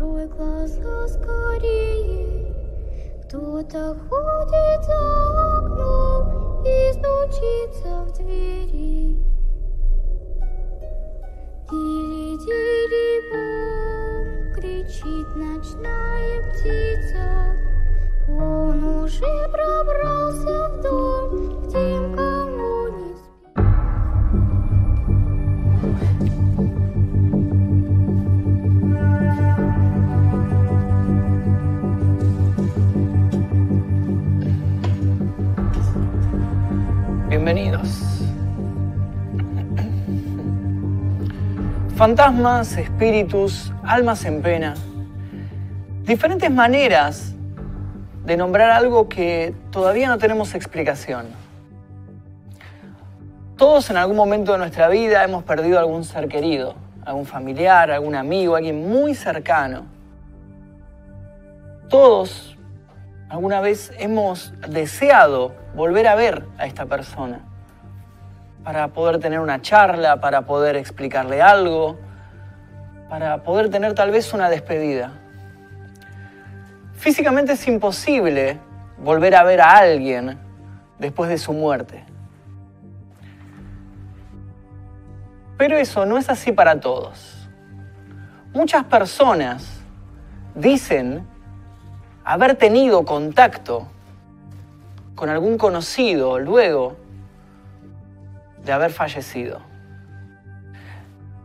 Открой глаза скорее, кто-то ходит за окном и стучится в двери. Тили-тили-бом, кричит ночная птица. Он уже пробрался в дом, Bienvenidos. Fantasmas, espíritus, almas en pena. Diferentes maneras de nombrar algo que todavía no tenemos explicación. Todos en algún momento de nuestra vida hemos perdido algún ser querido, algún familiar, algún amigo, alguien muy cercano. Todos alguna vez hemos deseado volver a ver a esta persona para poder tener una charla, para poder explicarle algo, para poder tener tal vez una despedida. Físicamente es imposible volver a ver a alguien después de su muerte. Pero eso no es así para todos. Muchas personas dicen haber tenido contacto con algún conocido luego de haber fallecido.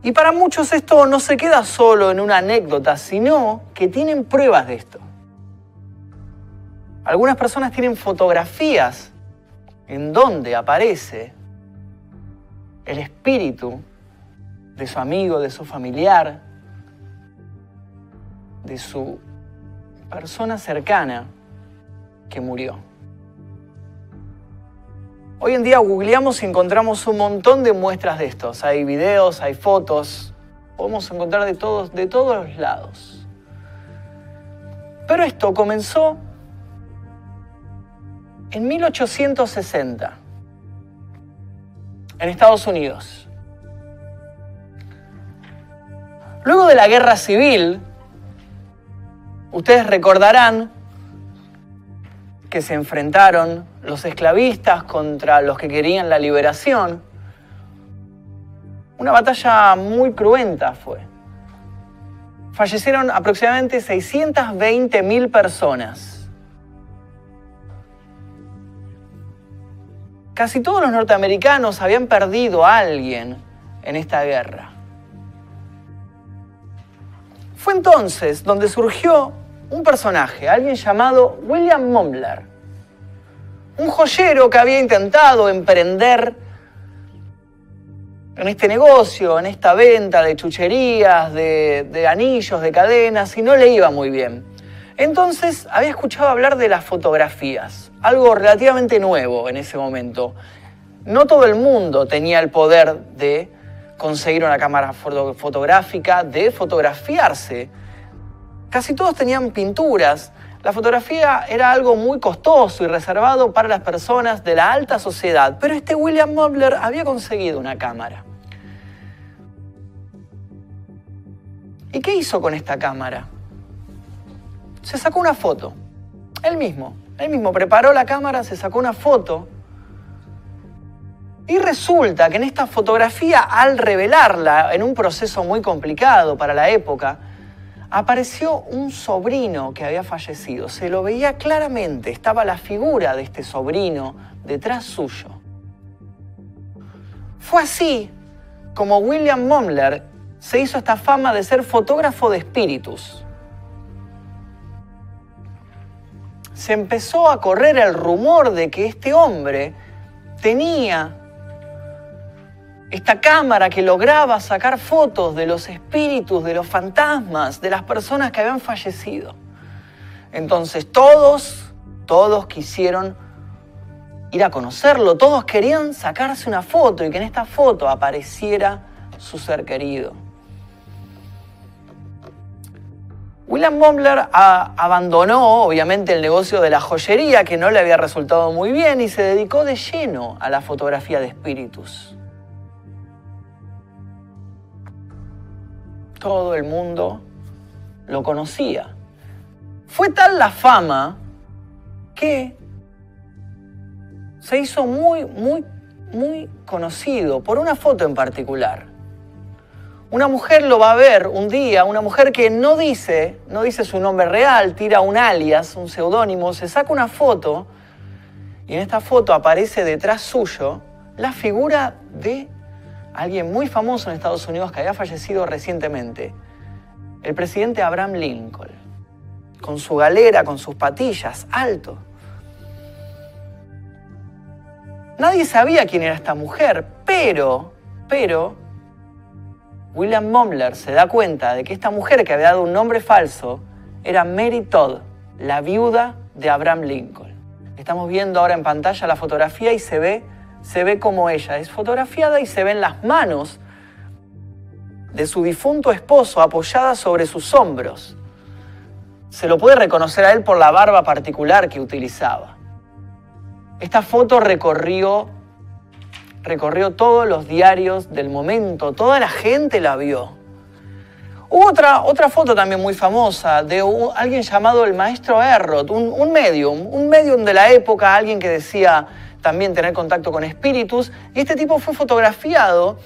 Y para muchos esto no se queda solo en una anécdota, sino que tienen pruebas de esto. Algunas personas tienen fotografías en donde aparece el espíritu de su amigo, de su familiar, de su persona cercana que murió. Hoy en día googleamos y encontramos un montón de muestras de estos. Hay videos, hay fotos, podemos encontrar de todos, de todos lados. Pero esto comenzó en 1860, en Estados Unidos. Luego de la guerra civil, ustedes recordarán que se enfrentaron los esclavistas contra los que querían la liberación. Una batalla muy cruenta fue. Fallecieron aproximadamente 620.000 personas. Casi todos los norteamericanos habían perdido a alguien en esta guerra. Fue entonces donde surgió un personaje, alguien llamado William Mumler, un joyero que había intentado emprender en este negocio, en esta venta de chucherías, de, de, anillos, de cadenas, y no le iba muy bien. Entonces había escuchado hablar de las fotografías, algo relativamente nuevo en ese momento. No todo el mundo tenía el poder de conseguir una cámara foto fotográfica, de fotografiarse. Casi todos tenían pinturas. La fotografía era algo muy costoso y reservado para las personas de la alta sociedad, pero este William Mobler había conseguido una cámara. ¿Y qué hizo con esta cámara? Se sacó una foto. Él mismo. Él mismo preparó la cámara, se sacó una foto. Y resulta que en esta fotografía, al revelarla en un proceso muy complicado para la época, apareció un sobrino que había fallecido. Se lo veía claramente, estaba la figura de este sobrino detrás suyo. Fue así como William Mumler se hizo esta fama de ser fotógrafo de espíritus. Se empezó a correr el rumor de que este hombre tenía esta cámara que lograba sacar fotos de los espíritus, de los fantasmas, de las personas que habían fallecido. Entonces todos, todos quisieron ir a conocerlo, todos querían sacarse una foto y que en esta foto apareciera su ser querido. William Mumler abandonó obviamente el negocio de la joyería que no le había resultado muy bien y se dedicó de lleno a la fotografía de espíritus. Todo el mundo lo conocía. Fue tal la fama que se hizo muy, muy, muy conocido por una foto en particular. Una mujer lo va a ver un día, una mujer que no dice, no dice su nombre real, tira un alias, un seudónimo, se saca una foto y en esta foto aparece detrás suyo la figura de alguien muy famoso en Estados Unidos que había fallecido recientemente, el presidente Abraham Lincoln, con su galera, con sus patillas, alto. Nadie sabía quién era esta mujer, pero, pero, William Mumler se da cuenta de que esta mujer que había dado un nombre falso era Mary Todd, la viuda de Abraham Lincoln. Estamos viendo ahora en pantalla la fotografía y se ve, se ve como ella es fotografiada y se ven las manos de su difunto esposo apoyadas sobre sus hombros. Se lo puede reconocer a él por la barba particular que utilizaba. Esta foto recorrió, recorrió todos los diarios del momento, toda la gente la vio. Hubo otra, otra foto también muy famosa de alguien llamado el maestro Errot, un, un medium, un medium de la época, alguien que decía también tener contacto con espíritus, y este tipo fue fotografiado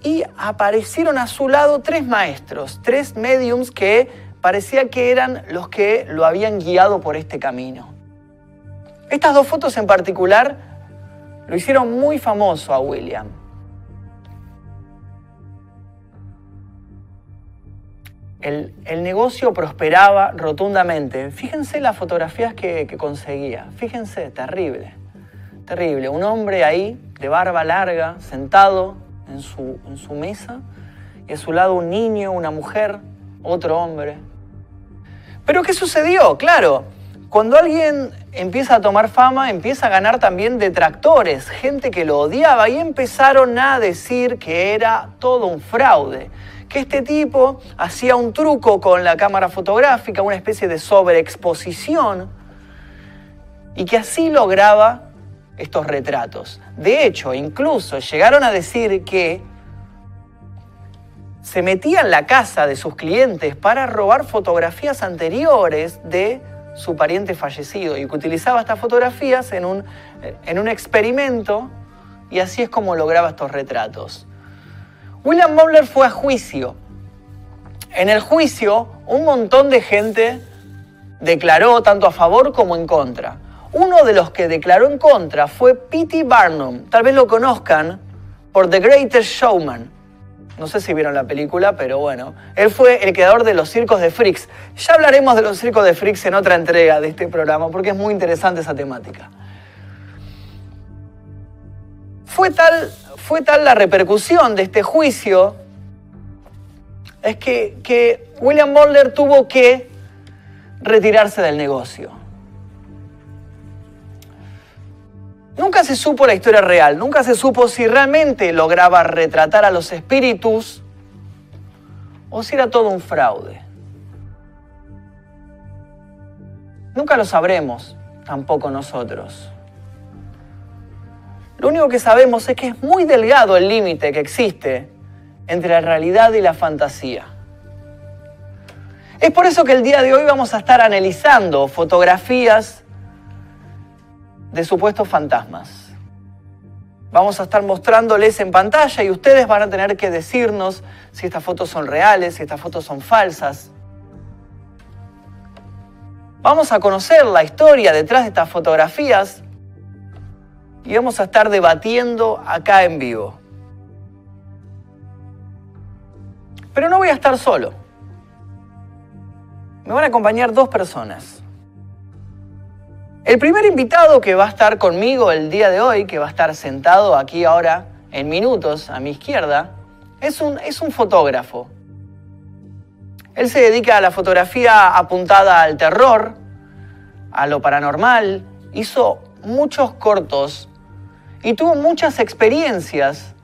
y aparecieron a su lado tres maestros, tres mediums que parecía que eran los que lo habían guiado por este camino. Estas dos fotos en particular lo hicieron muy famoso a William. El, negocio prosperaba rotundamente. Fíjense las fotografías que, conseguía. Fíjense, terrible. Terrible. Un hombre ahí, de barba larga, sentado en su, en su mesa, y a su lado un niño, una mujer, otro hombre. Pero ¿qué sucedió? Claro, cuando alguien empieza a tomar fama, empieza a ganar también detractores, gente que lo odiaba y empezaron a decir que era todo un fraude, que este tipo hacía un truco con la cámara fotográfica, una especie de sobreexposición, y que así lograba estos retratos. De hecho, incluso llegaron a decir que se metía en la casa de sus clientes para robar fotografías anteriores de su pariente fallecido y que utilizaba estas fotografías en un, en un experimento y así es como lograba estos retratos. William Mowler fue a juicio. En el juicio un montón de gente declaró tanto a favor como en contra. Uno de los que declaró en contra fue P.T. Barnum. Tal vez lo conozcan por The Greatest Showman. No sé si vieron la película, pero bueno. Él fue el creador de los circos de Freaks. Ya hablaremos de los circos de Freaks en otra entrega de este programa, porque es muy interesante esa temática. Fue tal, fue tal la repercusión de este juicio, es que, William Mulder tuvo que retirarse del negocio. Nunca se supo la historia real, nunca se supo si realmente lograba retratar a los espíritus o si era todo un fraude. Nunca lo sabremos, tampoco nosotros. Lo único que sabemos es que es muy delgado el límite que existe entre la realidad y la fantasía. Es por eso que el día de hoy vamos a estar analizando fotografías de supuestos fantasmas. Vamos a estar mostrándoles en pantalla y ustedes van a tener que decirnos si estas fotos son reales, si estas fotos son falsas. Vamos a conocer la historia detrás de estas fotografías y vamos a estar debatiendo acá en vivo. Pero no voy a estar solo. Me van a acompañar dos personas. El primer invitado que va a estar conmigo el día de hoy, que va a estar sentado aquí ahora en minutos a mi izquierda, es un, es un fotógrafo. Él se dedica a la fotografía apuntada al terror, a lo paranormal, hizo muchos cortos y tuvo muchas experiencias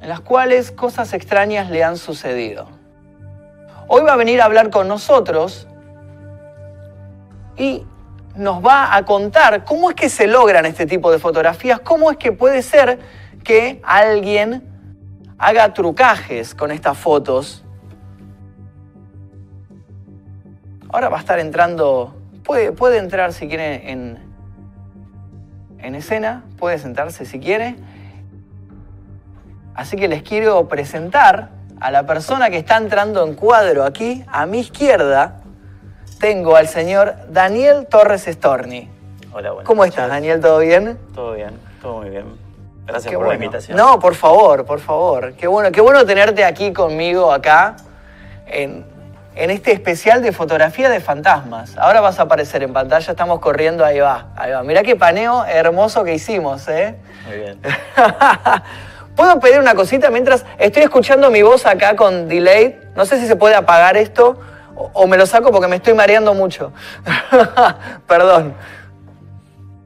en las cuales cosas extrañas le han sucedido. Hoy va a venir a hablar con nosotros y nos va a contar cómo es que se logran este tipo de fotografías, cómo es que puede ser que alguien haga trucajes con estas fotos ahora va a estar entrando, puede, puede entrar si quiere en, en escena, puede sentarse si quiere. Así que les quiero presentar a la persona que está entrando en cuadro aquí, a mi izquierda, tengo al señor Daniel Torres Storni. Hola, buenas ¿Cómo estás, Daniel? ¿Todo bien? Todo bien, todo muy bien. Gracias Qué por bueno. la invitación. No, por favor, por favor. Qué bueno, qué bueno tenerte aquí conmigo acá en, en este especial de fotografía de fantasmas. Ahora vas a aparecer en pantalla, estamos corriendo, ahí va, ahí va. Mirá qué paneo hermoso que hicimos, ¿eh? Muy bien. ¿Puedo pedir una cosita mientras estoy escuchando mi voz acá con delay? No sé si se puede apagar esto o, o me lo saco porque me estoy mareando mucho. Perdón.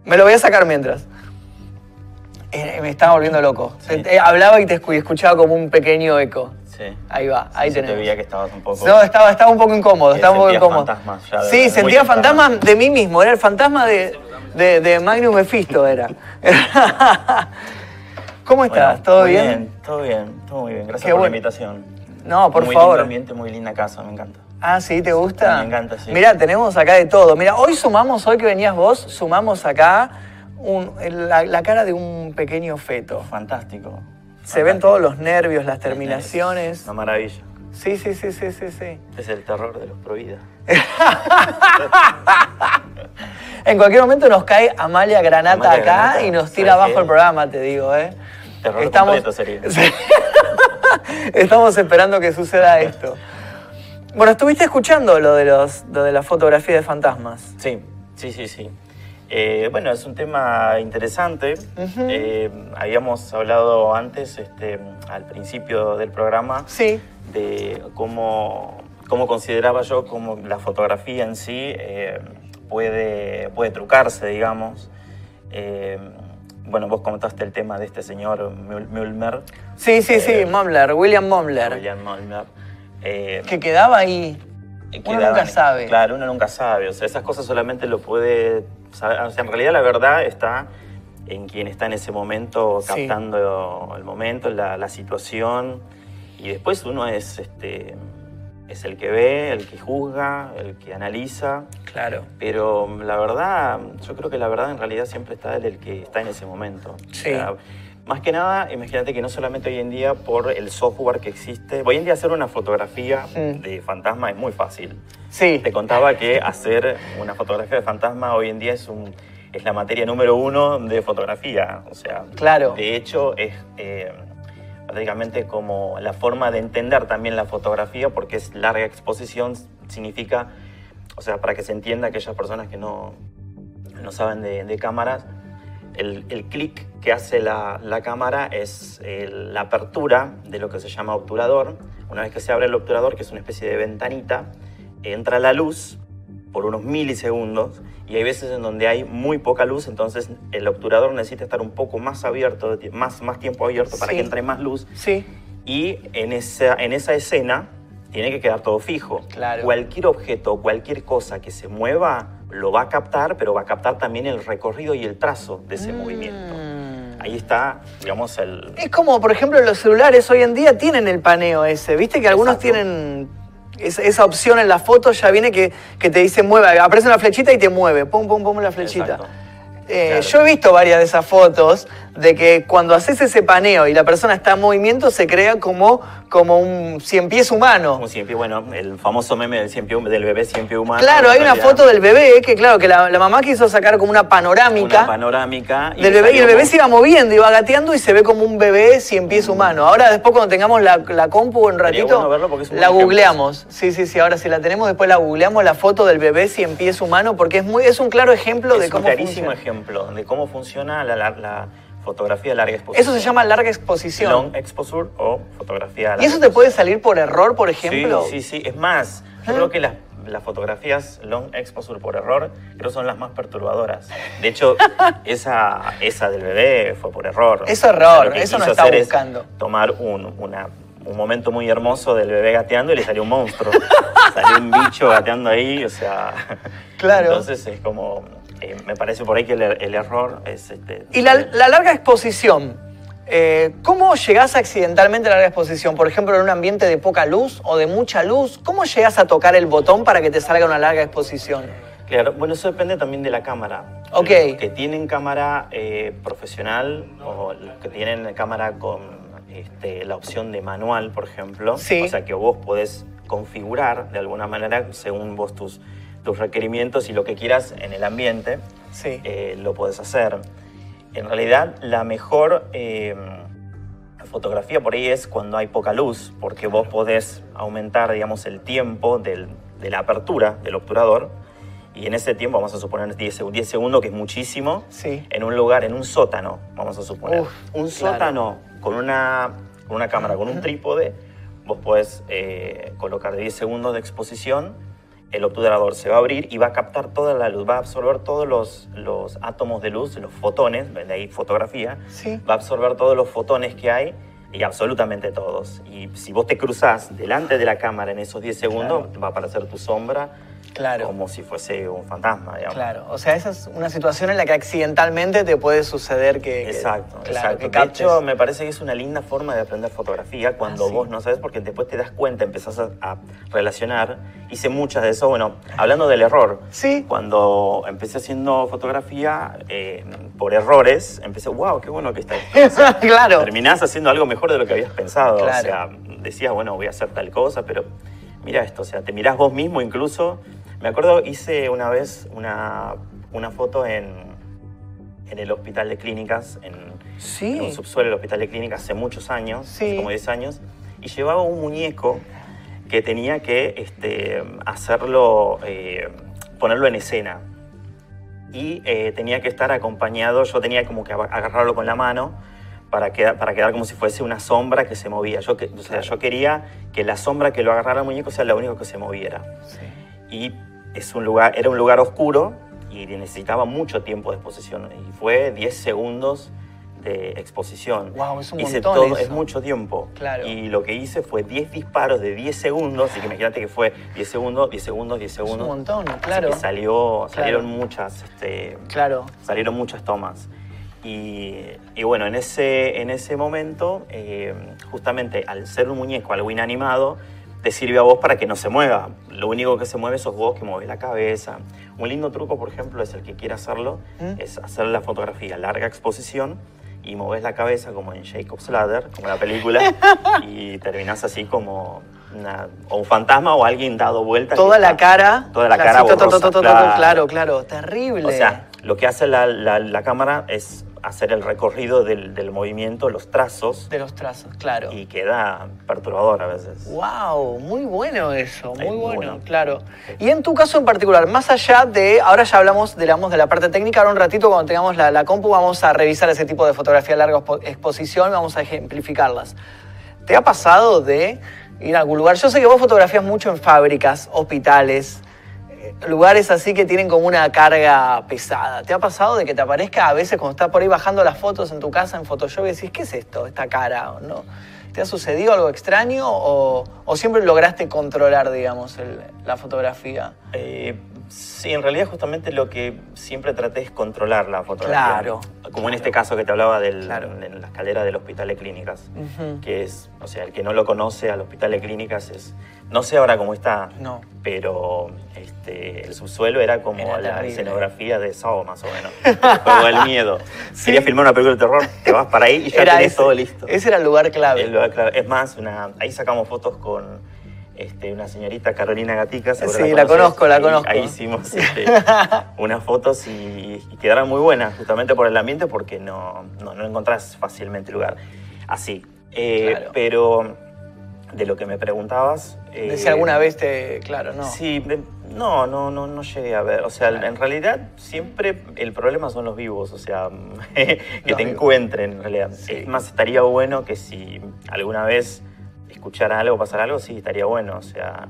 Me lo voy a sacar mientras. Eh, me estaba volviendo loco. Sí. Eh, hablaba y te escuchaba como un pequeño eco. Sí. Ahí va, ahí Sí, se te tenemos. veía que estabas un poco... No, estaba, estaba un poco incómodo, Que estaba un poco incómodo. fantasmas ya sí, muy sentía fantasmas de mí mismo, era el fantasma de, de, de Magnus Mephisto, era. ¿Cómo estás? Bueno, ¿Todo muy bien? Todo bien, todo muy bien. Gracias Qué por bueno. la invitación. No, por muy favor. lindo ambiente, muy linda casa, me encanta. Ah, sí, ¿te gusta? Me encanta, sí. Mira, tenemos acá de todo. Mira, hoy sumamos, hoy que venías vos, sumamos acá un- la, la cara de un pequeño feto. Fantástico. Se ven todos los nervios, las terminaciones. Una maravilla. Sí, sí, sí, sí, sí, sí. Es el terror de los providas. En cualquier momento nos cae Amalia Granata Amalia acá Granata, y nos tira ¿sabes abajo el programa, te digo, ¿eh? Terror completo sería. Estamos esperando que suceda esto. Bueno, estuviste escuchando lo de, los, lo de la fotografía de fantasmas. Sí, sí, sí, sí. Eh, bueno, es un tema interesante. Eh, habíamos hablado antes, este, al principio del programa, Sí. de cómo, cómo consideraba yo como la fotografía en sí eh, puede, puede trucarse, digamos. Bueno, vos comentaste el tema de este señor Mulmer, Sí, sí, sí, Momler, William Momler. William Mulmer. Eh, Que quedaba ahí. Uno quedaban- nunca sabe. Claro, uno nunca sabe. O sea, esas cosas solamente lo puede saber. O sea, en realidad la verdad está en quien está en ese momento Sí. captando el momento, la, la situación. Y después uno es, este, es el que ve, el que juzga, el que analiza. Claro. Pero la verdad, yo creo que la verdad en realidad siempre está en el que está en ese momento. O Sí. sea, más que nada, imagínate que no solamente hoy en día por el software que existe, hoy en día hacer una fotografía Mm. de fantasma es muy fácil. Sí. Te contaba que hacer una fotografía de fantasma hoy en día es, un, es la materia número uno de fotografía. O sea, Claro. de hecho es eh, prácticamente como la forma de entender también la fotografía porque es larga exposición, significa, o sea, para que se entienda aquellas personas que no, no saben de, de cámaras, el, el clic que hace la, la cámara es la apertura de lo que se llama obturador. Una vez que se abre el obturador, que es una especie de ventanita, entra la luz por unos milisegundos y hay veces en donde hay muy poca luz, entonces el obturador necesita estar un poco más abierto, más, más tiempo abierto para Sí. que entre más luz Sí. y en esa, en esa escena tiene que quedar todo fijo. Claro. Cualquier objeto, cualquier cosa que se mueva, lo va a captar, pero va a captar también el recorrido y el trazo de ese movimiento. Mm. Ahí está, digamos, el... Es como, por ejemplo, los celulares hoy en día tienen el paneo ese. Viste que algunos Exacto. tienen esa, opción en la foto, ya viene que, que te dice mueve, aparece una flechita y te mueve, pum, pum, pum, la flechita. Eh, Claro. Yo he visto varias de esas fotos de que cuando haces ese paneo y la persona está en movimiento se crea como, como un cien pies humano. Como cien pie, bueno, el famoso meme del, cien pie, del bebé cien pie humano. Claro, hay una foto del bebé que claro, que la, la mamá quiso sacar como una panorámica. Una panorámica. del le bebé y el bebé se iba moviendo, iba gateando y se ve como un bebé cien pies humano. Ahora después cuando tengamos la, la compu en un ratito, bueno verlo porque es un la googleamos. Sí, sí, sí, ahora si la tenemos después la googleamos la foto del bebé cien pies humano porque es muy es un claro ejemplo de Es un cómo clarísimo funciona. ejemplo de cómo funciona la, la- la fotografía de larga exposición. Eso se llama larga exposición. long exposure o fotografía de ¿Y larga eso te puede salir por error, por ejemplo? Sí, sí, sí. Es más, yo Ah. creo que las, las fotografías long exposure por error creo que son las más perturbadoras. De hecho, esa, esa del bebé fue por error. Es error, eso no está es buscando. tomar un, una- un momento muy hermoso del bebé gateando y le salió un monstruo. salió un bicho gateando ahí, o sea... Claro. Entonces es como... eh, me parece por ahí que el, el error es... Este, Y la, la larga exposición, Eh, ¿Cómo llegás accidentalmente a la larga exposición? Por ejemplo, en un ambiente de poca luz o de mucha luz. ¿Cómo llegás a tocar el botón para que te salga una larga exposición? Claro, bueno, eso depende también de la cámara. Ok. Los que tienen cámara eh, profesional o los que tienen cámara con este, la opción de manual, por ejemplo. Sí. O sea, que vos podés configurar de alguna manera según vos tus, tus requerimientos y lo que quieras en el ambiente, Sí. eh, lo podés hacer. En realidad, la mejor eh, fotografía por ahí es cuando hay poca luz, porque vos podés aumentar, digamos, el tiempo del- de la apertura del obturador. Y en ese tiempo, vamos a suponer 10, seg- 10 segundos, que es muchísimo, Sí. en un lugar, en un sótano, vamos a suponer. Uf, un claro. sótano con una, con una cámara, con un trípode, vos podés eh, colocar 10 segundos de exposición, el obturador se va a abrir y va a captar toda la luz, va a absorber todos los, los átomos de luz, los fotones, de ahí fotografía, Sí. va a absorber todos los fotones que hay y absolutamente todos. Y si vos te cruzás delante de la cámara en esos 10 segundos, va a aparecer tu sombra Claro. como si fuese un fantasma, digamos. Claro, o sea, esa es una situación en la que accidentalmente te puede suceder que... que- Exacto, claro, exacto. que de hecho, me parece que es una linda forma de aprender fotografía cuando Ah, sí. vos no sabes, porque después te das cuenta, empezás a, a relacionar. Hice muchas de eso. Bueno, hablando del error, Sí. cuando empecé haciendo fotografía eh, por errores, empecé, wow, qué bueno que está esto. claro. Terminás haciendo algo mejor de lo que habías pensado. Claro. O sea, decías, bueno, voy a hacer tal cosa, pero mira esto, o sea, te mirás vos mismo incluso. Me acuerdo, hice una vez una, una foto en, en el hospital de clínicas, en, Sí. en un subsuelo del hospital de clínicas hace muchos años, Sí. hace como 10 años, y llevaba un muñeco que tenía que este, hacerlo, eh, ponerlo en escena. Y eh, tenía que estar acompañado, yo tenía como que agarrarlo con la mano para quedar, para quedar como si fuese una sombra que se movía. Yo, que, o sea, Claro. yo quería que la sombra que lo agarrara el muñeco sea la única que se moviera. Sí. Y es un lugar, era un lugar oscuro y necesitaba mucho tiempo de exposición. Y fue 10 segundos de exposición. Guau, es un Hice montón todo, eso. es mucho tiempo. Claro. Y lo que hice fue 10 disparos de 10 segundos, así que imagínate que fue 10 segundos, 10 segundos, 10 Es un segundos. montón, Así claro. que salió, salieron Claro. muchas, este, Claro. salieron muchas tomas. Y, y bueno, en ese, en ese momento, eh, justamente al ser un muñeco, algo inanimado, te sirve a vos para que no se mueva. Lo único que se mueve sos vos que mueves la cabeza. Un lindo truco, por ejemplo, es el que quiera hacerlo, ¿Mm? es hacer la fotografía larga exposición y moves la cabeza como en Jacob's Ladder, como la película, y terminás así como una- o un fantasma o alguien dado vuelta. Toda la está- cara. Toda la cara borrosa, claro. claro, claro. Terrible. O sea, lo que hace la, la- la cámara es hacer el recorrido del, del movimiento, los trazos, de los trazos, claro. y queda perturbador a veces. Wow, muy bueno eso, muy muy bueno, bueno. claro. Y en tu caso en particular, más allá de, ahora ya hablamos de, digamos, de la parte técnica, ahora un ratito cuando tengamos la, la compu vamos a revisar ese tipo de fotografía a larga expo- exposición vamos a ejemplificarlas. ¿Te ha pasado de ir a algún lugar? Yo sé que vos fotografías mucho en fábricas, hospitales, lugares así que tienen como una carga pesada. ¿Te ha pasado de que te aparezca a veces cuando estás por ahí bajando las fotos en tu casa en Photoshop y decís, ¿qué es esto, esta cara? ¿O ¿No? ¿Te ha sucedido algo extraño o, o siempre lograste controlar, digamos, el- la fotografía? Eh, sí, en realidad justamente lo que siempre traté es controlar la fotografía. Claro, Como en este caso que te hablaba del, Claro. de la escalera del hospital de clínicas. Que es, o sea, el que no lo conoce al hospital de clínicas es, no sé ahora cómo está, No. pero este, el subsuelo era como Era la escenografía de Saw, más o menos. El juego del miedo. Querías filmar una película de terror, te vas para ahí y ya tenés ese, todo listo. Ese era el lugar clave. El lugar clave. Es más, una, ahí sacamos fotos con este, una señorita Carolina Gatica. Sí, la conozco, la Ahí- conozco. Ahí hicimos este, unas fotos y, y quedaron muy buenas, justamente por el ambiente, porque no, no, no encontrás fácilmente lugar así. Eh, Claro. Pero de lo que me preguntabas... eh, Decía alguna vez te. Claro, no. Sí, no, no, no, no llegué a ver. O sea, en realidad siempre el problema son los vivos, o sea, que Los te vivos. encuentren en realidad. Sí. Es más, estaría bueno que si alguna vez escuchara algo, pasara algo, sí, estaría bueno. O sea,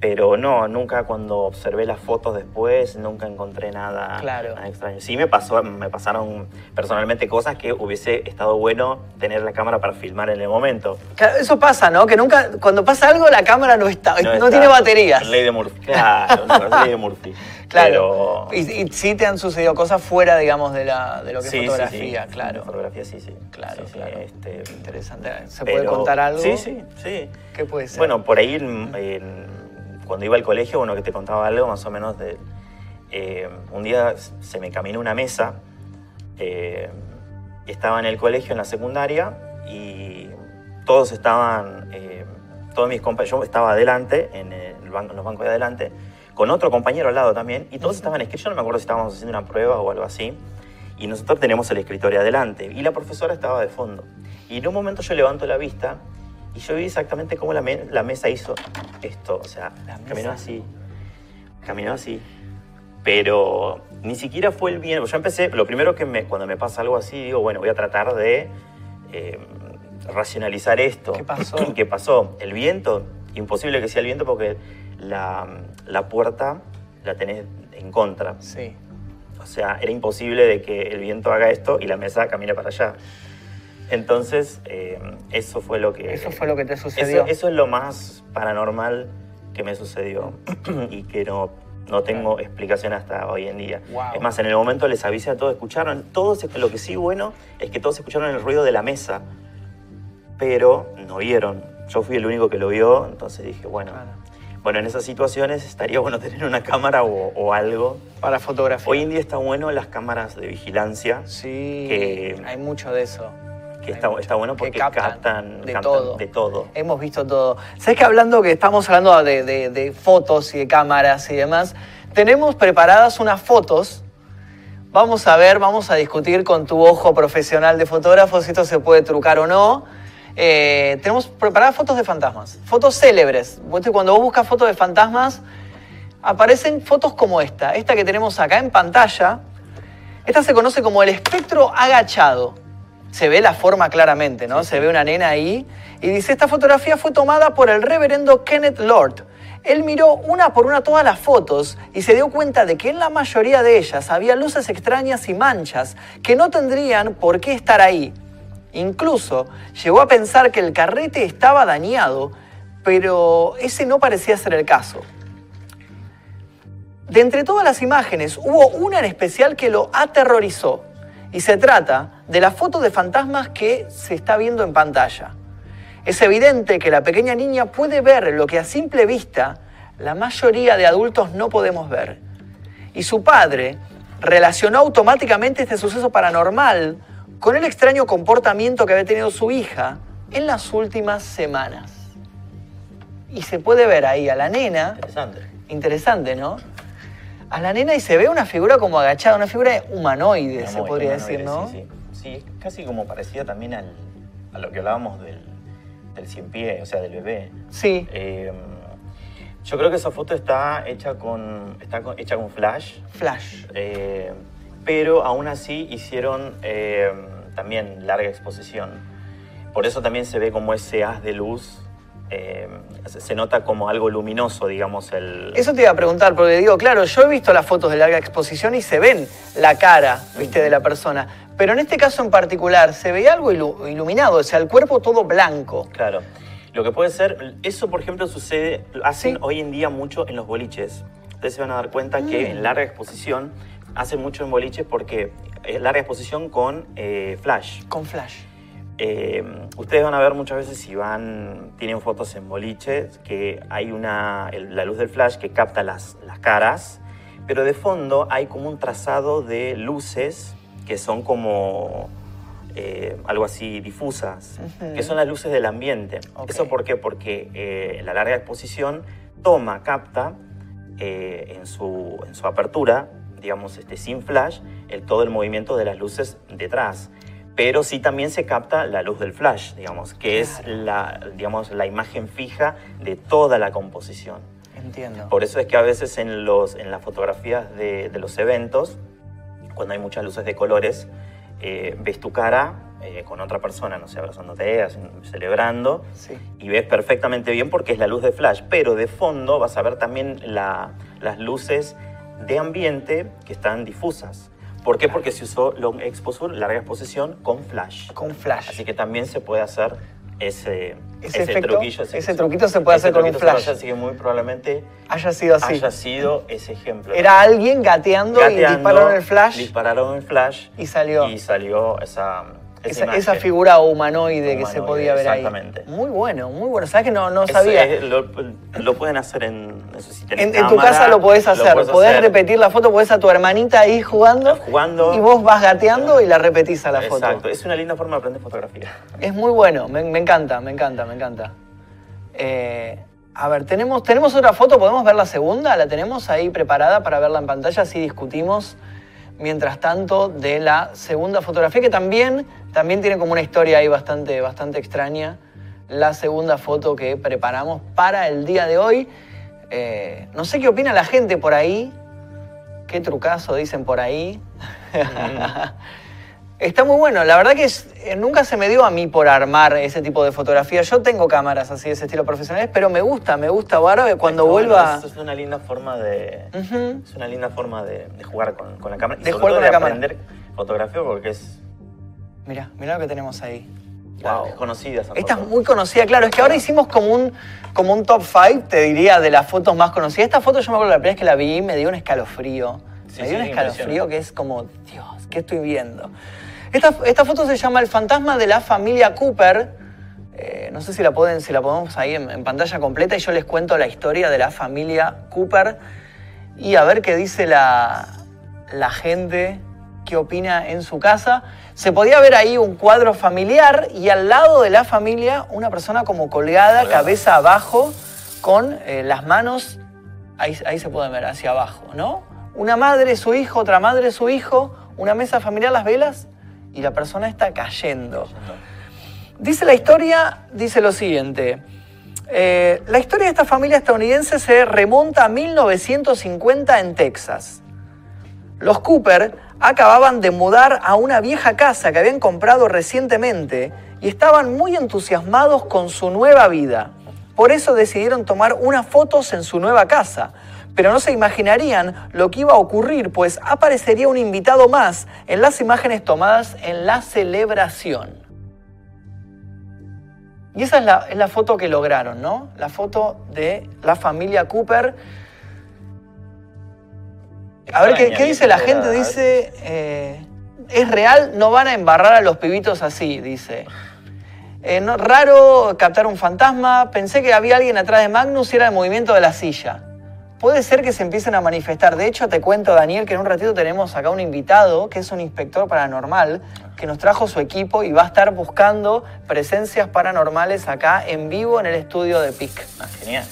Pero no, nunca cuando observé las fotos después, nunca encontré nada, Claro. nada extraño. Sí me, pasó, me pasaron personalmente cosas que hubiese estado bueno tener la cámara para filmar en el momento. Claro, Eso pasa, ¿no? Que nunca, cuando pasa algo, la cámara no está, no, está- tiene baterías. Ley de Murphy. Claro, no, ley de Murphy. Claro. Pero, Y, y sí te han sucedido cosas fuera, digamos, de, la, de lo que Sí, es fotografía, sí. claro. Fotografía sí, sí. Claro, claro. este, Interesante. ¿Se pero- puede contar algo? Sí, sí, sí. ¿Qué puede ser? Bueno, por ahí en- en- cuando iba al colegio, uno que te contaba algo más o menos de... eh, un día se me caminó una mesa, eh, estaba en el colegio, en la secundaria, y todos estaban, eh, todos mis compañeros, yo estaba adelante, en, el ban- en los bancos de adelante, con otro compañero al lado también, y todos estaban escritos, yo no me acuerdo si estábamos haciendo una prueba o algo así, y nosotros tenemos el escritorio adelante, y la profesora estaba de fondo. Y en un momento yo levanto la vista y yo vi exactamente cómo la, me- la mesa hizo esto. O sea, caminó así. Caminó así. Pero ni siquiera fue el viento. Yo empecé, lo primero que me, cuando me pasa algo así, digo, bueno, voy a tratar de eh, racionalizar esto. ¿Qué pasó? ¿Qué pasó? El viento, imposible que sea el viento porque la, la puerta la tenés en contra. Sí. O sea, era imposible de que el viento haga esto y la mesa camine para allá. Entonces, eh, eso fue lo que... Eso fue lo que te sucedió. Eso, eso es lo más paranormal que me sucedió y que no, no tengo explicación hasta hoy en día. Wow. Es más, en el momento les avisé a todos, escucharon, todos, lo que sí bueno es que todos escucharon el ruido de la mesa, pero no vieron. Yo fui el único que lo vio, entonces dije, bueno, Claro. bueno en esas situaciones estaría bueno tener una cámara o, o algo. Para fotografía. Hoy en día está bueno las cámaras de vigilancia, Sí, que- hay mucho de eso. Que está, está bueno Que porque captan captan, de captan todo. de todo. Hemos visto todo. ¿Sabes que hablando que estamos hablando de, de- de fotos y de cámaras y demás? Tenemos preparadas unas fotos. Vamos a ver, vamos a discutir con tu ojo profesional de fotógrafo si esto se puede trucar o no. Eh, tenemos preparadas fotos de fantasmas, fotos célebres. Cuando vos buscas fotos de fantasmas, aparecen fotos como esta. Esta que tenemos acá en pantalla. Esta se conoce como el espectro agachado. Se ve la forma claramente, ¿no? Se ve una nena ahí. Y dice, esta fotografía fue tomada por el reverendo Kenneth Lord. Él miró una por una todas las fotos y se dio cuenta de que en la mayoría de ellas había luces extrañas y manchas que no tendrían por qué estar ahí. Incluso llegó a pensar que el carrete estaba dañado, pero ese no parecía ser el caso. De entre todas las imágenes, hubo una en especial que lo aterrorizó. Y se trata de la foto de fantasmas que se está viendo en pantalla. Es evidente que la pequeña niña puede ver lo que a simple vista la mayoría de adultos no podemos ver. Y su padre relacionó automáticamente este suceso paranormal con el extraño comportamiento que había tenido su hija en las últimas semanas. Y se puede ver ahí a la nena Interesante. Interesante, ¿no? A la nena y se ve una figura como agachada, una figura humanoide, se podría humanoide, decir, ¿no? Sí, sí. Sí, casi como parecía también al, a lo que hablábamos del, del cien pie, o sea, del bebé. Sí, Eh, yo creo que esa foto está hecha con, está con- hecha con flash, flash. eh, pero aún así hicieron eh, también larga exposición. Por eso también se ve como ese haz de luz, eh, se nota como algo luminoso, digamos, el... Eso te iba a preguntar, porque digo, claro, yo he visto las fotos de larga exposición y se ven la cara, viste, de la persona. Pero en este caso en particular, se veía algo ilu- iluminado, o sea, el cuerpo todo blanco. Claro. Lo que puede ser, eso por ejemplo sucede, hacen Sí. hoy en día mucho en los boliches. Ustedes se van a dar cuenta que Mm. en larga exposición hacen mucho en boliches porque es larga exposición con eh, flash. Con flash. Eh, ustedes van a ver muchas veces si van, tienen fotos en boliches, que hay una, el- la luz del flash que capta las, las caras, pero de fondo hay como un trazado de luces que son como eh, algo así difusas, que son las luces del ambiente. ¿Eso por qué? Porque eh, la larga exposición toma, capta en, su, en su apertura, digamos, este, sin flash, el, todo el movimiento de las luces detrás. Pero sí también se capta la luz del flash, digamos, que es la, digamos, la imagen fija de toda la composición. Entiendo. Por eso es que a veces en, los, en las fotografías de, de los eventos, cuando hay muchas luces de colores, eh, ves tu cara eh, con otra persona, no sé, abrazándote, celebrando, Sí. y ves perfectamente bien porque es la luz de flash, pero de fondo vas a ver también la- las luces de ambiente que están difusas. ¿Por qué? Porque se usó long exposure, larga exposición, con flash. Con flash. Así que también se puede hacer ese, Ese ese, efecto, truquillo. ese truquito se puede hacer con un flash. hacer, Así que muy probablemente Haya sido así. haya sido ese ejemplo. Era alguien gateando, y dispararon el flash Dispararon el flash y salió. y salió esa, esa, esa, imagen. esa figura humanoide, que se podía ver exactamente. ahí. Muy bueno, muy bueno. ¿Sabes que no, no sabía? es- lo, lo pueden hacer en, no sé si tenés En, en tu casa lo podés hacer, puedes podés hacer. repetir la foto, podés a tu hermanita ahí jugando, Jugando. y vos vas gateando y la repetís a la foto. Exacto, es una linda forma de aprender fotografía. Es muy bueno, me, me encanta, me encanta, me encanta. Eh, a ver, ¿tenemos, ¿tenemos otra foto? ¿Podemos ver la segunda? ¿La tenemos ahí preparada para verla en pantalla? Así discutimos, mientras tanto, de la segunda fotografía, que también, también tiene como una historia ahí bastante, bastante extraña. La segunda foto que preparamos para el día de hoy. Eh, no sé qué opina la gente por ahí. Qué trucazo dicen por ahí. Está muy bueno. La verdad que es- eh, nunca se me dio a mí por armar ese tipo de fotografías. Yo tengo cámaras así de ese estilo profesionales, pero me gusta, me gusta. Ahora cuando Está bueno, vuelva... Es, es una linda forma de. Es una linda forma de, de jugar con, con la cámara. y De jugar con la de cámara. aprender fotografía porque es. Mira, mira lo que tenemos ahí. Wow. Es conocida Esta es muy conocida, claro. Es que ahora hicimos como un, como un top 5, te diría, de las fotos más conocidas. Esta foto yo me acuerdo la primera vez que la vi, me dio un escalofrío. Sí, me dio sí, un escalofrío que es como, Dios, ¿qué estoy viendo? Esta, esta foto se llama El fantasma de la familia Cooper. Eh, no sé si la, pueden, si la podemos ahí en, en pantalla completa y yo les cuento la historia de la familia Cooper y a ver qué dice la, la gente, qué opina en su casa. Se podía ver ahí un cuadro familiar y al lado de la familia una persona como colgada, cabeza abajo, con eh, las manos, ahí, ahí se puede ver, hacia abajo, ¿no? Una madre, su hijo, otra madre, su hijo, una mesa familiar, las velas y la persona está cayendo. Dice la historia, dice lo siguiente. eh, la historia de esta familia estadounidense se remonta a 1950 en Texas. Los Cooper acababan de mudar a una vieja casa que habían comprado recientemente y estaban muy entusiasmados con su nueva vida. Por eso decidieron tomar unas fotos en su nueva casa. Pero no se imaginarían lo que iba a ocurrir, pues aparecería un invitado más en las imágenes tomadas en la celebración. Y esa es la, es la foto que lograron, ¿no? La foto de la familia Cooper. A ver, ¿qué, dice la gente? Dice, eh, es real, no van a embarrar a los pibitos así, dice. Eh, no- raro captar un fantasma, pensé que había alguien atrás de Magnus y era el movimiento de la silla. Puede ser que se empiecen a manifestar. De hecho, te cuento, Daniel, que en un ratito tenemos acá un invitado, que es un inspector paranormal, que nos trajo su equipo y va a estar buscando presencias paranormales acá en vivo en el estudio de PIC. Ah, genial.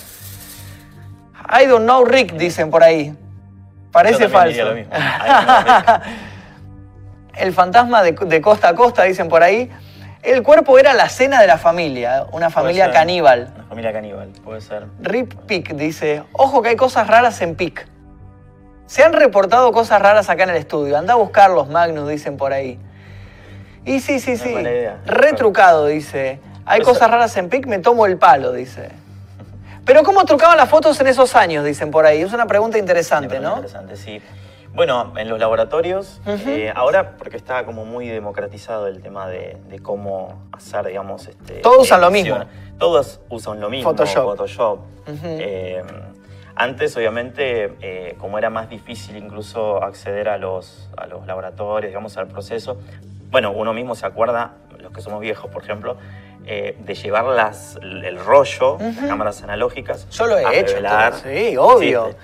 I don't know, Rick, dicen por ahí. Parece falso. lo mismo. El fantasma de, de costa a costa, dicen por ahí. El cuerpo era la cena de la familia, una familia ser. caníbal. Una familia caníbal, puede ser. Rip Pic dice, ojo que hay cosas raras en Pic. Se han reportado cosas raras acá en el estudio. Anda a buscarlos, Magnus, dicen por ahí. Y sí, sí, sí. Retrucado, dice. Hay Pues, cosas raras en Pic, me tomo el palo, dice. Pero ¿cómo trucaban las fotos en esos años? Dicen por ahí. Es una pregunta interesante, Me parece ¿no? Interesante, sí. Bueno, en los laboratorios, eh, ahora porque está como muy democratizado el tema de, de cómo hacer, digamos, este, Todos usan lo mismo. Todos usan lo mismo. Photoshop. Photoshop. Ujú. Eh, antes, obviamente, eh, como era más difícil incluso acceder a los, a los laboratorios, digamos, al proceso, bueno, uno mismo se acuerda, los que somos viejos, por ejemplo, eh, de llevar las, el rollo, las cámaras analógicas. Yo lo he a hecho, revelar. Sí, obvio. Sí,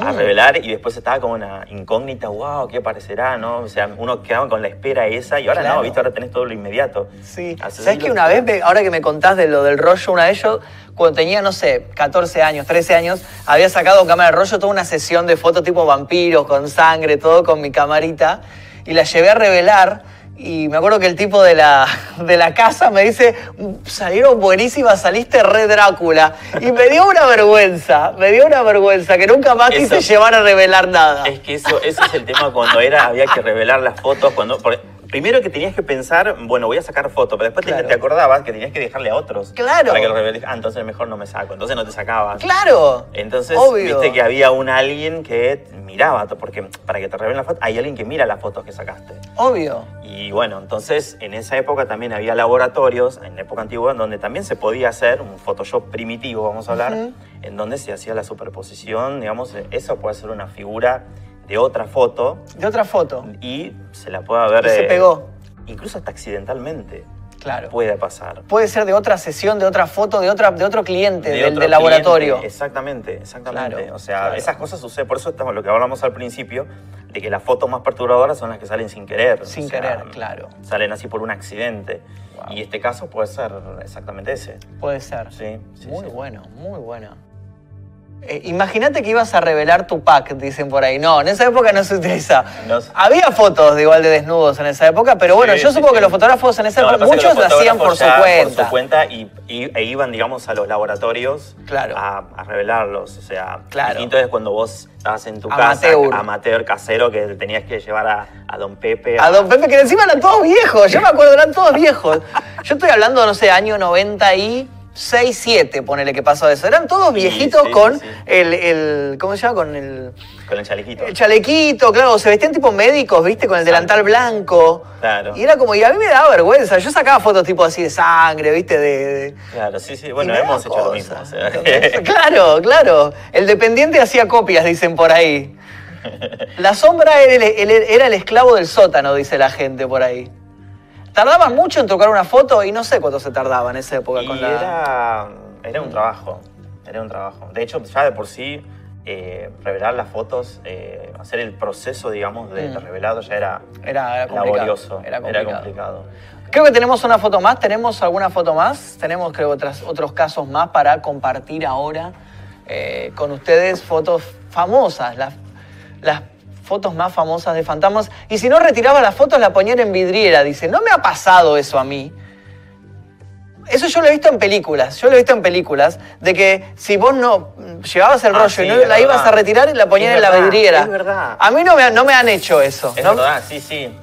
a Mm. revelar y después estaba como una incógnita, wow, ¿qué aparecerá? ¿no? O sea, uno quedaba con la espera esa y ahora Claro. no, ¿viste? Ahora tenés todo lo inmediato. Sí. Haces ¿Sabes que una vez, me- ahora que me contás de lo del rollo, una vez yo, cuando tenía, no sé, 14 años, 13 años, había sacado con cámara de rollo toda una sesión de fotos tipo vampiros, con sangre, todo con mi camarita, y la llevé a revelar. Y me acuerdo que el tipo de la, de la casa me dice, salieron buenísimas, saliste re Drácula. Y me dio una vergüenza, me dio una vergüenza, que nunca más quise Eso- llevar a revelar nada. Es que eso, ese es el tema cuando era, había que revelar las fotos, cuando, primero que tenías que pensar, bueno, voy a sacar foto, pero después te- Claro. te, acordabas que tenías que dejarle a otros. Claro. Para que los reveles. Ah, entonces mejor no me saco. Entonces no te sacabas. Claro. Entonces, Obvio. viste que había un alguien que miraba, porque para que te revelen la foto, hay alguien que mira las fotos que sacaste. Obvio. Y bueno, entonces en esa época también había laboratorios, en la época antigua, en donde también se podía hacer un Photoshop primitivo, vamos a hablar, en donde se hacía la superposición, digamos, eso puede ser una figura de otra foto De otra foto. y se la puede ver... Y se eh, pegó. Incluso hasta accidentalmente Claro. puede pasar. Puede ser de otra sesión, de otra foto, de, otra, de otro cliente, De del, otro del laboratorio. cliente. Exactamente, exactamente. Claro, o sea, claro. esas cosas suceden, por eso estamos lo que hablamos al principio, de que las fotos más perturbadoras son las que salen sin querer. Sin o sea, querer, claro. Salen así por un accidente. Wow. Y este caso puede ser exactamente ese. Puede ser. Sí, sí, muy sí. bueno, muy bueno. Eh, Imagínate que ibas a revelar tu pack, dicen por ahí. No, en esa época no se utiliza. No Había fotos de igual de desnudos en esa época, pero bueno, Sí, yo sí, supongo sí. que los fotógrafos en esa No, época, muchos lo hacían por su cuenta. Por su cuenta y, y- e iban, digamos, a los laboratorios Claro. a, a revelarlos. O sea, Claro. distinto es cuando vos estabas en tu Amateur. casa, amateur, casero, que tenías que llevar a, a Don Pepe. A Don Pepe, que encima eran todos viejos, yo me acuerdo, eran todos viejos. Yo estoy hablando, no sé, año 96, 7, ponele que pasó eso. Eran todos viejitos sí, con sí. El, el- ¿cómo se llama? Con el, Con el chalequito. el chalequito, claro, se vestían tipo médicos, ¿viste? Con el delantal blanco. Claro. Y era como, y a mí me daba vergüenza. Yo sacaba fotos tipo así de sangre, ¿viste? De, de- Claro, sí, sí. Bueno, hemos hecho lo mismo. o sea. ¿entendés? claro, claro. El dependiente hacía copias, dicen por ahí. La sombra era el, el- era el esclavo del sótano, dice la gente por ahí. Tardaban mucho en tocar una foto y no sé cuánto se tardaba en esa época Y con la. era, era un trabajo, era un trabajo. De hecho, ya de por sí, eh, revelar las fotos, eh, hacer el proceso, digamos, de, Mm. de revelado ya era, Era, era laborioso, Era era complicado. complicado. Creo que tenemos una foto más. ¿Tenemos alguna foto más? Tenemos, creo, otras, otros casos más para compartir ahora eh, con ustedes. Fotos famosas, las, las fotos más famosas de fantasmas. Y si no retiraba las fotos, la ponía en vidriera. Dice, no me ha pasado eso a mí. Eso yo lo he visto en películas, yo lo he visto en películas, de que si vos no llevabas el Ah, rollo sí, y no la ibas a retirar y la ponías Es en la vidriera. es verdad. A mí no me, no me han hecho eso. Es ¿no? verdad, sí, sí.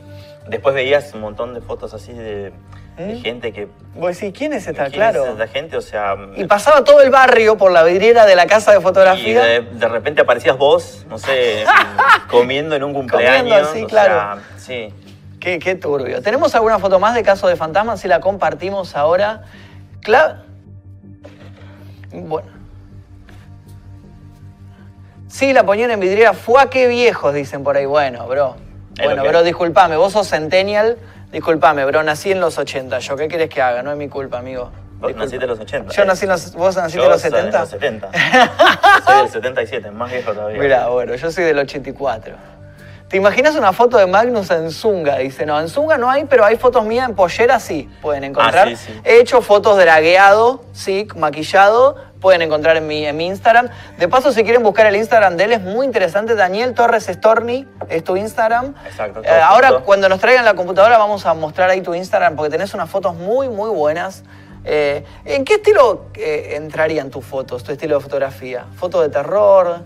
Después veías un montón de fotos así de, ¿Mm? gente que... Vos decís, ¿quién es esta? ¿quién Claro. es esta gente? O sea... Y pasaba todo el barrio por la vidriera de la casa de y fotografía. de, de repente aparecías vos, no sé, comiendo en un cumpleaños. así, o claro. sea, sí. Qué, qué turbio. ¿Tenemos alguna foto más de caso de fantasmas? Si la compartimos ahora. Cla- bueno. Sí, la ponían en vidriera. Fue a qué viejos, dicen por ahí. Bueno, bro. Bueno, bro, disculpame. Vos sos centennial. Disculpame, bro. Nací en los 80. ¿Yo qué querés que haga? No es mi culpa, amigo. Vos Disculpa. naciste en los 80. Yo eh. nací en los... ¿Vos naciste en los soy 70? de los 70. soy del 77, más viejo todavía. Mira, bueno, yo soy del 84. ¿Te imaginas una foto de Magnus en Zunga? Dice, no, en Zunga no hay, pero hay fotos mías en pollera, sí, pueden encontrar. Ah, sí, sí. He hecho fotos dragueado, sí, maquillado, pueden encontrar en mi, en mi Instagram. De paso, si quieren buscar el Instagram de él, es muy interesante. Daniel Torres Storni es tu Instagram. Exacto, Eh, ahora, cuando nos traigan la computadora, vamos a mostrar ahí tu Instagram, porque tenés unas fotos muy, muy buenas. Eh, ¿En qué estilo eh, entrarían tus fotos, tu estilo de fotografía? ¿Foto de terror?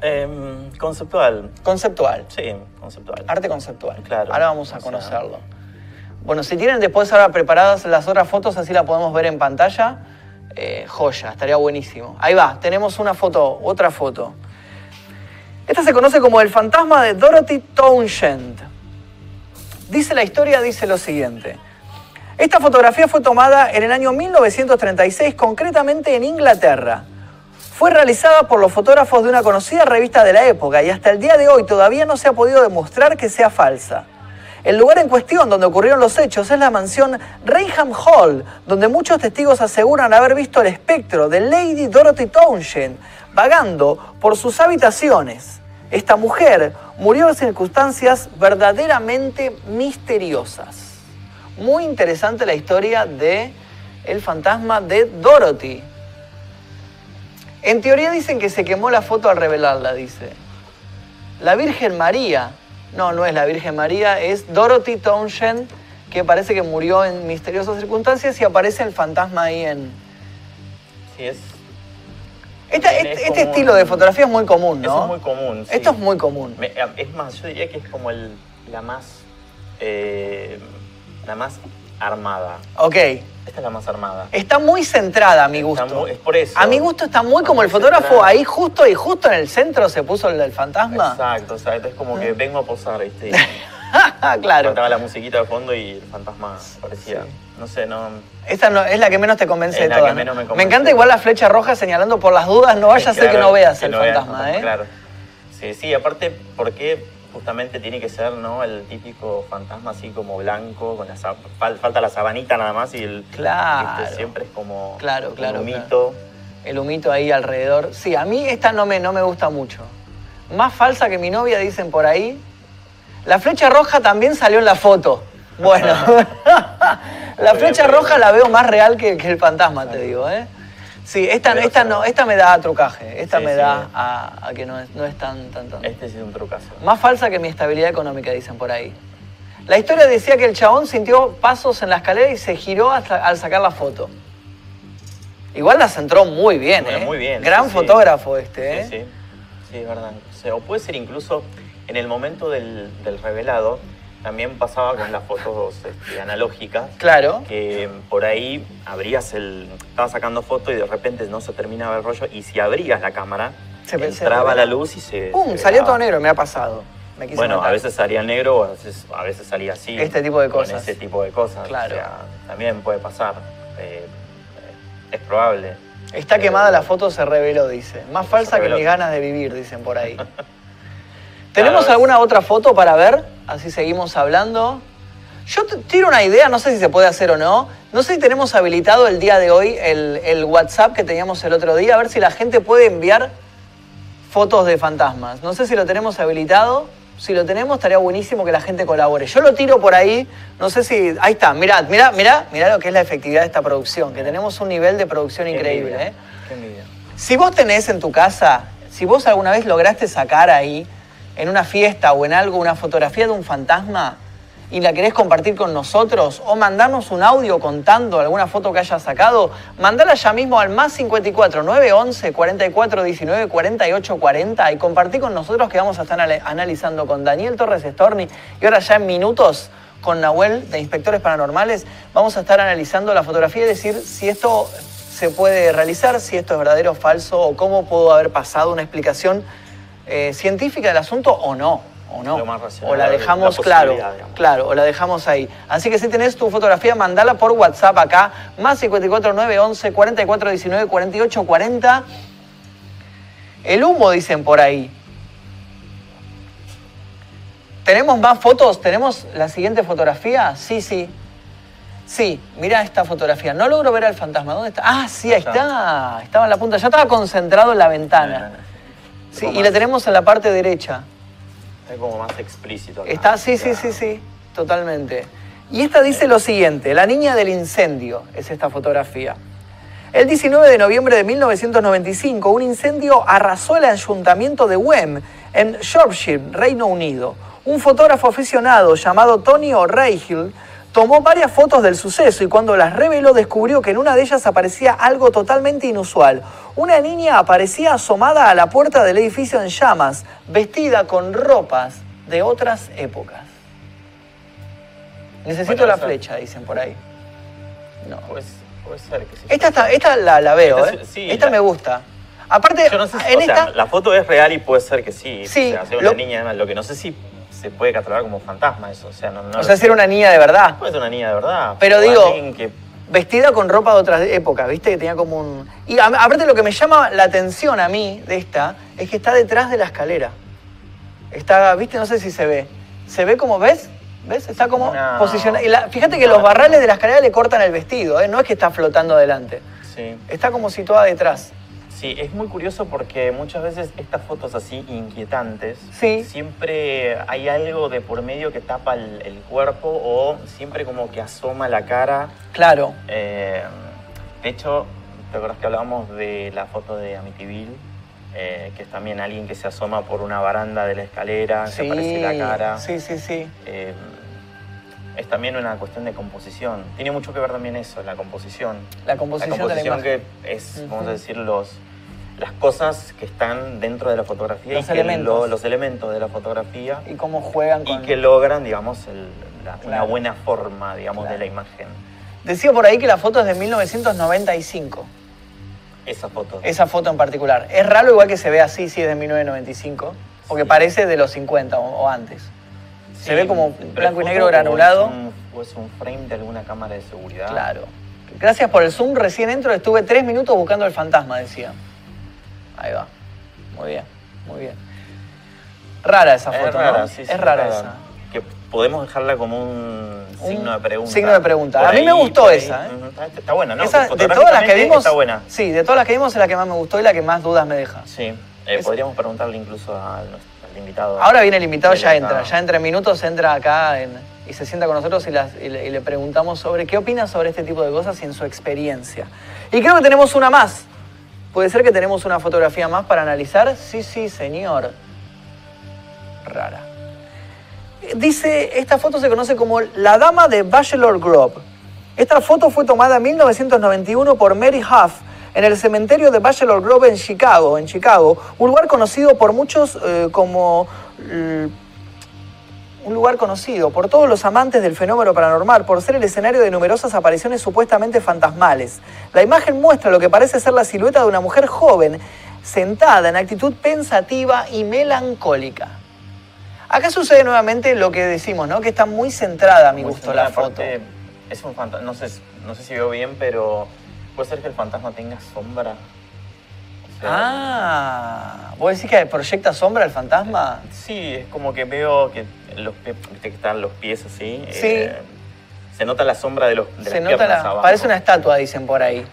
Em, conceptual. Conceptual. Sí, conceptual. Arte conceptual. Claro. Ahora vamos a sea- conocerlo. Bueno, si tienen después ahora preparadas las otras fotos, así la podemos ver en pantalla. Eh, joya, estaría buenísimo. Ahí va, tenemos una foto, otra foto. Esta se conoce como el fantasma de Dorothy Townshend. Dice la historia, dice lo siguiente. Esta fotografía fue tomada en el año 1936, concretamente en Inglaterra. Fue realizada por los fotógrafos de una conocida revista de la época y hasta el día de hoy todavía no se ha podido demostrar que sea falsa. El lugar en cuestión donde ocurrieron los hechos es la mansión Raynham Hall, donde muchos testigos aseguran haber visto el espectro de Lady Dorothy Townshend vagando por sus habitaciones. Esta mujer murió en circunstancias verdaderamente misteriosas. Muy interesante la historia de el fantasma de Dorothy. En teoría dicen que se quemó la foto al revelarla, dice. La Virgen María. No, no es la Virgen María, es Dorothy Townshend, que parece que murió en misteriosas circunstancias y aparece el fantasma ahí en... Sí, es. Esta- Es este este estilo de fotografía es muy común, ¿no? Eso es muy común. sí. Esto es muy común. Me- es más, yo diría que es como el, la más eh, la más armada. Ok. Esta es la más armada. Está muy centrada a mi gusto. Muy- es por eso. A mi gusto está muy Está como muy el fotógrafo centrada. ahí justo y justo en el centro se puso el del fantasma. Exacto, o sea, es como que vengo a posar, ¿viste? Claro. Cantaba la musiquita de fondo y el fantasma parecía. Sí. No sé, no. Esta no- es la que menos te convence Es de la todas. que menos ¿no? me convence. encanta igual la flecha roja señalando por las dudas, no vaya a ser que no veas que el no veas fantasma, ¿eh? Claro. Sí, sí, aparte, porque justamente tiene que ser, ¿no? El típico fantasma así como blanco, con la fal- falta la sabanita nada más y el. Claro. ¿viste? Siempre es como. Claro, claro, humito. El humito ahí alrededor. Sí, a mí esta no me, no me gusta mucho. Más falsa que mi novia, dicen por ahí. La flecha roja también salió en la foto. Bueno, la flecha roja la veo más real que, que el fantasma, te digo, ¿eh? Sí, esta, esta, o sea, no, esta me da a trucaje. Esta Sí, me sí. da a, a que no es, no es tan, tan, tan. Este sí es un trucazo. Más falsa que mi estabilidad económica, dicen por ahí. La historia decía que el chabón sintió pasos en la escalera y se giró hasta, al sacar la foto. Igual la centró muy bien, Bueno, ¿eh? muy bien, Gran sí, sí. fotógrafo este, ¿eh? Sí, sí. Sí, es verdad. O, sea, o puede ser incluso en el momento del, del revelado, también pasaba con las fotos este, analógicas. Claro. que por ahí abrías el. Estabas sacando foto y de repente no se terminaba el rollo. Y si abrías la cámara, Se- entraba la luz y se. ¡Pum! se Salió todo negro, me ha pasado. Me Bueno, matar. a veces salía negro o a veces, a veces salía así. Este tipo de con cosas. ese tipo de cosas. Claro. O sea, también puede pasar. Eh, es probable. Está quemada la foto, se reveló, dice. Más falsa que mis ganas de vivir, dicen por ahí. ¿Tenemos alguna otra foto para ver? Así seguimos hablando. Yo te- tiro una idea, no sé si se puede hacer o no. No sé si tenemos habilitado el día de hoy el, el WhatsApp que teníamos el otro día, a ver si la gente puede enviar fotos de fantasmas. No sé si lo tenemos habilitado. Si lo tenemos, estaría buenísimo que la gente colabore. Yo lo tiro por ahí, no sé si... Ahí está, mirá, mirá, mirá, mirá lo que es la efectividad de esta producción, que tenemos un nivel de producción Qué increíble. envidia, ¿eh? Qué envidia. Si vos tenés en tu casa, si vos alguna vez lograste sacar ahí, en una fiesta o en algo, una fotografía de un fantasma y la querés compartir con nosotros o mandarnos un audio contando alguna foto que hayas sacado, mandala ya mismo al más 54 911 44 19 48 40 y compartí con nosotros que vamos a estar analizando con Daniel Torres Storni. Y ahora ya en minutos con Nahuel de Inspectores Paranormales vamos a estar analizando la fotografía y decir si esto se puede realizar, si esto es verdadero o falso, o cómo pudo haber pasado una explicación eh, científica del asunto o no. O no. Lo más racional, o la dejamos claro, digamos. claro, o la dejamos ahí. Así que si tenés tu fotografía, mandala por WhatsApp acá, más 54 911 44 19 48 40. El humo, dicen por ahí. ¿Tenemos más fotos? ¿Tenemos la siguiente fotografía? Sí, sí. Sí, mira esta fotografía. No logro ver al fantasma. ¿Dónde está? Ah, sí, ahí está. Estaba en la punta. Ya estaba concentrado en la ventana. Sí, y la tenemos en la parte derecha. Está como más explícito. acá. Está, sí, sí, sí, sí, totalmente. Y esta dice lo siguiente, la niña del incendio es esta fotografía. El 19 de noviembre de 1995, un incendio arrasó el ayuntamiento de Wem, en Shropshire, Reino Unido. Un fotógrafo aficionado llamado Tony O'Reilly tomó varias fotos del suceso y cuando las reveló descubrió que en una de ellas aparecía algo totalmente inusual. Una niña aparecía asomada a la puerta del edificio en llamas, vestida con ropas de otras épocas. Necesito Bueno, la flecha, dicen por ahí. No. Puede ser que sí. Esta, está- esta la, la veo, Esta ¿eh? sí- esta la- me gusta. Aparte, Yo no sé si, en o sea, esta... la foto es real y puede ser que sí. Sí, O sea, sea lo- una niña, lo que no sé si se puede catalogar como fantasma eso. O sea, no, no o sea, era una niña de verdad. Puede ser una niña de verdad. Pero o digo- que Vestida con ropa de otras épocas, ¿viste? Que tenía como un... Y a- aparte lo que me llama la atención a mí de esta es que está detrás de la escalera. Está, ¿viste? No sé si se ve. ¿Se ve como, ves? ¿Ves? Está como No. posicionada. Fíjate que los barrales de la escalera le cortan el vestido, ¿eh? No es que está flotando adelante. Sí. Está como situada detrás. Sí, es muy curioso porque muchas veces estas fotos así inquietantes, Sí. siempre hay algo de por medio que tapa el, el cuerpo o siempre como que asoma la cara. Claro. Eh, de hecho, ¿te acuerdas que hablábamos de la foto de Amityville? Eh, que es también alguien que se asoma por una baranda de la escalera, Sí, que aparece la cara. sí, sí, sí. Eh, es también una cuestión de composición. Tiene mucho que ver también eso, la composición. La composición, la composición de la imagen. que es, vamos a decir, los, las cosas que están dentro de la fotografía Los y elementos. lo- los elementos de la fotografía Y cómo juegan y con... que logran, digamos, el- la- una buena forma, digamos, Claro. de la imagen. Decía por ahí que la foto es de 1995. Esa foto. Esa foto en particular. Es raro igual que se ve así si es de 1995, porque Sí. parece de los 50 o, o antes. Se ve como blanco y negro granulado. Es un, o es un frame de alguna cámara de seguridad. Claro. Gracias por el zoom, recién entro, estuve tres minutos buscando el fantasma, decía. Ahí va. Muy bien, muy bien. Rara esa foto, Es rara, ¿no? sí, sí, es rara esa. Que podemos dejarla como un, Un signo de pregunta. signo de pregunta. Por A mí me gustó esa, ¿eh? Está, buena, ¿no? Esa, de todas las que vimos, Está buena. sí, de todas las que vimos es la que más me gustó y la que más dudas me deja. Sí. Eh, Es- Podríamos preguntarle incluso al, al invitado. Ahora viene el invitado, ya entra, ya entre minutos entra acá en- y se sienta con nosotros y, las- y le, y le preguntamos sobre qué opina sobre este tipo de cosas y en su experiencia. Y creo que tenemos una más. ¿Puede ser que tenemos una fotografía más para analizar? Sí, sí, señor. Rara. Dice, esta foto se conoce como la dama de Bachelor Grove. Esta foto fue tomada en 1991 por Mary Huff en el cementerio de Bachelor Grove en Chicago, en Chicago, un lugar conocido por muchos eh, como un lugar conocido por todos los amantes del fenómeno paranormal, por ser el escenario de numerosas apariciones supuestamente fantasmales. La imagen muestra lo que parece ser la silueta de una mujer joven, sentada en actitud pensativa y melancólica. Acá sucede nuevamente lo que decimos, ¿no? Que está muy centrada a mi Muy gusto la foto. Es un fantasma. No sé, no sé si veo bien, pero puede ser que el fantasma tenga sombra. Ah, ¿vos decís que proyecta sombra el fantasma? Sí, es como que veo que los pies, viste que están los pies así. Sí. eh, se nota la sombra de los de Se las nota piernas la, abajo. parece una estatua, dicen por ahí.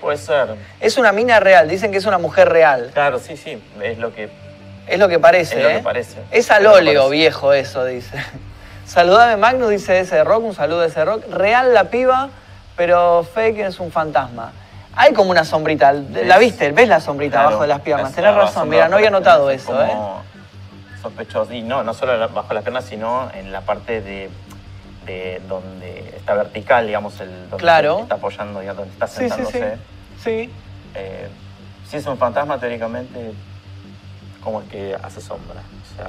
Puede ser. Es una mina real, dicen que es una mujer real. Claro, sí, sí. Es lo que. Es lo que parece, Es lo ¿eh? que parece. Es al Es óleo, viejo, eso, dice. Saludame Magnus, dice ese rock, un saludo de ese rock. Real la piba, pero fake es un fantasma. Hay como una sombrita, ¿la viste? ¿Ves la sombrita Claro, abajo de las piernas? Tenés razón, mira, no había notado es eso, ¿eh? como Sospechoso. Y no, no solo bajo las piernas, sino en la parte de, de donde está vertical, digamos, el donde Claro. está apoyando, ya donde está Sí, sí, sentándose. sí. Sí. Eh, si es un fantasma, teóricamente, como el que hace sombra. O sea,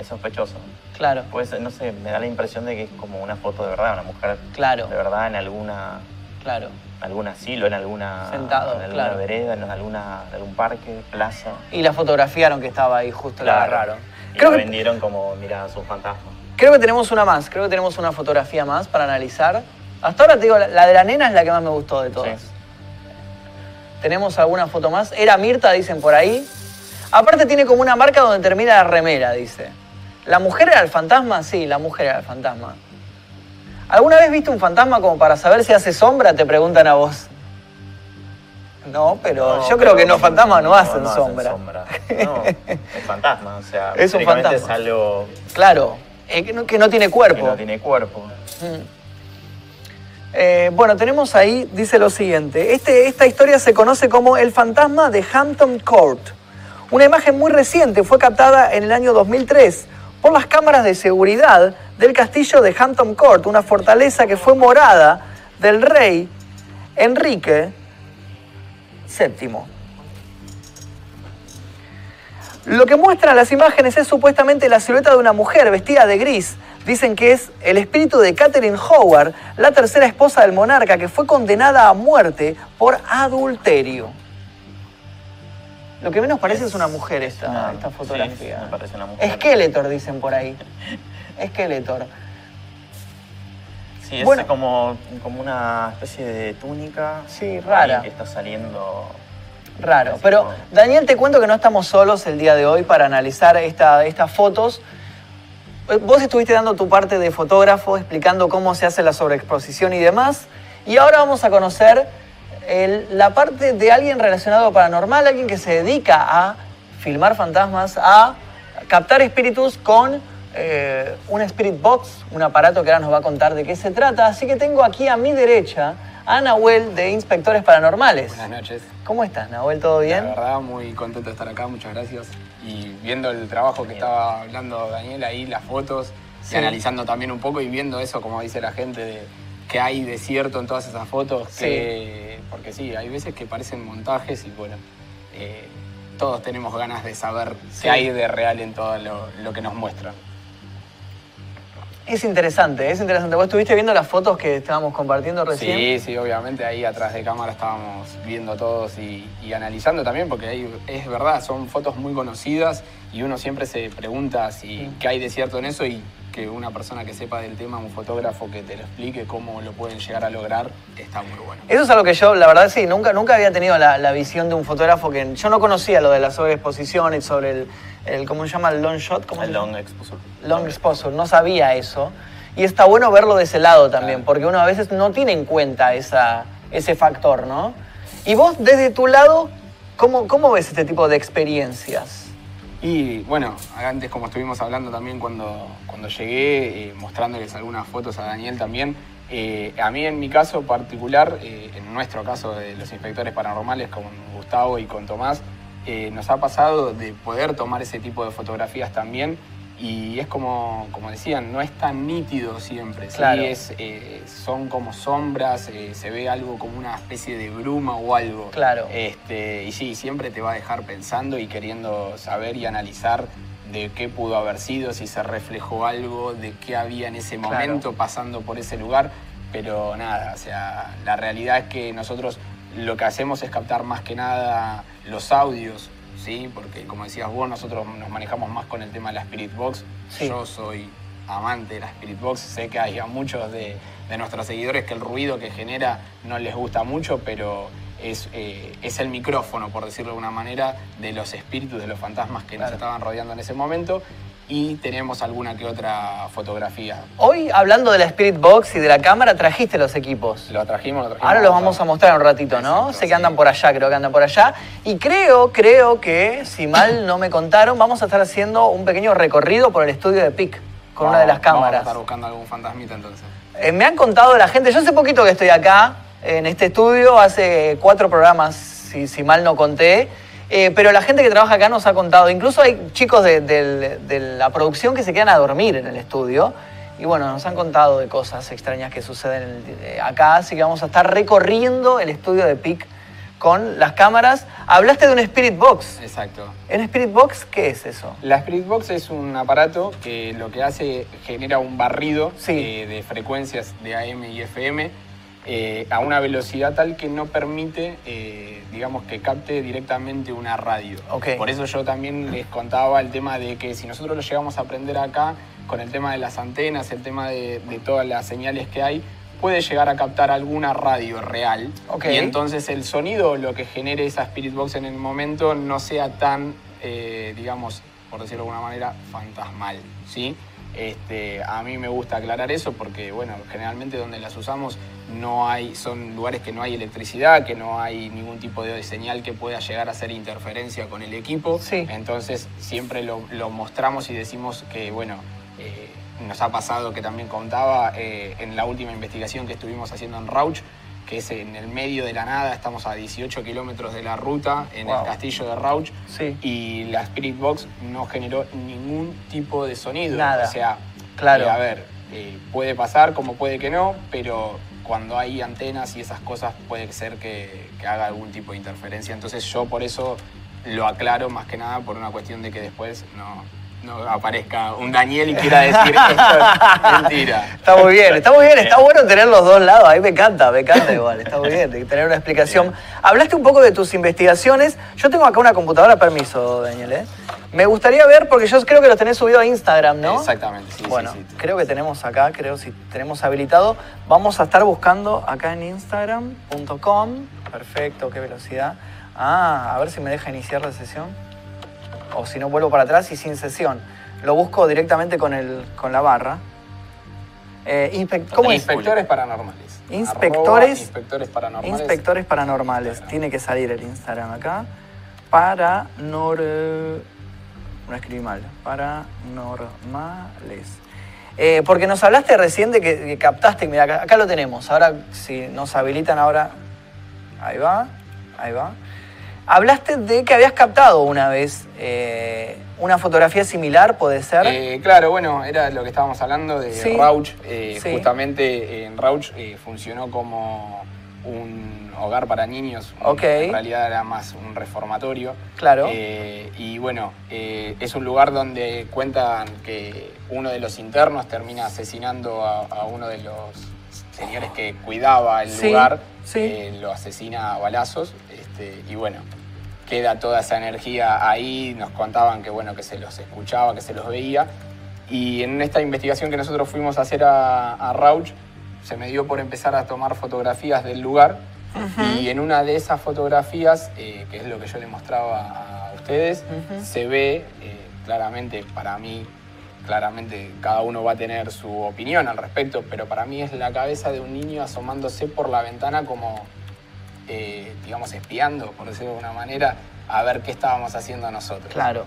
es sospechoso. Claro, Pues, no sé, me da la impresión de que es como una foto de verdad, una mujer Claro. de verdad en alguna, claro. Algún asilo, en alguna, Sentado, en alguna claro. vereda, en alguna, en algún parque, plaza. Y la fotografiaron que estaba ahí, justo la Claro. agarraron. Y Creo que, vendieron como, mira, es un fantasma. creo que tenemos una más, creo que tenemos una fotografía más para analizar. Hasta ahora te digo, la, la de la nena es la que más me gustó de todas. Sí. ¿Tenemos alguna foto más? Era Mirta, dicen por ahí. Aparte tiene como una marca donde termina la remera, dice. ¿La mujer era el fantasma? Sí, la mujer era el fantasma. ¿Alguna vez viste un fantasma como para saber si hace sombra? Te preguntan a vos. No, pero No, yo creo que los fantasmas no, hacen sombra. sombra. No, es fantasma, o sea, Es un fantasma. es algo Claro, eh, que, no, que no tiene que cuerpo. no tiene cuerpo. Mm. Eh, bueno, tenemos ahí, dice lo siguiente. Este, esta historia se conoce como el fantasma de Hampton Court. Una imagen muy reciente fue captada en el año 2003 por las cámaras de seguridad del castillo de Hampton Court, una fortaleza que fue morada del rey Enrique VII. Lo que muestran las imágenes es supuestamente la silueta de una mujer vestida de gris. Dicen que es el espíritu de Catherine Howard, la tercera esposa del monarca, que fue condenada a muerte por adulterio. Lo que menos parece es, una mujer esta, una- esta sí, fotografía. me parece una mujer. Skeletor, dicen por ahí. Skeletor. Sí, es Bueno. como, como una especie de túnica. Sí, rara. Que está saliendo. Raro. Pero, como- Daniel, te cuento que no estamos solos el día de hoy para analizar esta- estas fotos. Eh, Vos estuviste dando tu parte de fotógrafo, explicando cómo se hace la sobreexposición y demás. Y ahora vamos a conocer el- la parte de alguien relacionado a paranormal, alguien que se dedica a filmar fantasmas, a captar espíritus con eh, un Spirit Box, un aparato que ahora nos va a contar de qué se trata. Así que tengo aquí a mi derecha a Nahuel de Inspectores Paranormales. Buenas noches. ¿Cómo estás, Nahuel? ¿Todo bien? La verdad, muy contento de estar acá, muchas gracias. Y viendo el trabajo que estaba hablando Daniel ahí, las fotos, Sí. y analizando también un poco y viendo eso, como dice la gente, de qué hay de cierto en todas esas fotos. Sí. que- porque sí, hay veces que parecen montajes y bueno, eh, todos tenemos ganas de saber Sí. qué hay de real en todo lo, lo que nos muestran. Es interesante, es interesante. ¿Vos estuviste viendo las fotos que estábamos compartiendo recién? Sí, sí, obviamente ahí atrás de cámara estábamos viendo todos y, y analizando también, porque ahí es verdad, son fotos muy conocidas y uno siempre se pregunta si qué hay de cierto en eso y que una persona que sepa del tema, un fotógrafo que te lo explique cómo lo pueden llegar a lograr, está muy bueno. Eso es algo que yo, la verdad, sí, nunca, nunca había tenido la, la visión de un fotógrafo que yo no conocía lo de la sobreexposición y sobre el, el ¿cómo se llama? El long shot. ¿cómo El long exposure. long exposure, no sabía eso. Y está bueno verlo de ese lado también, Claro. porque uno a veces no tiene en cuenta esa, ese factor, ¿no? Y vos, desde tu lado, ¿cómo, cómo ves este tipo de experiencias? Y bueno, antes como estuvimos hablando también cuando, cuando llegué, eh, mostrándoles algunas fotos a Daniel también, eh, a mí en mi caso particular, eh, en nuestro caso de los inspectores paranormales con Gustavo y con Tomás, nos ha pasado de poder tomar ese tipo de fotografías también y es como, como decían, no es tan nítido siempre, ¿sí? Es, eh, son como sombras, eh, se ve algo como una especie de bruma o algo. Claro. Este, y sí, siempre te va a dejar pensando y queriendo saber y analizar de qué pudo haber sido, si se reflejó algo, de qué había en ese Claro. momento pasando por ese lugar. Pero nada, o sea, la realidad es que nosotros lo que hacemos es captar más que nada los audios, ¿sí? Porque como decías vos, nosotros nos manejamos más con el tema de la Spirit Box. Sí. Yo soy amante de la Spirit Box. Sé que hay a muchos de, de nuestros seguidores que el ruido que genera no les gusta mucho, pero es, eh, es el micrófono, por decirlo de alguna manera, de los espíritus, de los fantasmas que Claro. nos estaban rodeando en ese momento. Y tenemos alguna que otra fotografía. Hoy, hablando de la Spirit Box y de la cámara, trajiste los equipos. Lo trajimos, lo trajimos. Ahora los vamos a mostrar un ratito, ¿no? Exacto, sé que sí. andan por allá, creo que andan por allá. Y creo, creo que, si mal no me contaron, vamos a estar haciendo un pequeño recorrido por el estudio de PIC con una de las Vamos- Vamos a cámaras. estar buscando algún fantasmita entonces. Eh, me han contado la gente, yo hace poquito que estoy acá, en este estudio, hace cuatro programas, si, si mal no conté, eh, pero la gente que trabaja acá nos ha contado, incluso hay chicos de, la producción que se quedan a dormir en el estudio, y bueno, nos han contado de cosas extrañas que suceden eh, acá, así que vamos a estar recorriendo el estudio de PIC con las cámaras. Hablaste de un Spirit Box. Exacto. ¿En Spirit Box qué es eso? La Spirit Box es un aparato que lo que hace genera un barrido Sí. eh, de frecuencias de AM y FM eh, a una velocidad tal que no permite, eh, digamos, que capte directamente una radio. Ok. Por eso yo también les contaba el tema de que si nosotros lo llegamos a aprender acá, con el tema de las antenas, el tema de, de todas las señales que hay, puede llegar a captar alguna radio real. Ok. Y entonces el sonido, lo que genere esa Spirit Box en el momento, no sea tan, eh, digamos, por decirlo de alguna manera, fantasmal, ¿sí? Este, a mí me gusta aclarar eso porque, bueno, generalmente donde las usamos no hay, son lugares que no hay electricidad, que no hay ningún tipo de señal que pueda llegar a hacer interferencia con el equipo. Sí. Entonces siempre lo, lo mostramos y decimos que, bueno, eh, nos ha pasado que también contaba eh, en la última investigación que estuvimos haciendo en Rauch, que es en el medio de la nada, estamos a 18 kilómetros de la ruta, en Wow. el castillo de Rauch, Sí. y la Spirit Box no generó ningún tipo de sonido. Nada. O sea, Claro. eh, a ver, eh, puede pasar como puede que no, pero cuando hay antenas y esas cosas puede ser que, que haga algún tipo de interferencia. Entonces yo por eso lo aclaro más que nada por una cuestión de que después no, no aparezca un Daniel y quiera decir esto es mentira. Está muy bien, está muy bien, está bueno tener los dos lados, a mí me encanta, me encanta igual, está muy bien, tener una explicación. Hablaste un poco de tus investigaciones, yo tengo acá una computadora, permiso, Daniel, ¿eh? Me gustaría ver, porque yo creo que los tenés subido a Instagram, ¿no? Exactamente, sí, Bueno, sí, sí. creo que tenemos acá, creo si tenemos habilitado. Vamos a estar buscando acá en instagram.com. Perfecto, qué velocidad. Ah, a ver si me deja iniciar la sesión. O si no, vuelvo para atrás y sin sesión. Lo busco directamente con, el, con la barra. Eh, ¿Cómo es? Inspectores paranormales. Inspectores- inspectores paranormales. Inspectores paranormales. Tiene que salir el Instagram acá. Paranor... No escribí mal. Paranormales. Eh, porque nos hablaste recién de que, que captaste, mira, acá, acá lo tenemos. Ahora, si nos habilitan ahora. Ahí va, ahí va. Hablaste de que habías captado una vez eh, una fotografía similar, ¿puede ser? Eh, claro, bueno, era lo que estábamos hablando de Sí. Rauch. Eh, Sí. Justamente en Rauch eh, funcionó como un hogar para niños. Ok. En realidad era más un reformatorio. Claro. Y bueno, es un lugar donde cuentan que uno de los internos termina asesinando a, a uno de los señores que cuidaba el Sí, lugar. sí. Lo asesina a balazos. Este, y bueno, queda toda esa energía ahí. Nos contaban que bueno, que se los escuchaba, que se los veía. Y en esta investigación que nosotros fuimos a hacer a, a Rauch, se me dio por empezar a tomar fotografías del lugar. Y en una de esas fotografías, eh, que es lo que yo le mostraba a ustedes, se ve eh, claramente, para mí, claramente cada uno va a tener su opinión al respecto, pero para mí es la cabeza de un niño asomándose por la ventana como, eh, digamos, espiando, por decirlo de alguna manera, a ver qué estábamos haciendo nosotros. Claro.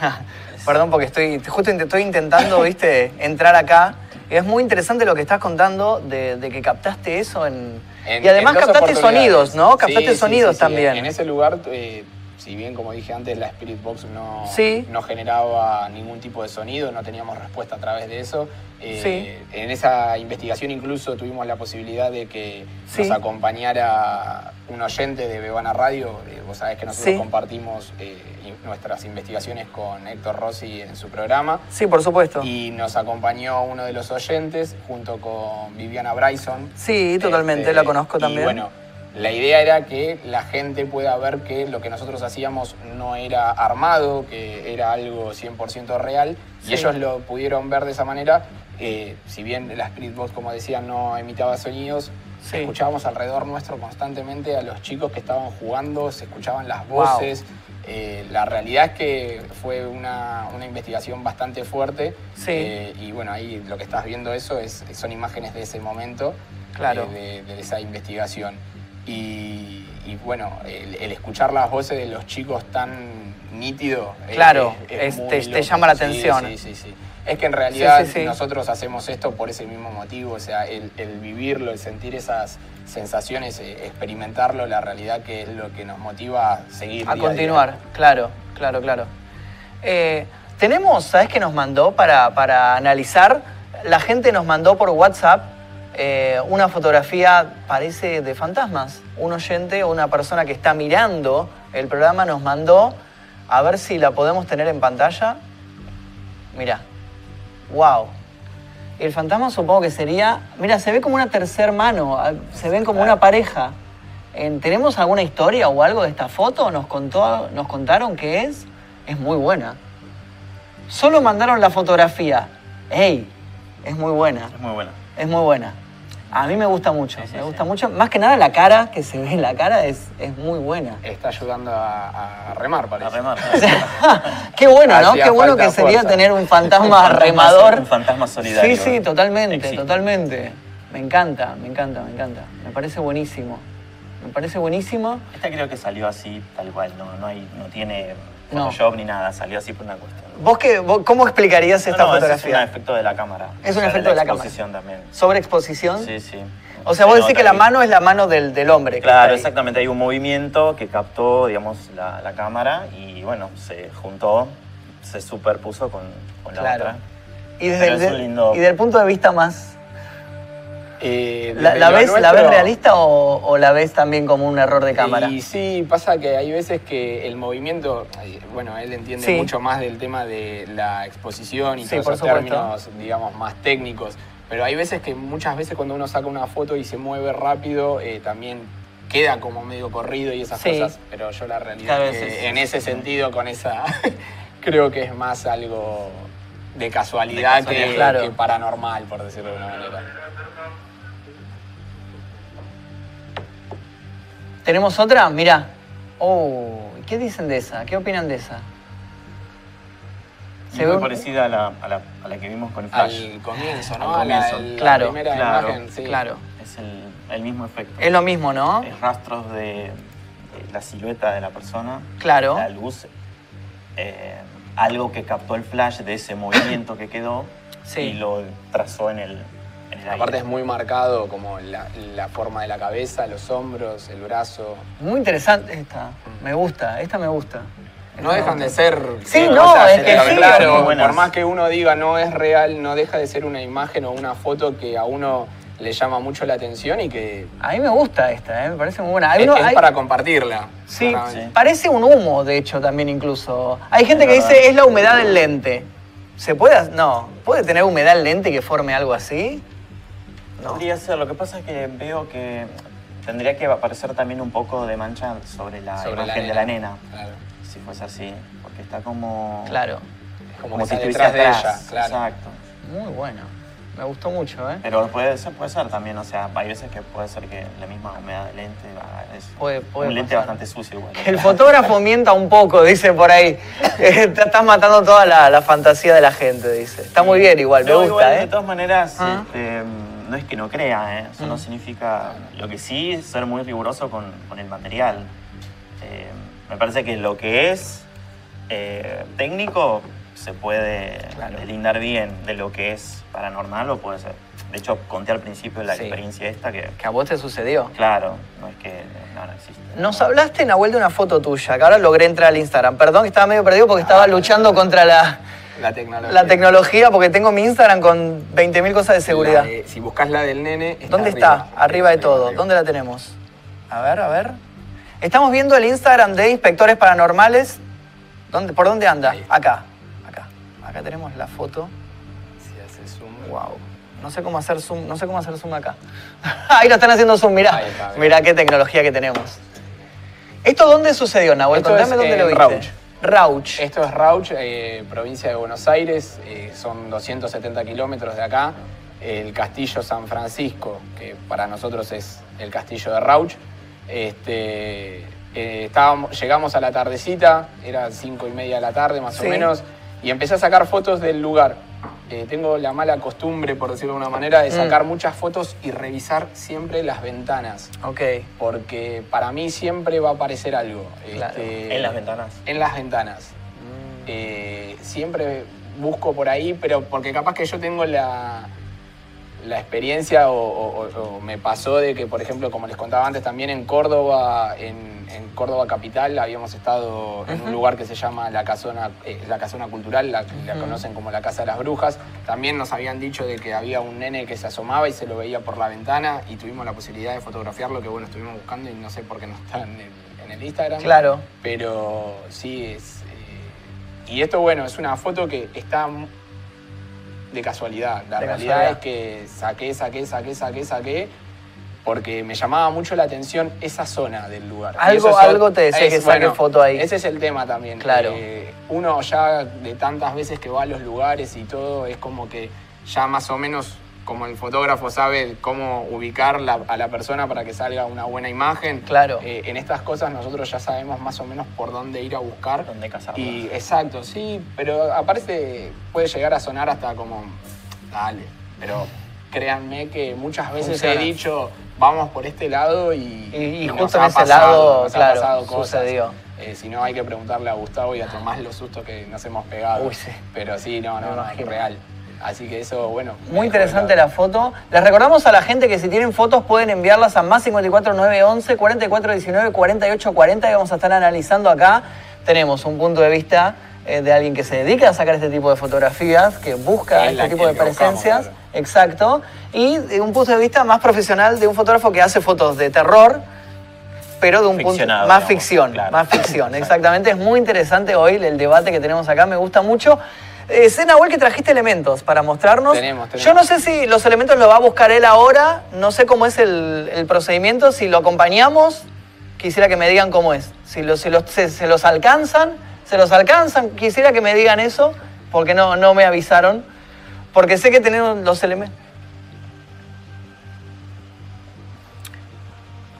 Perdón porque estoy justo estoy intentando, viste, entrar acá. Es muy interesante lo que estás contando de, de que captaste eso en... En- y además en captaste sonidos, ¿no? Captaste Sí, sí, sonidos sí, también. En ese lugar, eh, si bien como dije antes, la Spirit Box no, Sí. no generaba ningún tipo de sonido, no teníamos respuesta a través de eso. eh, Sí. En esa investigación incluso tuvimos la posibilidad de que Sí. nos acompañara un oyente de Bebana Radio. Eh, vos sabés que nosotros compartimos eh, nuestras investigaciones con Héctor Rossi en su programa. Sí, por supuesto. Y nos acompañó uno de los oyentes junto con Viviana Bryson. Sí, totalmente, Este, la conozco y también. bueno, la idea era que la gente pueda ver que lo que nosotros hacíamos no era armado, que era algo 100% real, Sí. y ellos lo pudieron ver de esa manera. eh, si bien la Spirit Box, como decía, no emitaba sonidos, Sí. escuchábamos alrededor nuestro constantemente a los chicos que estaban jugando, se escuchaban las Wow. voces. Eh, la realidad es que fue una, una investigación bastante fuerte. Sí. eh, y bueno, ahí lo que estás viendo eso es, son imágenes de ese momento. Claro. de, de esa investigación. Y, y bueno, el, el escuchar las voces de los chicos tan nítido. Claro, es- es es- muy te- sí, la Sí, atención. Sí, sí, sí. Es que en realidad Sí, sí, sí. nosotros hacemos esto por ese mismo motivo, o sea, el, el vivirlo, el sentir esas sensaciones, eh, experimentarlo, la realidad que es lo que nos motiva a seguir. A día. continuar, claro, claro, claro. Eh, tenemos, ¿sabes qué nos mandó para, para analizar? La gente nos mandó por WhatsApp eh, una fotografía, parece de fantasmas. Un oyente o una persona que está mirando el programa nos mandó, a ver si la podemos tener en pantalla. Mira, wow. El fantasma supongo que sería, mira, se ve como una tercer mano, ah, se ven como una pareja. En- ¿Tenemos alguna historia o algo de esta foto? ¿Nos, contó, ¿Nos contaron qué es? Es muy buena. Solo mandaron la fotografía. ¡Ey! Es muy buena. Es muy buena. Es muy buena. A mí me gusta mucho. Sí, sí, me sí. gusta mucho. Más que nada la cara que se ve en la cara es, es muy buena. Está ayudando a, a remar, parece. A remar. Qué bueno, ¿no? Hacía Qué bueno que sería fuerza. tener un fantasma remador. Un fantasma solidario. Sí, sí, totalmente, Existe. totalmente. Me encanta, me encanta, me encanta. Me parece buenísimo. Me parece buenísimo. Esta creo que salió así, tal cual. No, no, hay, no tiene No. Photoshop ni nada. Salió así por una cuestión. ¿Vos, qué, vos cómo explicarías esta no, no, fotografía? Es un efecto de la cámara. Es un O sea, efecto de la cámara. exposición también. ¿Sobreexposición? Sí, sí. O sea, Se vos decís que la mano es la mano del, del hombre. Claro, exactamente. Hay un movimiento que captó, digamos, la, la cámara y, bueno, se juntó, se superpuso con, con la Claro. otra. Y desde, el, lindo- y del punto de vista más... Eh, ¿La, ves, ¿La ves realista o, o la ves también como un error de cámara? Y sí, pasa que hay veces que el movimiento, bueno, él entiende Sí. mucho más del tema de la exposición y Sí, todos por esos supuesto. términos, digamos, más técnicos. Pero hay veces que muchas veces cuando uno saca una foto y se mueve rápido, eh, también queda como medio corrido y esas Sí. cosas. Pero yo la realidad es que en ese sentido, con esa, creo que es más algo de casualidad, De casualidad, que, claro. que paranormal, por decirlo de alguna manera. ¿Tenemos otra? Mirá. Oh, ¿qué dicen de esa? ¿Qué opinan de esa? Se ve muy un- parecida a la, a, la, a la que vimos con Flash. Al comienzo, ¿no? Al la- comienzo. la Claro, primera claro, imagen, sí. Claro. Es el, el mismo efecto. Es lo mismo, ¿no? Es rastros de, de la silueta de la persona, Claro. la luz, eh, algo que captó el flash de ese movimiento que quedó Sí. y lo trazó en el, Aparte es muy marcado como la, la forma de la cabeza, los hombros, el brazo. Muy interesante esta. Me gusta, esta me gusta. No dejan de ser. Sí, eh, no, cosas, es que sí, claro, por más que uno diga no es real, no deja de ser una imagen o una foto que a uno le llama mucho la atención y que A mí me gusta esta, ¿eh? me parece muy buena. Hay es, uno- es hay- para compartirla. Sí, parece un humo, de hecho, también incluso. Hay gente que dice es la humedad del lente. ¿Se puede? No. ¿Puede tener humedad el lente que forme algo así? No. Podría ser, lo que pasa es que veo que tendría que aparecer también un poco de mancha sobre la Sobre la imagen de la nena, Claro. si fuese así, porque está como... Claro. Como, Como que si estuviese detrás de atrás. ella. Claro. Exacto. Muy bueno. Me gustó mucho, ¿eh? Pero puede ser, puede ser también, o sea, hay veces que puede ser que la misma humedad del lente es Puede- puede un lente pasar. bastante sucio igual. Que el fotógrafo mienta un poco, dice por ahí. Está- Estás matando toda la, la fantasía de la gente, dice. Está muy bien igual, me No, gusta, igual, De ¿eh? todas maneras, Ah. este, no es que no crea, ¿eh? eso no Mm. significa. Lo que sí es ser muy riguroso con, con el material. Eh, me parece que lo que es eh, técnico se puede Claro. delindar bien de lo que es paranormal o puede ser. De hecho, conté al principio la Sí. experiencia esta que, Que a vos te sucedió. claro, no es que no, no existe. Nos hablaste, Nahuel, de una foto tuya, que ahora logré entrar al Instagram. Perdón que estaba medio perdido porque estaba luchando contra la, La tecnología. la tecnología, porque tengo mi Instagram con 20.000 cosas de seguridad. De- si buscas la del nene. está ¿Dónde arriba. está? Arriba de todo. arriba. ¿Dónde la tenemos? A ver, a ver. Estamos viendo el Instagram de Inspectores Paranormales. ¿Dónde, ¿Por dónde anda? Acá. Acá. Acá tenemos la foto. Si haces zoom. Wow. No sé cómo hacer zoom, no sé cómo hacer zoom acá. Ahí lo están haciendo zoom, mirá. Ahí está, bien. mirá qué tecnología que tenemos. ¿Esto dónde sucedió, Nahuel? Esto Contame es dónde lo viste. Rauch. Rauch. Esto es Rauch, eh, provincia de Buenos Aires, eh, son 270 kilómetros de acá. El castillo San Francisco, que para nosotros es el castillo de Rauch. Este, eh, estábamos, llegamos a la tardecita, era cinco y media de la tarde más Sí. o menos, y empecé a sacar fotos del lugar. Eh, tengo la mala costumbre, por decirlo de una manera, de Mm. sacar muchas fotos y revisar siempre las ventanas, Ok. porque para mí siempre va a aparecer algo. Claro. Este, En las ventanas. en las ventanas. Eh, siempre busco por ahí, pero porque capaz que yo tengo la, la experiencia o, o- o- o me pasó de que, por ejemplo, como les contaba antes, también en Córdoba, en, en Córdoba Capital, habíamos estado en un lugar que se llama la Casona, eh, la Casona Cultural, la, conocen como la Casa de las Brujas. También nos habían dicho de que había un nene que se asomaba y se lo veía por la ventana y tuvimos la posibilidad de fotografiarlo, que bueno, estuvimos buscando y no sé por qué no está en el, en el Instagram. Claro. Pero sí, es. eh, y esto, bueno, es una foto que está de casualidad. La De realidad casualidad. es que saqué, saqué, saqué, saqué, saqué. Porque me llamaba mucho la atención esa zona del lugar. Algo- es- algo te decía que saque foto ahí. Ese es el tema también. Claro. Eh, uno ya de tantas veces que va a los lugares y todo, es como que ya más o menos, como el fotógrafo sabe cómo ubicar la- a la persona para que salga una buena imagen. Claro. Eh, en estas cosas nosotros ya sabemos más o menos por dónde ir a buscar. Dónde cazarlas. Y exacto, sí, pero aparte puede llegar a sonar hasta como, dale, pero créanme que muchas veces Funciona. he dicho, vamos por este lado y, Y- y nos justo en ese pasado, lado, claro, pasado cosas. sucedió. Eh, si no, hay que preguntarle a Gustavo y a Tomás los sustos que nos hemos pegado. Uy, sí. Pero sí, no, no, no, imagino. real. Así que eso, bueno. Muy interesante la foto. Les recordamos a la gente que si tienen fotos pueden enviarlas a más 54 911 44 19 48 40 y vamos a estar analizando acá. Tenemos un punto de vista eh, de alguien que se dedica a sacar este tipo de fotografías, que busca este tipo de que buscamos, presencias. claro. Exacto. Y de un punto de vista más profesional de un fotógrafo que hace fotos de terror, pero de un punto más digamos, ficción, claro. más ficción, exactamente. Es muy interesante hoy el debate que tenemos acá, me gusta mucho. Eh, sé, Nahuel, que trajiste elementos para mostrarnos. Tenemos, tenemos. Yo no sé si los elementos los va a buscar él ahora, no sé cómo es el, el procedimiento, si lo acompañamos, quisiera que me digan cómo es. Si, los- si los- se, se los alcanzan, se los alcanzan, quisiera que me digan eso, porque no, no me avisaron, porque sé que tenemos los elementos.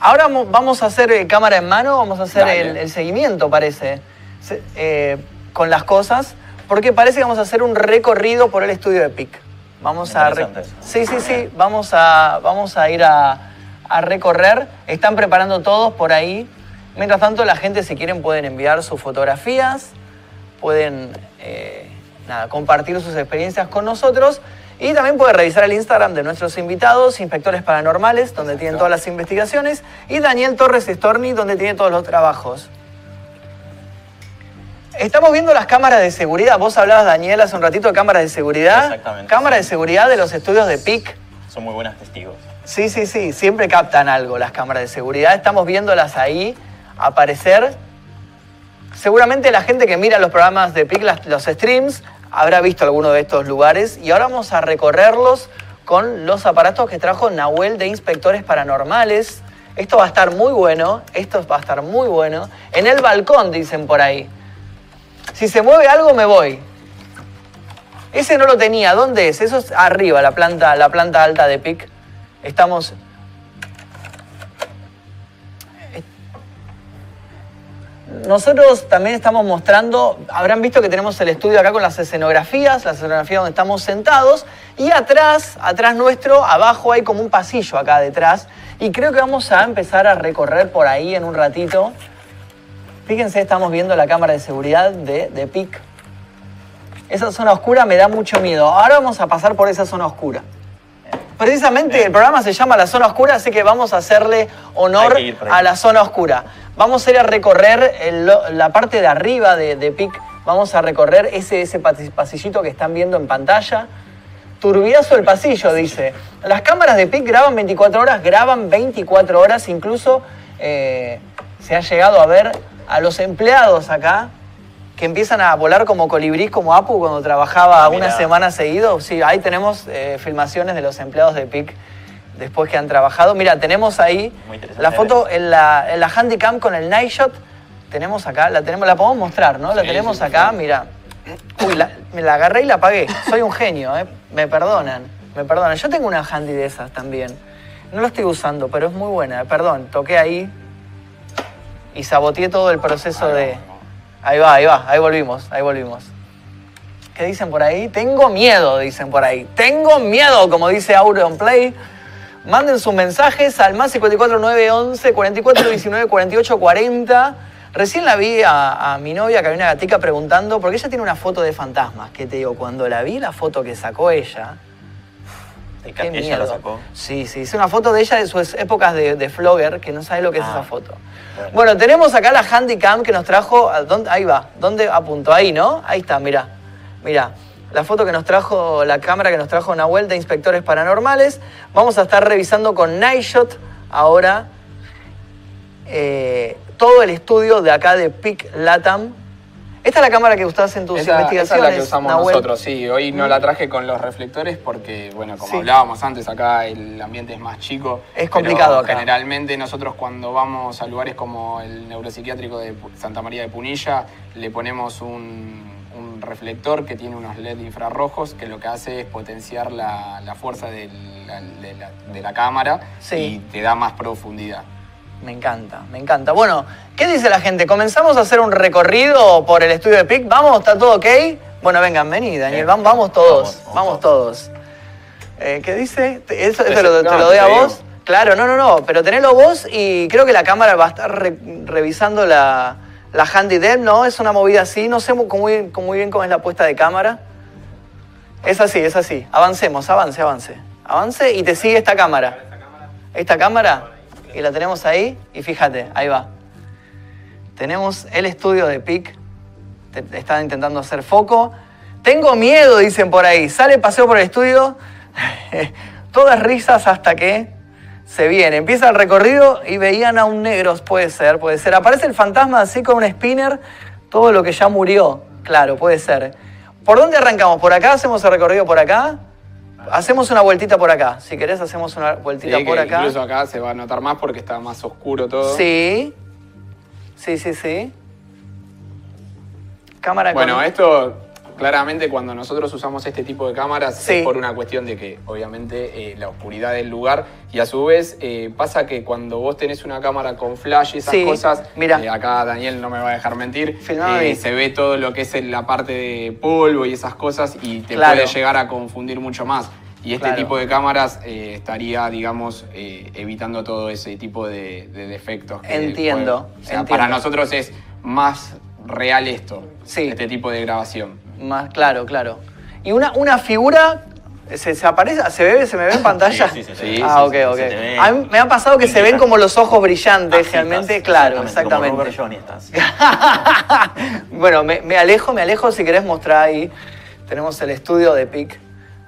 Ahora mo- vamos a hacer eh, cámara en mano, vamos a hacer el, el seguimiento, parece, eh, con las cosas, porque parece que vamos a hacer un recorrido por el estudio de PIC. Vamos a... re-. Sí, sí, sí, vamos a, vamos a ir a, a recorrer. Están preparando todos por ahí. Mientras tanto, la gente, si quieren, pueden enviar sus fotografías, pueden eh, nada, compartir sus experiencias con nosotros. Y también puede revisar el Instagram de nuestros invitados, Inspectores Paranormales, donde tienen todas las investigaciones, y Daniel Torres Storni, donde tiene todos los trabajos. Estamos viendo las cámaras de seguridad. Vos hablabas, Daniel, hace un ratito de cámaras de seguridad. Exactamente, Cámaras de seguridad de los estudios de PIC. Son muy buenos testigos. Sí, sí, sí, siempre captan algo las cámaras de seguridad. Estamos viéndolas ahí aparecer. Seguramente la gente que mira los programas de PIC, las- los streams, habrá visto alguno de estos lugares y ahora vamos a recorrerlos con los aparatos que trajo Nahuel de Inspectores Paranormales. Esto va a estar muy bueno, esto va a estar muy bueno. En el balcón, dicen por ahí. Si se mueve algo, me voy. Ese no lo tenía. ¿Dónde es? Eso es arriba, la planta, la planta alta de PIC. Estamos. Nosotros también estamos mostrando, habrán visto que tenemos el estudio acá con las escenografías, las escenografías donde estamos sentados, y atrás, atrás nuestro, abajo hay como un pasillo acá detrás, y creo que vamos a empezar a recorrer por ahí en un ratito. Fíjense, estamos viendo la cámara de seguridad de, de PIC. Esa zona oscura me da mucho miedo. Ahora vamos a pasar por esa zona oscura. Precisamente el programa se llama La Zona Oscura, así que vamos a hacerle honor a la zona oscura. Vamos a ir a recorrer el- la parte de arriba de, de PIC. Vamos a recorrer ese, ese pas- pasillito que están viendo en pantalla. Turbiazo el pasillo, dice. Las cámaras de PIC graban 24 horas, graban 24 horas. Incluso eh, se ha llegado a ver a los empleados acá que empiezan a volar como colibrís, como Apu cuando trabajaba Ah, una semana seguido. Sí, ahí tenemos eh, filmaciones de los empleados de PIC después que han trabajado. Mira, tenemos ahí la foto en la, en la Handycam con el night shot. Tenemos acá, la tenemos, la podemos mostrar, ¿no? La Sí, tenemos sí, acá, sí. mira. Uy, la- me la agarré y la apagué. Soy un genio, ¿eh? Me perdonan, me perdonan. Yo tengo una handy de esas también. No la estoy usando, pero es muy buena. Perdón, toqué ahí y saboteé todo el proceso de... ahí va. Ahí va, ahí volvimos, ahí volvimos. ¿Qué dicen por ahí? Tengo miedo, dicen por ahí. Tengo miedo, como dice Auron Play. Manden sus mensajes al más 54 911 44 19 48 40. Recién la vi a, a mi novia Carolina Gatica preguntando, porque ella tiene una foto de fantasmas, que te digo, cuando la vi, la foto que sacó ella, Qué ella la miedo. sacó. Sí, sí, es una foto de ella de sus épocas de, de flogger, que no sabes lo que es Ah, esa foto. bueno. Bueno, tenemos acá la Handycam que nos trajo. ¿a dónde? Ahí va. ¿Dónde apuntó? Ahí, ¿no? Ahí está, mira. Mira. La foto que nos trajo, la cámara que nos trajo Nahuel de Inspectores Paranormales. Vamos a estar revisando con Nightshot ahora eh, todo el estudio de acá de PIC Latam. Esta es la cámara que usás en tus Esa, esa investigaciones. es la que usamos Nahuel. nosotros, sí. Hoy no la traje con los reflectores porque, bueno, como Sí. hablábamos antes, acá el ambiente es más chico. Es complicado acá. Generalmente nosotros cuando vamos a lugares como el neuropsiquiátrico de Santa María de Punilla, le ponemos un, un reflector que tiene unos LED infrarrojos que lo que hace es potenciar la, la fuerza del- la- de, la, de la cámara Sí. y te da más profundidad. Me encanta, me encanta. Bueno, ¿qué dice la gente? ¿Comenzamos a hacer un recorrido por el estudio de PIC? ¿Vamos? ¿Está todo ok? Bueno, vengan, vení, Daniel. Vamos, vamos todos. Vamos, todos. Eh, ¿Qué dice? Te- Eso, Te- eso lo, te no, lo doy a vos. Claro, no, no, no. Pero tenelo vos y creo que la cámara va a estar re- revisando la, la handy dem, ¿no? Es una movida así. No sé muy, cómo muy bien cómo es la puesta de cámara. Es así, es así. Avancemos, avance, avance. Avance y te sigue esta cámara. Esta cámara. Y la tenemos ahí. Y fíjate, ahí va. Tenemos el estudio de PIC. Están intentando hacer foco. Tengo miedo, dicen por ahí. Sale paseo por el estudio. Todas risas hasta que se viene. Empieza el recorrido y veían a un negro. Puede ser, puede ser. Aparece el fantasma así con un spinner. Todo lo que ya murió. Claro, puede ser. ¿Por dónde arrancamos? ¿Por acá? ¿Hacemos el recorrido por acá? Hacemos una vueltita por acá. Si querés, hacemos una vueltita Sí, por que acá. Incluso acá se va a notar más porque está más oscuro todo. Sí. Sí, sí, sí. Cámara Bueno, con... esto claramente cuando nosotros usamos este tipo de cámaras Sí. es por una cuestión de que obviamente eh, la oscuridad del lugar y a su vez eh, pasa que cuando vos tenés una cámara con flash y esas Sí, cosas, mira. eh, acá Daniel no me va a dejar mentir, se ve todo lo que es en la parte de polvo y esas cosas y te Claro. puede llegar a confundir mucho más. Y este Claro. tipo de cámaras eh, estaría, digamos, eh, evitando todo ese tipo de, de defectos. que Entiendo, o sea, entiendo. para nosotros es más real esto, Sí. este tipo de grabación. Más claro, claro. Y una, una figura ¿Se, se aparece? ¿Se ve? ¿Se me ve en pantalla? Sí, sí, ve. Ah, Sí, ok, sí, ok. se te ve. A mí me ha pasado que se ven como los ojos brillantes, realmente. estás, claro, exactamente, exactamente. Bueno, me, me alejo, me alejo si querés mostrar ahí. Tenemos el estudio de PIC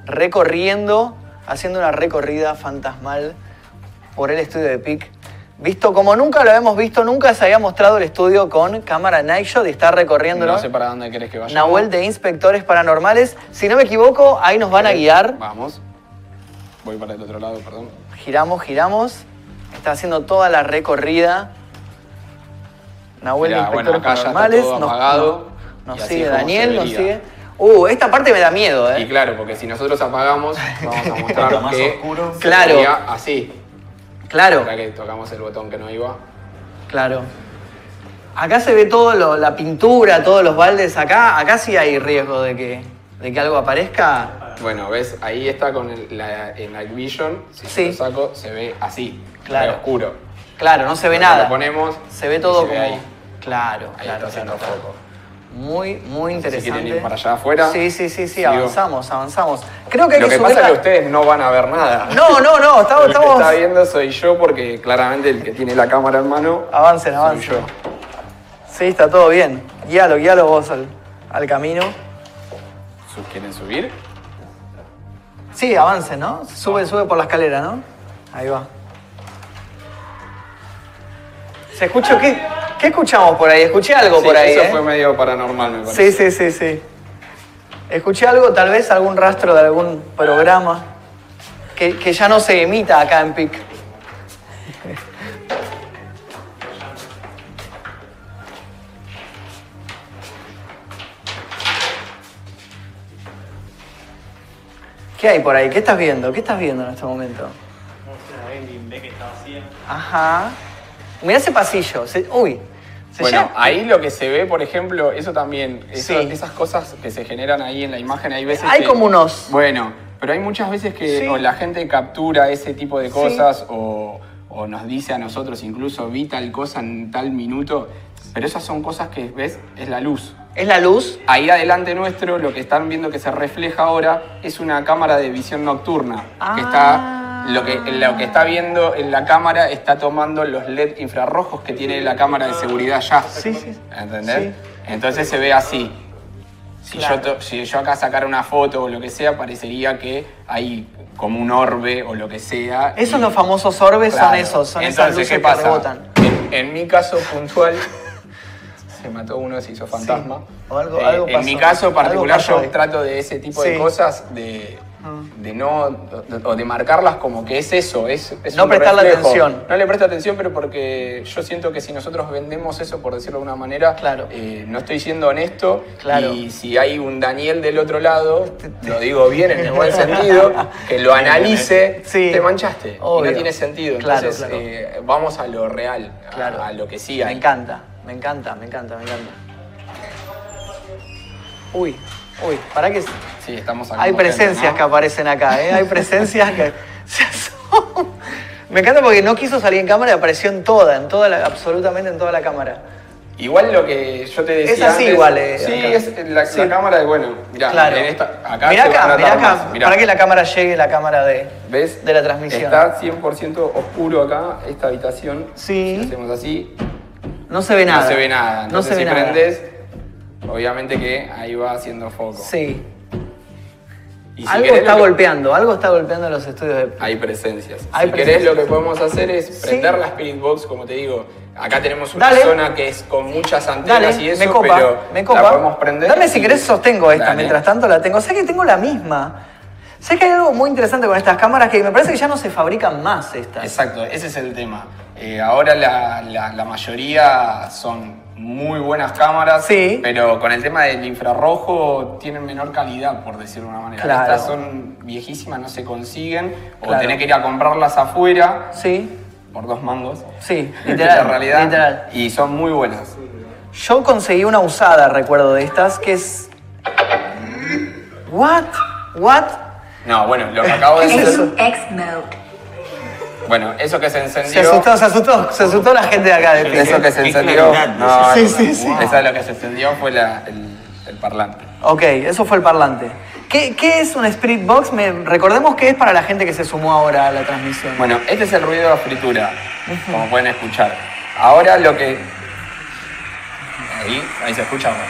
recorriendo, haciendo una recorrida fantasmal por el estudio de PIC. Visto como nunca lo habíamos visto, nunca se había mostrado el estudio con cámara Night Shot y está recorriéndolo. No sé para dónde querés que vaya. Nahuel de Inspectores Paranormales. Si no me equivoco, ahí nos van a guiar. Vamos. Voy para el otro lado, perdón. Giramos, giramos. Está haciendo toda la recorrida. Nahuel de Mirá, bueno, Inspectores acá ya está Paranormales. todo Nos- apagado, Nos, y sigue Daniel, nos sigue. Uh, esta parte me da miedo, Y ¿eh? claro, porque si nosotros apagamos, vamos a mostrar más que oscuro. Claro. así. Claro, Ahora que tocamos el botón que no iba. claro. Acá se ve todo lo- la pintura, todos los baldes. Acá, acá sí hay riesgo de que, de que algo aparezca. Bueno, ves, ahí está con el, la, el Night Vision. Si Sí. lo saco, se ve así. Claro. oscuro. Claro, no se ve Cuando nada. Lo ponemos. Se ve todo se como. ahí. Claro, Ahí claro, está haciendo claro, claro. foco. Muy, muy sé si interesante. quieren ir para allá afuera. Sí, sí, sí, sí, avanzamos, avanzamos. Creo que hay Lo que pasa es la- que ustedes no van a ver nada. No, no, no, estamos, El que estamos. está viendo soy yo porque claramente el que tiene la cámara en mano Avancen, soy avancen. yo. Sí, está todo bien. Guíalo, guíalo vos al, al camino. ¿Quieren subir? Sí, avancen, ¿no? Sube, sube por la escalera, ¿no? Ahí va. ¿Se escucha qué? ¿Qué escuchamos por ahí? Escuché algo Sí, por ahí, eso ¿eh? fue medio paranormal, me parece. Sí, sí, sí, sí. Escuché algo, tal vez algún rastro de algún programa que, que ya no se emita acá en PIC. ¿Qué hay por ahí? ¿Qué estás viendo? ¿Qué estás viendo en este momento? Ajá. Mira ese pasillo. Se- uy. Bueno, ahí lo que se ve, por ejemplo, eso también, eso- Sí. esas cosas que se generan ahí en la imagen, hay veces Hay que- como unos- Bueno, pero hay muchas veces que Sí. o la gente captura ese tipo de Sí. cosas o, o nos dice a nosotros incluso vi tal cosa en tal minuto, pero esas son cosas que, ¿ves? Es la luz. ¿Es la luz? Ahí adelante nuestro, lo que están viendo que se refleja ahora es una cámara de visión nocturna. Que Ah. está, lo, que, lo que está viendo en la cámara está tomando los LED infrarrojos que tiene la cámara de seguridad ya. Sí, sí. ¿Entendés? Sí. Entonces se ve así. Si, Claro. yo si yo acá sacara una foto o lo que sea, parecería que hay como un orbe o lo que sea. Esos y- los famosos orbes son esos, son esas Entonces, luces ¿qué que pasa? rebotan. En, en mi caso puntual, se mató uno, se hizo fantasma. O algo- Eh, algo en pasó. mi caso particular, yo trato de ese tipo Sí. de cosas, de. De no, o de marcarlas como que es eso, es, es No un prestarle reflejo. atención. No le presto atención, pero porque yo siento que si nosotros vendemos eso, por decirlo de una manera, Claro. eh, no estoy siendo honesto. Claro. Y si hay un Daniel del otro lado, lo digo bien en el buen sentido, que lo analice, Sí. te manchaste. Y Obvio. no tiene sentido. Claro, Entonces, claro. eh, vamos a lo real, a- Claro. a, lo que sí Me hay. encanta, me encanta, me encanta, me encanta. Uy, uy, para que Sí, estamos hay sacando presencias gente, ¿no? que aparecen acá, ¿eh? Hay presencias que se asoman. Me encanta porque no quiso salir en cámara y apareció en toda, en toda la, absolutamente en toda la cámara. Igual lo que yo te decía. Es así antes- igual, eh, Sí, acá. es la, Sí. la cámara de, bueno, mirá, claro. en esta, acá mirá acá, mirá acá, más, mirá. para que la cámara llegue, la cámara de, ¿Ves? de la transmisión. Está 100% oscuro acá, esta habitación. Sí. Si hacemos así, No se ve nada. no se ve nada. No se ve si nada. prendes, obviamente que ahí va haciendo foco. Sí. Y si algo querés está que- golpeando, algo está golpeando los estudios de... Hay presencias. Hay si querés, presencias. lo que podemos hacer es Sí. prender la Spirit Box, como te digo. Acá tenemos una Dale. zona que es con muchas antenas Dale, y eso, me copa, pero me copa. la podemos prender. Dame si querés sostengo esta, Dale. mientras tanto la tengo. Sé que tengo la misma. Sé que hay algo muy interesante con estas cámaras que me parece que ya no se fabrican más estas. Exacto, ese es el tema. Eh, ahora la, la- la mayoría son muy buenas cámaras, Sí. pero con el tema del infrarrojo tienen menor calidad, por decirlo de una manera. Claro. Estas son viejísimas, no se consiguen, o Claro. tenés que ir a comprarlas afuera Sí, por dos mangos. sí, en literal. realidad. literal. Y son muy buenas. Yo conseguí una usada, recuerdo de estas, que es. ¿What? ¿What? No, bueno, lo que acabo de ¿Qué es hacer. eso? X mode. Bueno, eso que se Se encendió. asustó, se asustó, se asustó la gente de acá de Eso Pique. que se encendió. No, Sí, no, sí, no. sí. Esa de lo que se encendió fue la- el, el parlante. Ok, eso fue el parlante. ¿Qué, qué es un Spirit Box? Me- recordemos que es para la gente que se sumó ahora a la transmisión. Bueno, este es el ruido de fritura, como pueden escuchar. Ahora lo que... Ahí, ahí se escucha. Bueno.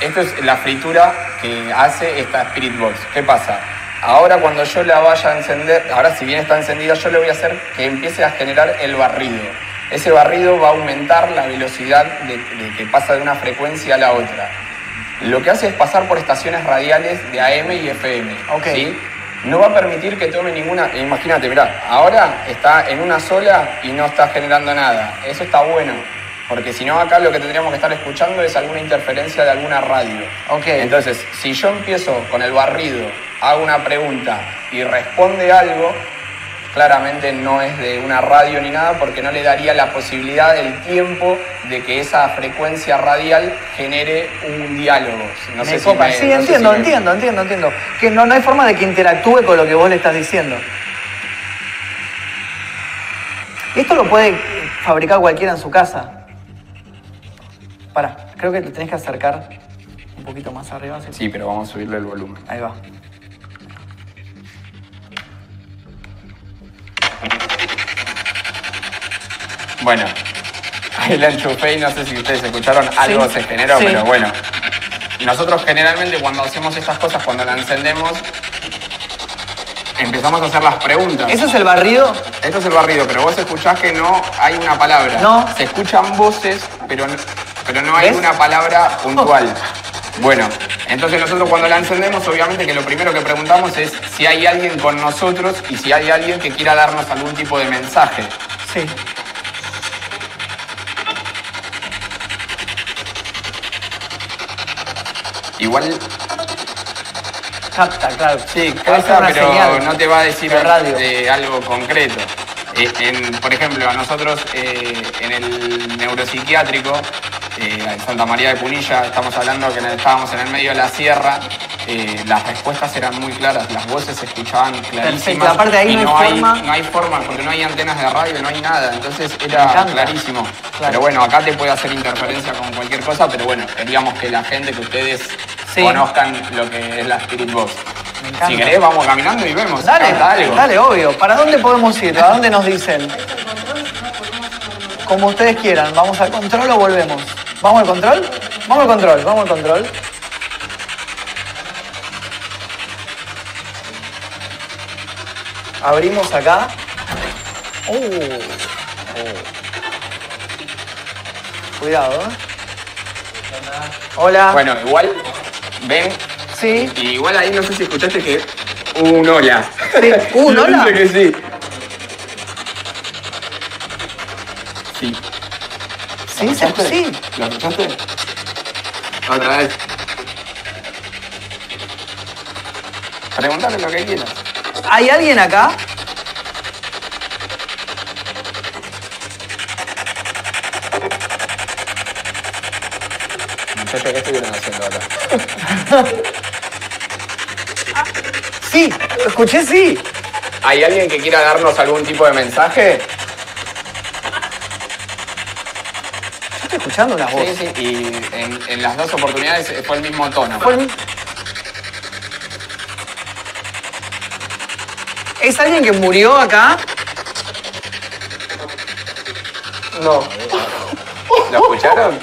Esto es la fritura que hace esta Spirit Box. ¿Qué pasa? Ahora cuando yo la vaya a encender, ahora si bien está encendida, yo le voy a hacer que empiece a generar el barrido. Ese barrido va a aumentar la velocidad de, de que pasa de una frecuencia a la otra. Lo que hace es pasar por estaciones radiales de AM y FM. Ok. ¿sí? No va a permitir que tome ninguna. Imagínate, mirá, ahora está en una sola y no está generando nada. Eso está bueno. Porque si no, acá lo que tendríamos que estar escuchando es alguna interferencia de alguna radio. Ok. Entonces, si yo empiezo con el barrido, hago una pregunta y responde algo, claramente no es de una radio ni nada porque no le daría la posibilidad del tiempo de que esa frecuencia radial genere un diálogo. No me sé si copa. me- sí, no si entiendo, me- entiendo, entiendo, entiendo. Que no, no hay forma de que interactúe con lo que vos le estás diciendo. Esto lo puede fabricar cualquiera en su casa. Para, creo que te tenés que acercar un poquito más arriba. ¿sí? Sí, pero vamos a subirle el volumen. Ahí va. Bueno, ahí la enchufé y no sé si ustedes escucharon, algo Sí, se generó, sí. pero bueno. Nosotros generalmente cuando hacemos estas cosas, cuando la encendemos, empezamos a hacer las preguntas. ¿Eso es el barrido? Esto es el barrido, pero vos escuchás que no hay una palabra. No. Se escuchan voces, pero pero no hay ¿Ves? una palabra puntual. Bueno, entonces nosotros cuando la encendemos, obviamente que lo primero que preguntamos es si hay alguien con nosotros y si hay alguien que quiera darnos algún tipo de mensaje. Sí. Igual Capta, claro. Sí, capta, pero señal no te va a decir de radio. de algo concreto. Eh, en- por ejemplo, a nosotros eh, en el neuropsiquiátrico, eh, en Santa María de Punilla, estamos hablando que estábamos en el medio de la sierra, eh, las respuestas eran muy claras, las voces se escuchaban clarísimas. Perfecto, aparte ahí y no hay forma- No hay forma, porque no hay antenas de radio, no hay nada, entonces era clarísimo. Claro. Pero bueno, acá te puede hacer interferencia con cualquier cosa, pero bueno, queríamos que la gente, que ustedes Sí. conozcan lo que es la Spirit Box. Si querés, vamos caminando y vemos. Dale, algo. dale, obvio. ¿Para dónde podemos ir? ¿A dónde nos dicen? Como ustedes quieran. ¿Vamos al control o volvemos? ¿Vamos al control? Vamos al control, vamos al control. Abrimos acá. Uh, uh. Cuidado, ¿eh? Hola. Bueno, igual, ven, Sí. y igual ahí no sé si escuchaste que un hola. Sí, ¿hubo un Yo hola? pensé que. Sí. Sí, ¿Lo se- escuchaste? sí. ¿Lo escuchaste? Otra vez. Pregúntale lo que quieras. ¿Hay alguien acá? Muchachos, ¿qué estuvieron haciendo acá? Sí, escuché sí. ¿Hay alguien que quiera darnos algún tipo de mensaje? Escuchando una voz. Sí, sí, y en, en las dos oportunidades fue el mismo tono. Fue el- ¿Es alguien que murió acá? No. ¿Lo escucharon?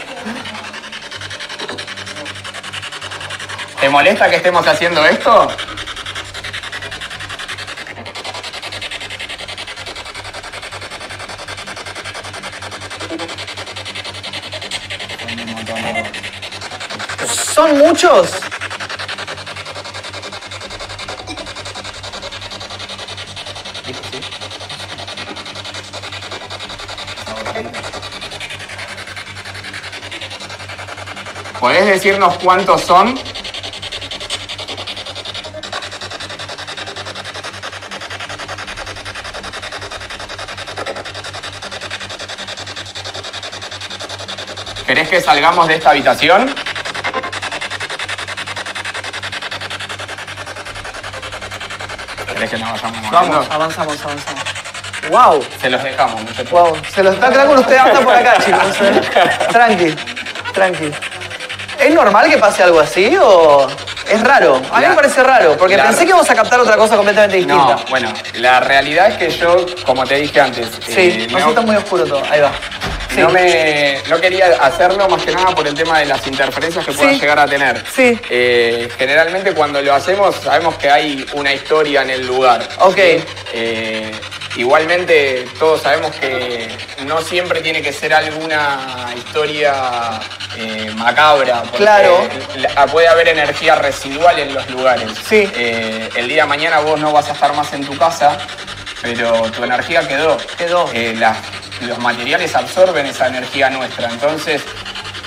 ¿Te molesta que estemos haciendo esto? Muchos? ¿Podés decirnos cuántos son? ¿Querés que salgamos de esta habitación? Vamos, avanzamos, avanzamos. Wow, Se los dejamos, muchachos. wow. Se lo está con usted hasta por acá, chicos. eh. Tranqui, tranqui. ¿Es normal que pase algo así o...? Es raro, a mí La- me parece raro, porque la- pensé que íbamos a captar otra cosa completamente distinta. No, bueno, la realidad es que yo, como te dije antes, sí, eh, no, está muy oscuro todo, ahí va. Sí. no me, no quería hacerlo más que nada por el tema de las interferencias que puedan Sí. llegar a tener. Sí. Eh, generalmente cuando lo hacemos sabemos que hay una historia en el lugar. Ok. Eh, igualmente todos sabemos que no siempre tiene que ser alguna historia eh, macabra. porque Claro. la- puede haber energía residual en los lugares. Sí. El día de mañana vos no vas a estar más en tu casa, pero tu energía quedó. Quedó. Eh, los materiales absorben esa energía nuestra. Entonces,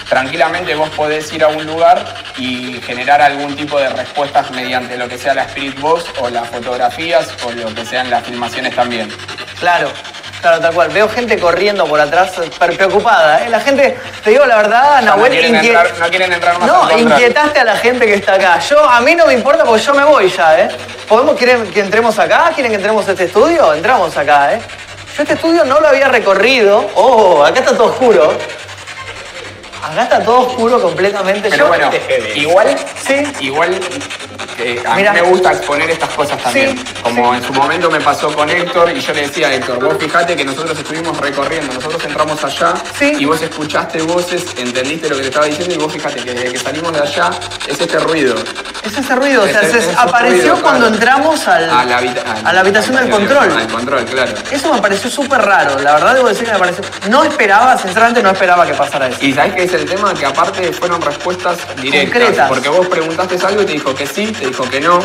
tranquilamente vos podés ir a un lugar y generar algún tipo de respuestas mediante lo que sea la Spirit Box o las fotografías o lo que sean las filmaciones también. Claro, claro, tal cual. Veo gente corriendo por atrás, preocupada. ¿eh? La gente, te digo la verdad, no, Nahuel, quieren inquiet- entrar, no quieren entrar más No, inquietaste a la gente que está acá. Yo, a mí no me importa porque yo me voy ya, ¿eh? ¿Podemos, quieren que entremos acá? ¿Quieren que entremos a este estudio? Entramos acá, ¿eh? Yo este estudio no lo había recorrido. Oh, acá está todo oscuro. Acá está todo oscuro completamente. Pero Yo- bueno, igual, Sí. igual eh, a Mira. mí me gusta exponer estas cosas también. Sí, Como sí. en su momento me pasó con Héctor y yo le decía a Héctor, vos fijate que nosotros estuvimos recorriendo, nosotros entramos allá Sí. y vos escuchaste voces, entendiste lo que te estaba diciendo y vos fijate que desde que salimos de allá es este ruido. Es ese ruido, o sea, se- apareció ruido, cuando claro. entramos al, A la, habita- a la habitación del control. Al control, claro. Eso me pareció súper raro, la verdad debo decir que me pareció... No esperaba, sinceramente no esperaba que pasara eso. Y sabes qué es el tema, que aparte fueron respuestas directas. Concretas. Porque vos preguntaste algo y te dijo que sí, te dijo que no.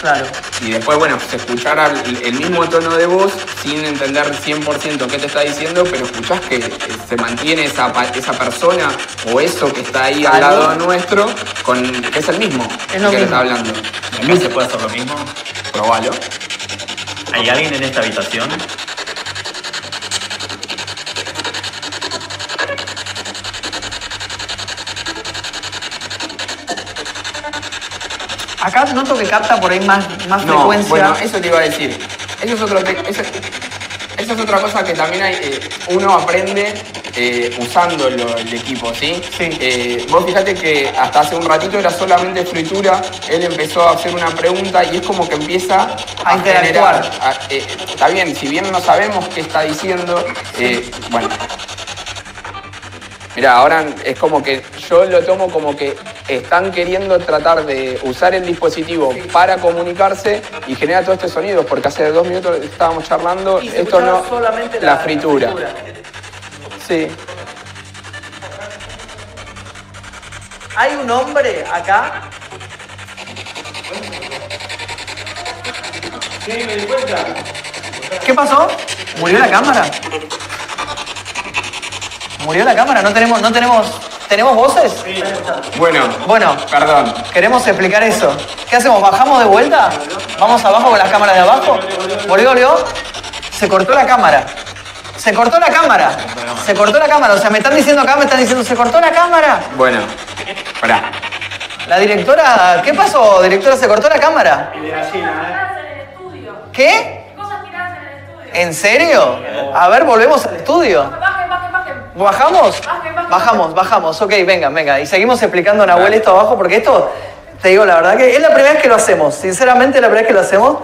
Claro. Y después, bueno, se escuchara el, mismo tono de voz sin entender 100% qué te está diciendo, pero escuchás que se mantiene esa, esa persona o eso que está ahí al lado nuestro, con, que es el mismo Es lo que le mismo. está hablando. ¿A mí se puede hacer lo mismo? Probalo. ¿Hay alguien en esta habitación? Acá noto que capta por ahí más, más No, frecuencia. bueno, eso te iba a decir. Eso es, otro te- eso- esa es otra cosa que también hay, eh, uno aprende eh, usando lo- el equipo, ¿sí? Sí. Eh, vos fíjate que hasta hace un ratito era solamente fritura, él empezó a hacer una pregunta y es como que empieza A interactuar. generar- a- eh, está bien, si bien no sabemos qué está diciendo, eh, bueno. Mira, ahora es como que yo lo tomo como que están queriendo tratar de usar el dispositivo para comunicarse y genera todo este sonido, porque hace dos minutos estábamos charlando, Y se esto no, solamente la, fritura. Sí. Hay un hombre acá. ¿Qué pasó? ¿Murió la cámara? ¿Murió la cámara? ¿No tenemos, no tenemos, tenemos voces? Bueno, Bueno, perdón. Queremos explicar eso. ¿Qué hacemos? ¿Bajamos de vuelta? ¿Vamos abajo con las cámaras de abajo? ¿Volvió, volvió? Se cortó la cámara. Se cortó la cámara. Se cortó la cámara. O sea, me están diciendo acá, me están diciendo, se cortó la cámara. Bueno, pará. La directora, ¿qué pasó? Directora, se cortó la cámara. Tiradas en el estudio. ¿Qué? Cosas tiradas en el estudio. ¿En serio? A ver, volvemos al estudio. ¿Bajamos? Bajen. Bajamos, bajamos. Ok, venga, venga. Y seguimos explicando a Nahuel esto abajo, porque esto, te digo la verdad que es la primera vez que lo hacemos. Sinceramente, es la primera vez que lo hacemos.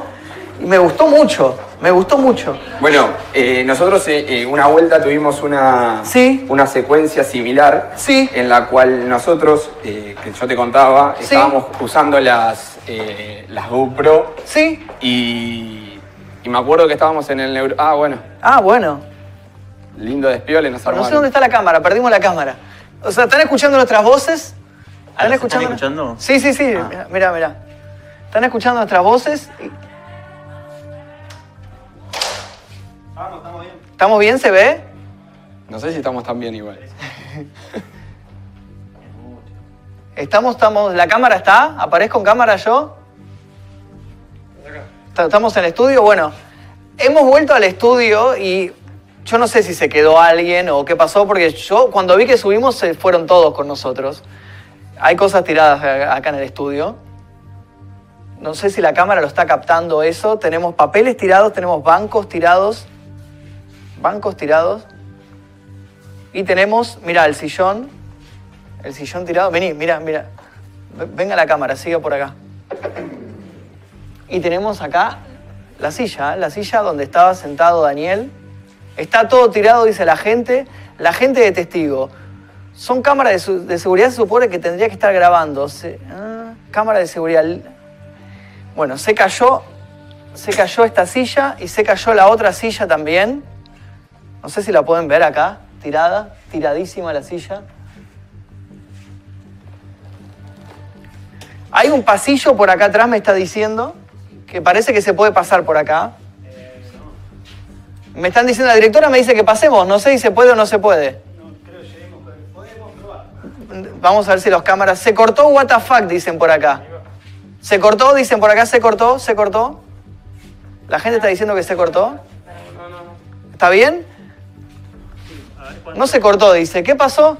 Y me gustó mucho. Me gustó mucho. Bueno, eh, nosotros eh, eh, una vuelta tuvimos una, Sí. una secuencia similar Sí. en la cual nosotros, eh, que yo te contaba, Sí. estábamos usando las, eh, las GoPro ¿Sí? y, y me acuerdo que estábamos en el neuro... Ah, bueno, Ah, bueno. Lindo despiole nos Pero no sé armaron. dónde está la cámara, perdimos la cámara. O sea, ¿están escuchando nuestras voces? Ah, ¿las están escuchando? Sí, sí, sí. Ah. Mira, mira. Están escuchando nuestras voces. y- ¿Estamos bien? ¿Se ve? No sé si estamos tan bien igual. Estamos, estamos. ¿La cámara está? ¿Aparezco en cámara yo? Ta- ¿Estamos en el estudio? Bueno, hemos vuelto al estudio y yo no sé si se quedó alguien o qué pasó, porque yo cuando vi que subimos se fueron todos con nosotros. Hay cosas tiradas acá en el estudio. No sé si la cámara lo está captando eso. Tenemos papeles tirados, tenemos bancos tirados. Bancos tirados. Y tenemos, mira, el sillón. El sillón tirado. Vení, mira, mira. Venga la cámara, siga por acá. Y tenemos acá la silla, la silla donde estaba sentado Daniel. Está todo tirado, dice la gente. La gente de testigo. Son cámaras de, seguridad, se supone que tendría que estar grabando. Ah, cámara de seguridad. Bueno, se cayó, se cayó esta silla y se cayó la otra silla también. No sé si la pueden ver acá, tirada, tiradísima la silla. Hay un pasillo por acá atrás, me está diciendo, que parece que se puede pasar por acá. Me están diciendo, la directora me dice que pasemos, no sé si se puede o no se puede. Vamos a ver si los cámaras... Se cortó, what the fuck, dicen por acá. Se cortó, dicen por acá, se cortó, se cortó. La gente está diciendo que se cortó. ¿Está bien? No se cortó, dice. ¿Qué pasó?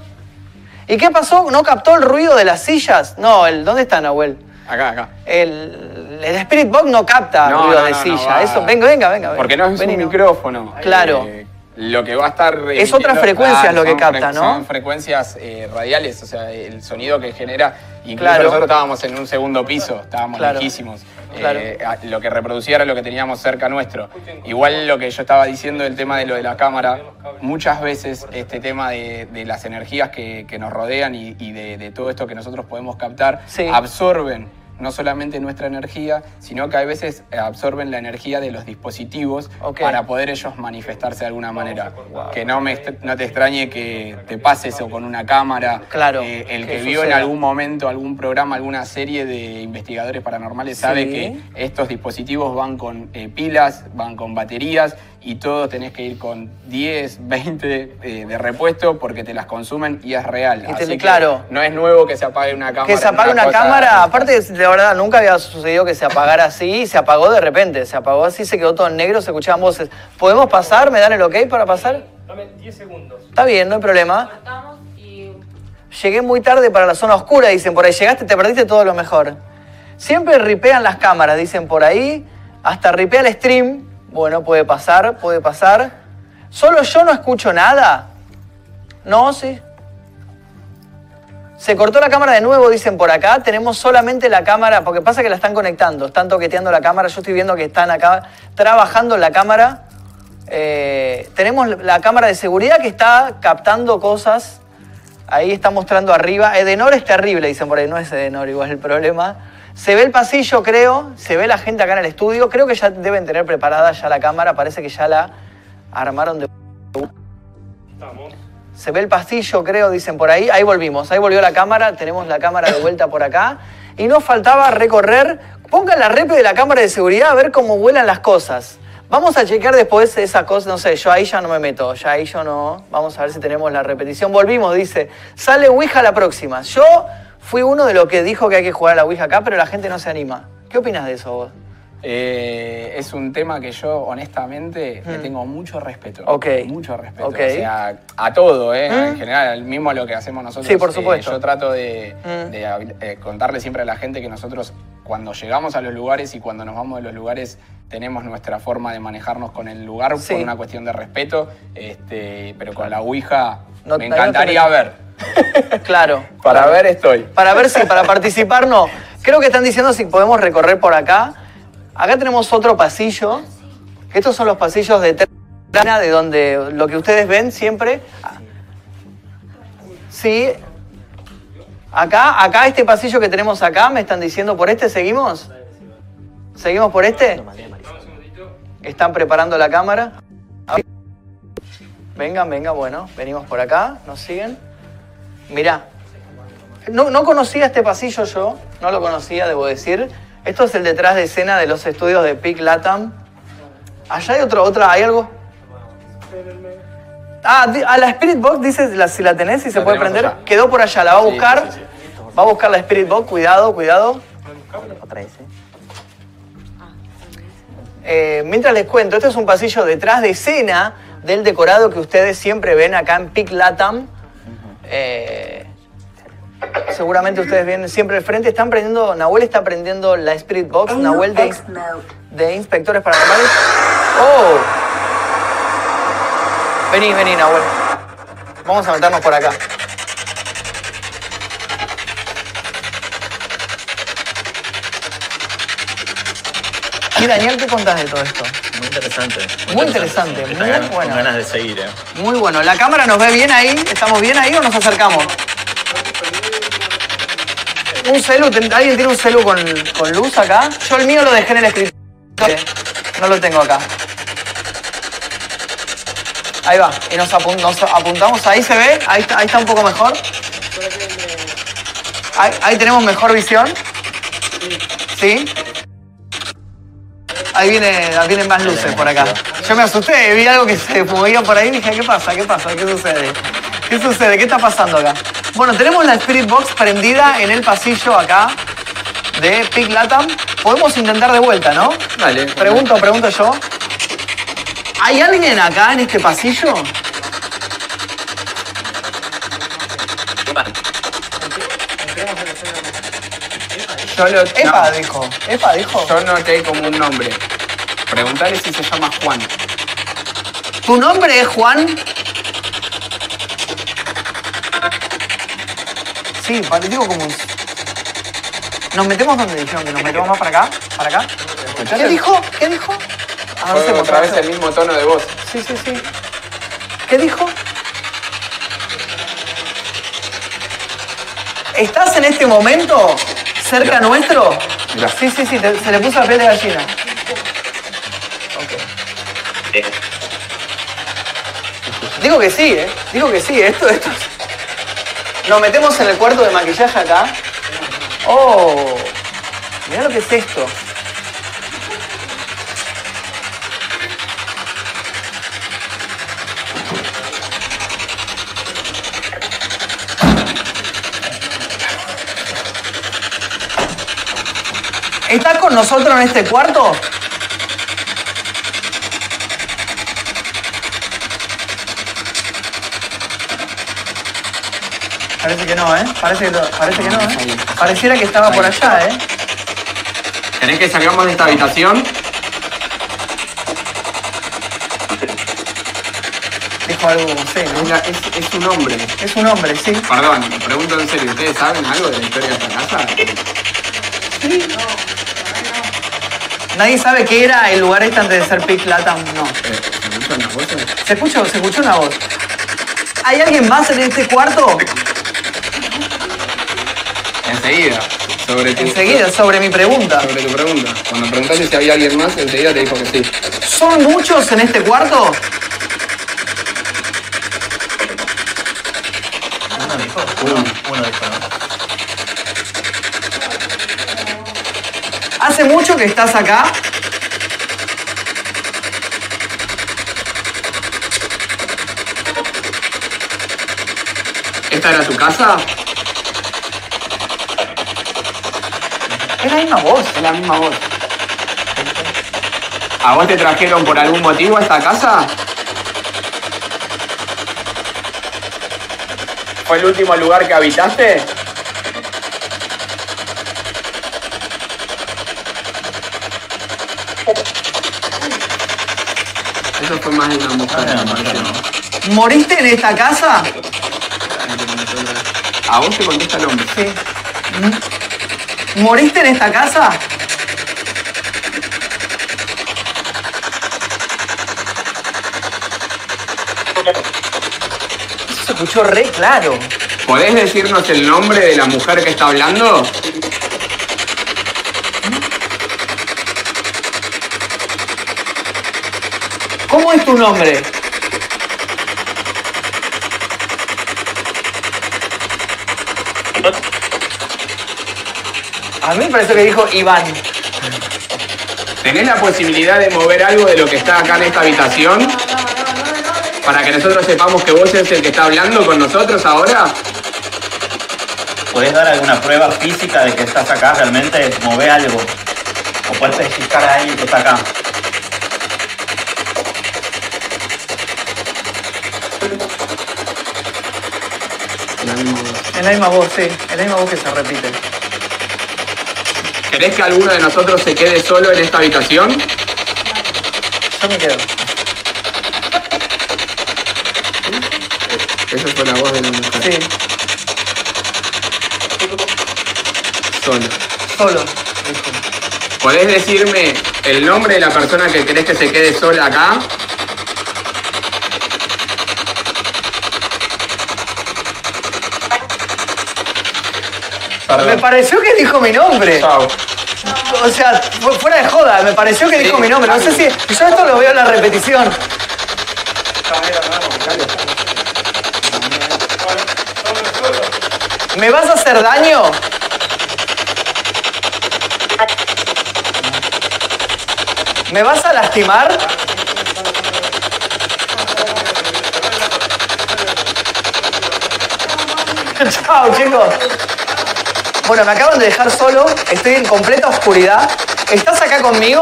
¿Y qué pasó? ¿No captó el ruido de las sillas? No, el, ¿dónde está Nahuel? Acá, acá. El, el Spirit Box no capta No, ruido no, de no, silla. Eso, venga, venga, venga. Porque no es Vení, un no. micrófono. Claro. Eh, lo que va a estar. Es otra frecuencia lo que capta, ¿no? Son frecuencias eh, radiales, o sea, el sonido que genera. Incluso Claro. nosotros estábamos en un segundo piso, estábamos Claro. lejísimos. Claro. Eh, lo que reproducía era lo que teníamos cerca nuestro. Igual lo que yo estaba diciendo del tema de lo de la cámara, muchas veces este tema de, de las energías que, que nos rodean y, y de, de todo esto que nosotros podemos captar, Sí. absorben no solamente nuestra energía, sino que a veces absorben la energía de los dispositivos para poder ellos manifestarse de alguna manera. Que no, me no te extrañe que te pase eso con una cámara. Claro, Eh, el que vio en algún momento algún programa, alguna serie de investigadores paranormales sabe que estos dispositivos van con eh, pilas, van con baterías y todos tenés que ir con 10, 20 eh, de repuesto porque te las consumen y es real. Y te- Así que claro. no es nuevo que se apague una cámara. Que se apague una cosa- cámara, aparte de verdad nunca había sucedido que se apagara así y se apagó de repente, se apagó así, se quedó todo en negro, se escuchaban voces. ¿Podemos pasar? ¿Me dan el ok para pasar? Dame 10 segundos. Está bien, no hay problema. Cortamos y Llegué muy tarde para la zona oscura, dicen por ahí. Llegaste, te perdiste todo lo mejor. Siempre ripean las cámaras, dicen por ahí. Hasta ripea el stream. Bueno, puede pasar, puede pasar. ¿Solo yo no escucho nada? No, sí. Se cortó la cámara de nuevo, dicen por acá. Tenemos solamente la cámara, porque pasa que la están conectando, están toqueteando la cámara. Yo estoy viendo que están acá trabajando la cámara. Eh, tenemos la cámara de seguridad que está captando cosas. Ahí está mostrando arriba. Edenor es terrible, dicen por ahí. No es Edenor, igual el problema. Se ve el pasillo, creo. Se ve la gente acá en el estudio. Creo que ya deben tener preparada ya la cámara. Parece que ya la armaron de... Estamos. Se ve el pasillo, creo, dicen por ahí. Ahí volvimos, ahí volvió la cámara. Tenemos la cámara de vuelta por acá. Y nos faltaba recorrer. Pongan la repe de la cámara de seguridad a ver cómo vuelan las cosas. Vamos a checar después esa cosa, no sé, yo ahí ya no me meto, ya ahí yo no. Vamos a ver si tenemos la repetición. Volvimos, dice, sale Ouija la próxima. Yo fui uno de los que dijo que hay que jugar a la Ouija acá, pero la gente no se anima. ¿Qué opinas de eso vos? Eh, es un tema que yo honestamente le tengo mucho respeto. Ok. Mucho respeto. Ok. O sea, a todo, ¿eh? Mm. En general, mismo a lo que hacemos nosotros. Sí, por eh, supuesto. yo trato de, Mm. de, eh, contarle siempre a la gente que nosotros cuando llegamos a los lugares y cuando nos vamos de los lugares tenemos nuestra forma de manejarnos con el lugar Sí. por una cuestión de respeto, este, pero con la Ouija No- me ahí no te encantaría ver. Claro. Para ver estoy. Para ver si, para participar no. Creo que están diciendo si podemos recorrer por acá. Acá tenemos otro pasillo. Estos son los pasillos de Trana, de donde lo que ustedes ven siempre. Sí. Acá, acá este pasillo que tenemos acá, me están diciendo, ¿por este seguimos? ¿Seguimos por este? Están preparando la cámara. Vengan, vengan, bueno, venimos por acá, nos siguen. Mirá, no conocía este pasillo yo, no lo conocía, debo decir. Esto es el detrás de escena de los estudios de Pic Latam. Allá hay otro, otra, ¿hay algo? Ah, a la Spirit Box dices la- si la tenés y se La puede prender. allá. Quedó por allá, la va a Sí, buscar. sí, sí. Va a buscar la Spirit Box, cuidado, cuidado. Otra vez, ¿eh? Eh, mientras les cuento, este es un pasillo detrás de escena del decorado que ustedes siempre ven acá en Pic Latam. Eh, seguramente ustedes vienen siempre al frente. Están aprendiendo, Nahuel está aprendiendo la Spirit Box, Nahuel de, Inspectores Paranormales. ¡Oh! Vení, vení, Nahuel. Vamos a meternos por acá. Y Daniel, ¿qué contás de todo esto? Muy interesante. Muy, interesante, muy bueno. Con ganas de seguir. Eh. Muy bueno. ¿La cámara nos ve bien ahí? ¿Estamos bien ahí o nos acercamos? Un celu, ¿ten- ¿alguien tiene un celu con, con luz acá? Yo el mío lo dejé en el escritorio. No lo tengo acá. Ahí va. Y nos, apun- nos apuntamos. Ahí se ve. Ahí ahí está un poco mejor. Ahí, ahí tenemos mejor visión. ¿Sí? Ahí viene, vienen más luces por acá. Yo me asusté, vi algo que se movía por ahí y dije, ¿qué pasa? ¿Qué pasa? ¿Qué sucede? ¿Qué sucede? ¿Qué está pasando acá? Bueno, tenemos la Spirit Box prendida en el pasillo acá de Pic Latam. Podemos intentar de vuelta, ¿no? Dale. Pregunto, pregunto yo. ¿Hay alguien acá en este pasillo? Yo, lo- Epa, no, dijo. Epa, dijo. yo noté como un nombre. Preguntale si se llama Juan. ¿Tu nombre es Juan? Sí, digo como un... ¿Nos metemos donde dijeron que nos metemos más para acá? ¿Para acá? ¿Qué dijo? ¿Qué dijo? Fue Avancemos, otra vez el mismo tono de voz. Sí, sí, sí. ¿Qué dijo? ¿Estás en este momento cerca nuestro? Mirá. Sí, sí, sí, te- se le puso la piel de gallina. Eh, Digo que sí, ¿eh? Digo que sí, esto, esto. es- Nos metemos en el cuarto de maquillaje acá. Oh, mirá lo que es esto. ¿Estás con nosotros en este cuarto? Parece que no, ¿eh? Parece que, no, parece que no, ¿eh? Pareciera que estaba por allá, ¿eh? ¿Querés que salgamos de esta habitación? Dijo algo, sí, Es, ¿no? es, es un hombre. Es un hombre, sí. Perdón, pregunto en serio. ¿Ustedes saben algo de la historia de esta casa? Nadie sabe qué era el lugar este antes de ser Pic Latam, no. Eh, ¿Se voces? ¿Se escuchó? ¿Se escuchó una voz? ¿Hay alguien más en este cuarto? Enseguida. Sobre tu, Enseguida, sobre mi pregunta. Sobre tu pregunta. Cuando preguntaste si había alguien más, enseguida te dijo que sí. ¿Son muchos en este cuarto? Uno dijo, uno, uno dijo, ¿no? ¿Hace mucho que estás acá? ¿Esta era tu casa? Es la misma voz. Es la misma voz. ¿A vos te trajeron por algún motivo a esta casa? ¿Fue el último lugar que habitaste? Eso fue más de una mujer, Ah, no, no. ¿Moriste en esta casa? A vos te contesta el hombre. Sí. ¿Moriste en esta casa? Eso se escuchó re claro. ¿Podés decirnos el nombre de la mujer que está hablando? ¿Cómo es tu nombre? A mí me parece que dijo Iván. ¿Tenés la posibilidad de mover algo de lo que está acá en esta habitación? Para que nosotros sepamos que vos es el que está hablando con nosotros ahora. ¿Puedes dar alguna prueba física de que estás acá realmente? Move algo. O puedes especificar a alguien que está acá. En la misma voz, sí. En la misma voz que se repite. ¿Querés que alguno de nosotros se quede solo en esta habitación? Yo me quedo. Esa fue la voz de la mujer. Sí. Solo. Solo. ¿Podés decirme el nombre de la persona que querés que se quede sola acá? Me pareció que dijo mi nombre. Chao. O sea, fu- fuera de joda, me pareció que dijo mi nombre. No sé si. Yo esto lo veo en la repetición. ¿Me vas a hacer daño? ¿Me vas a lastimar? Chao, chicos. Bueno, me acaban de dejar solo, estoy en completa oscuridad. ¿Estás acá conmigo?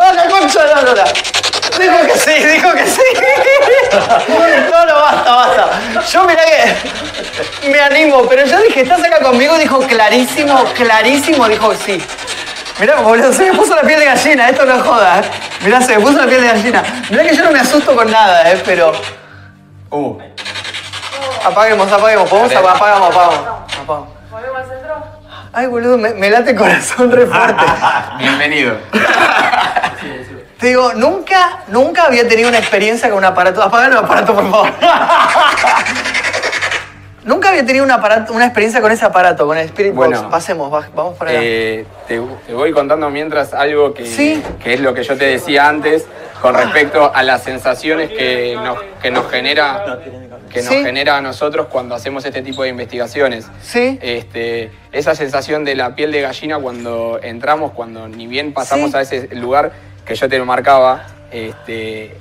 ¡Ah, la concha de la! Dijo que sí, dijo que sí. No, no, basta, basta. Yo mirá que me animo, pero yo dije, ¿estás acá conmigo? Dijo clarísimo, clarísimo, dijo que sí. Mirá, boludo, se me puso la piel de gallina, esto no es joda. ¿eh? Mirá, se me puso la piel de gallina. Mirá que yo no me asusto con nada, ¿eh? pero... Uh, Apaguemos, apaguemos, podemos Dale. apagamos, apagamos, apagamos. apagamos. Volvemos al centro. Ay, boludo, me, me late el corazón re fuerte. bienvenido. Te digo, nunca, nunca había tenido una experiencia con un aparato. Apaga el aparato, por favor. nunca había tenido un aparato, una experiencia con ese aparato, con el Spirit Bueno. Box. Pasemos, va- vamos para allá. Eh, te, te voy contando mientras algo que, Sí. que es lo que yo te decía antes con respecto a las sensaciones que nos, que nos genera que nos Sí. genera a nosotros cuando hacemos este tipo de investigaciones. Sí. Este, esa sensación de la piel de gallina cuando entramos, cuando ni bien pasamos Sí. a ese lugar que yo te lo marcaba, este,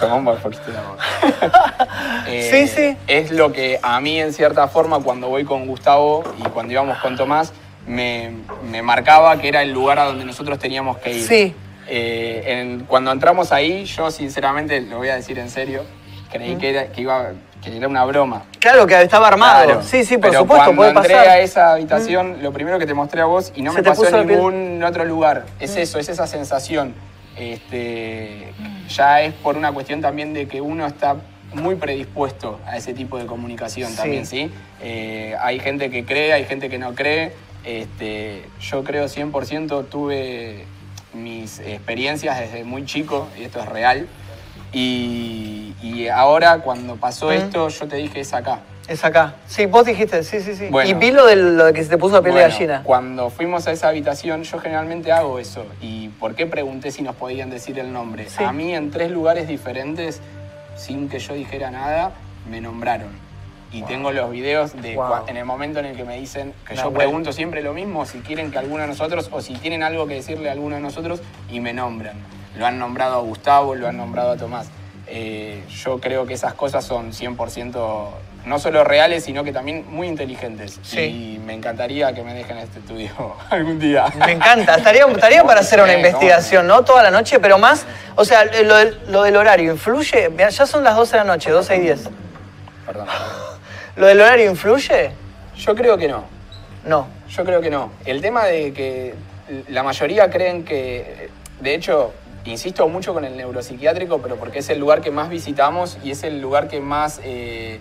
un poquito. Eh, Sí, sí. Es lo que a mí, en cierta forma, cuando voy con Gustavo y cuando íbamos con Tomás, me, me marcaba que era el lugar a donde nosotros teníamos que ir. Sí. Eh, en- cuando entramos ahí, yo sinceramente, lo voy a decir en serio, creí que, era, que, iba, que era una broma. Claro que estaba armado. Claro. Sí, sí, por Pero supuesto, cuando puede entré pasar. a esa habitación, lo primero que te mostré a vos y no Se me pasó en ningún otro lugar. Es eso, es esa sensación. Este, ya es por una cuestión también de que uno está muy predispuesto a ese tipo de comunicación Sí. también, ¿sí? Eh, hay gente que cree, hay gente que no cree. Este, yo creo 100%, tuve mis experiencias desde muy chico, y esto es real. Y, y ahora cuando pasó Mm. esto, yo te dije, es acá. Es acá. Sí, vos dijiste, sí, sí, sí. Bueno. y vi lo de lo que se te puso la piel de gallina. Cuando fuimos a esa habitación, yo generalmente hago eso. ¿Y por qué pregunté si nos podían decir el nombre? Sí. A mí, en tres lugares diferentes, sin que yo dijera nada, me nombraron. Y tengo los videos de Wow. en el momento en el que me dicen, que yo pregunto siempre lo mismo, si quieren que alguno de nosotros, o si tienen algo que decirle a alguno de nosotros, y me nombran. Lo han nombrado a Gustavo, lo han nombrado a Tomás. Eh, yo creo que esas cosas son 100% no solo reales, sino que también muy inteligentes. Sí. Y me encantaría que me dejen este estudio algún día. Me encanta, estaría, estaría para hacer una investigación, ¿no? Toda la noche, pero más, o sea, lo del, lo del horario, ¿influye? Ya son las 12 de la noche, 12 y 10. Perdón. ¿Lo del horario influye? Yo creo que no. No. Yo creo que no. El tema de que la mayoría creen que, de hecho, insisto mucho con el neuropsiquiátrico, pero porque es el lugar que más visitamos y es el lugar que más eh,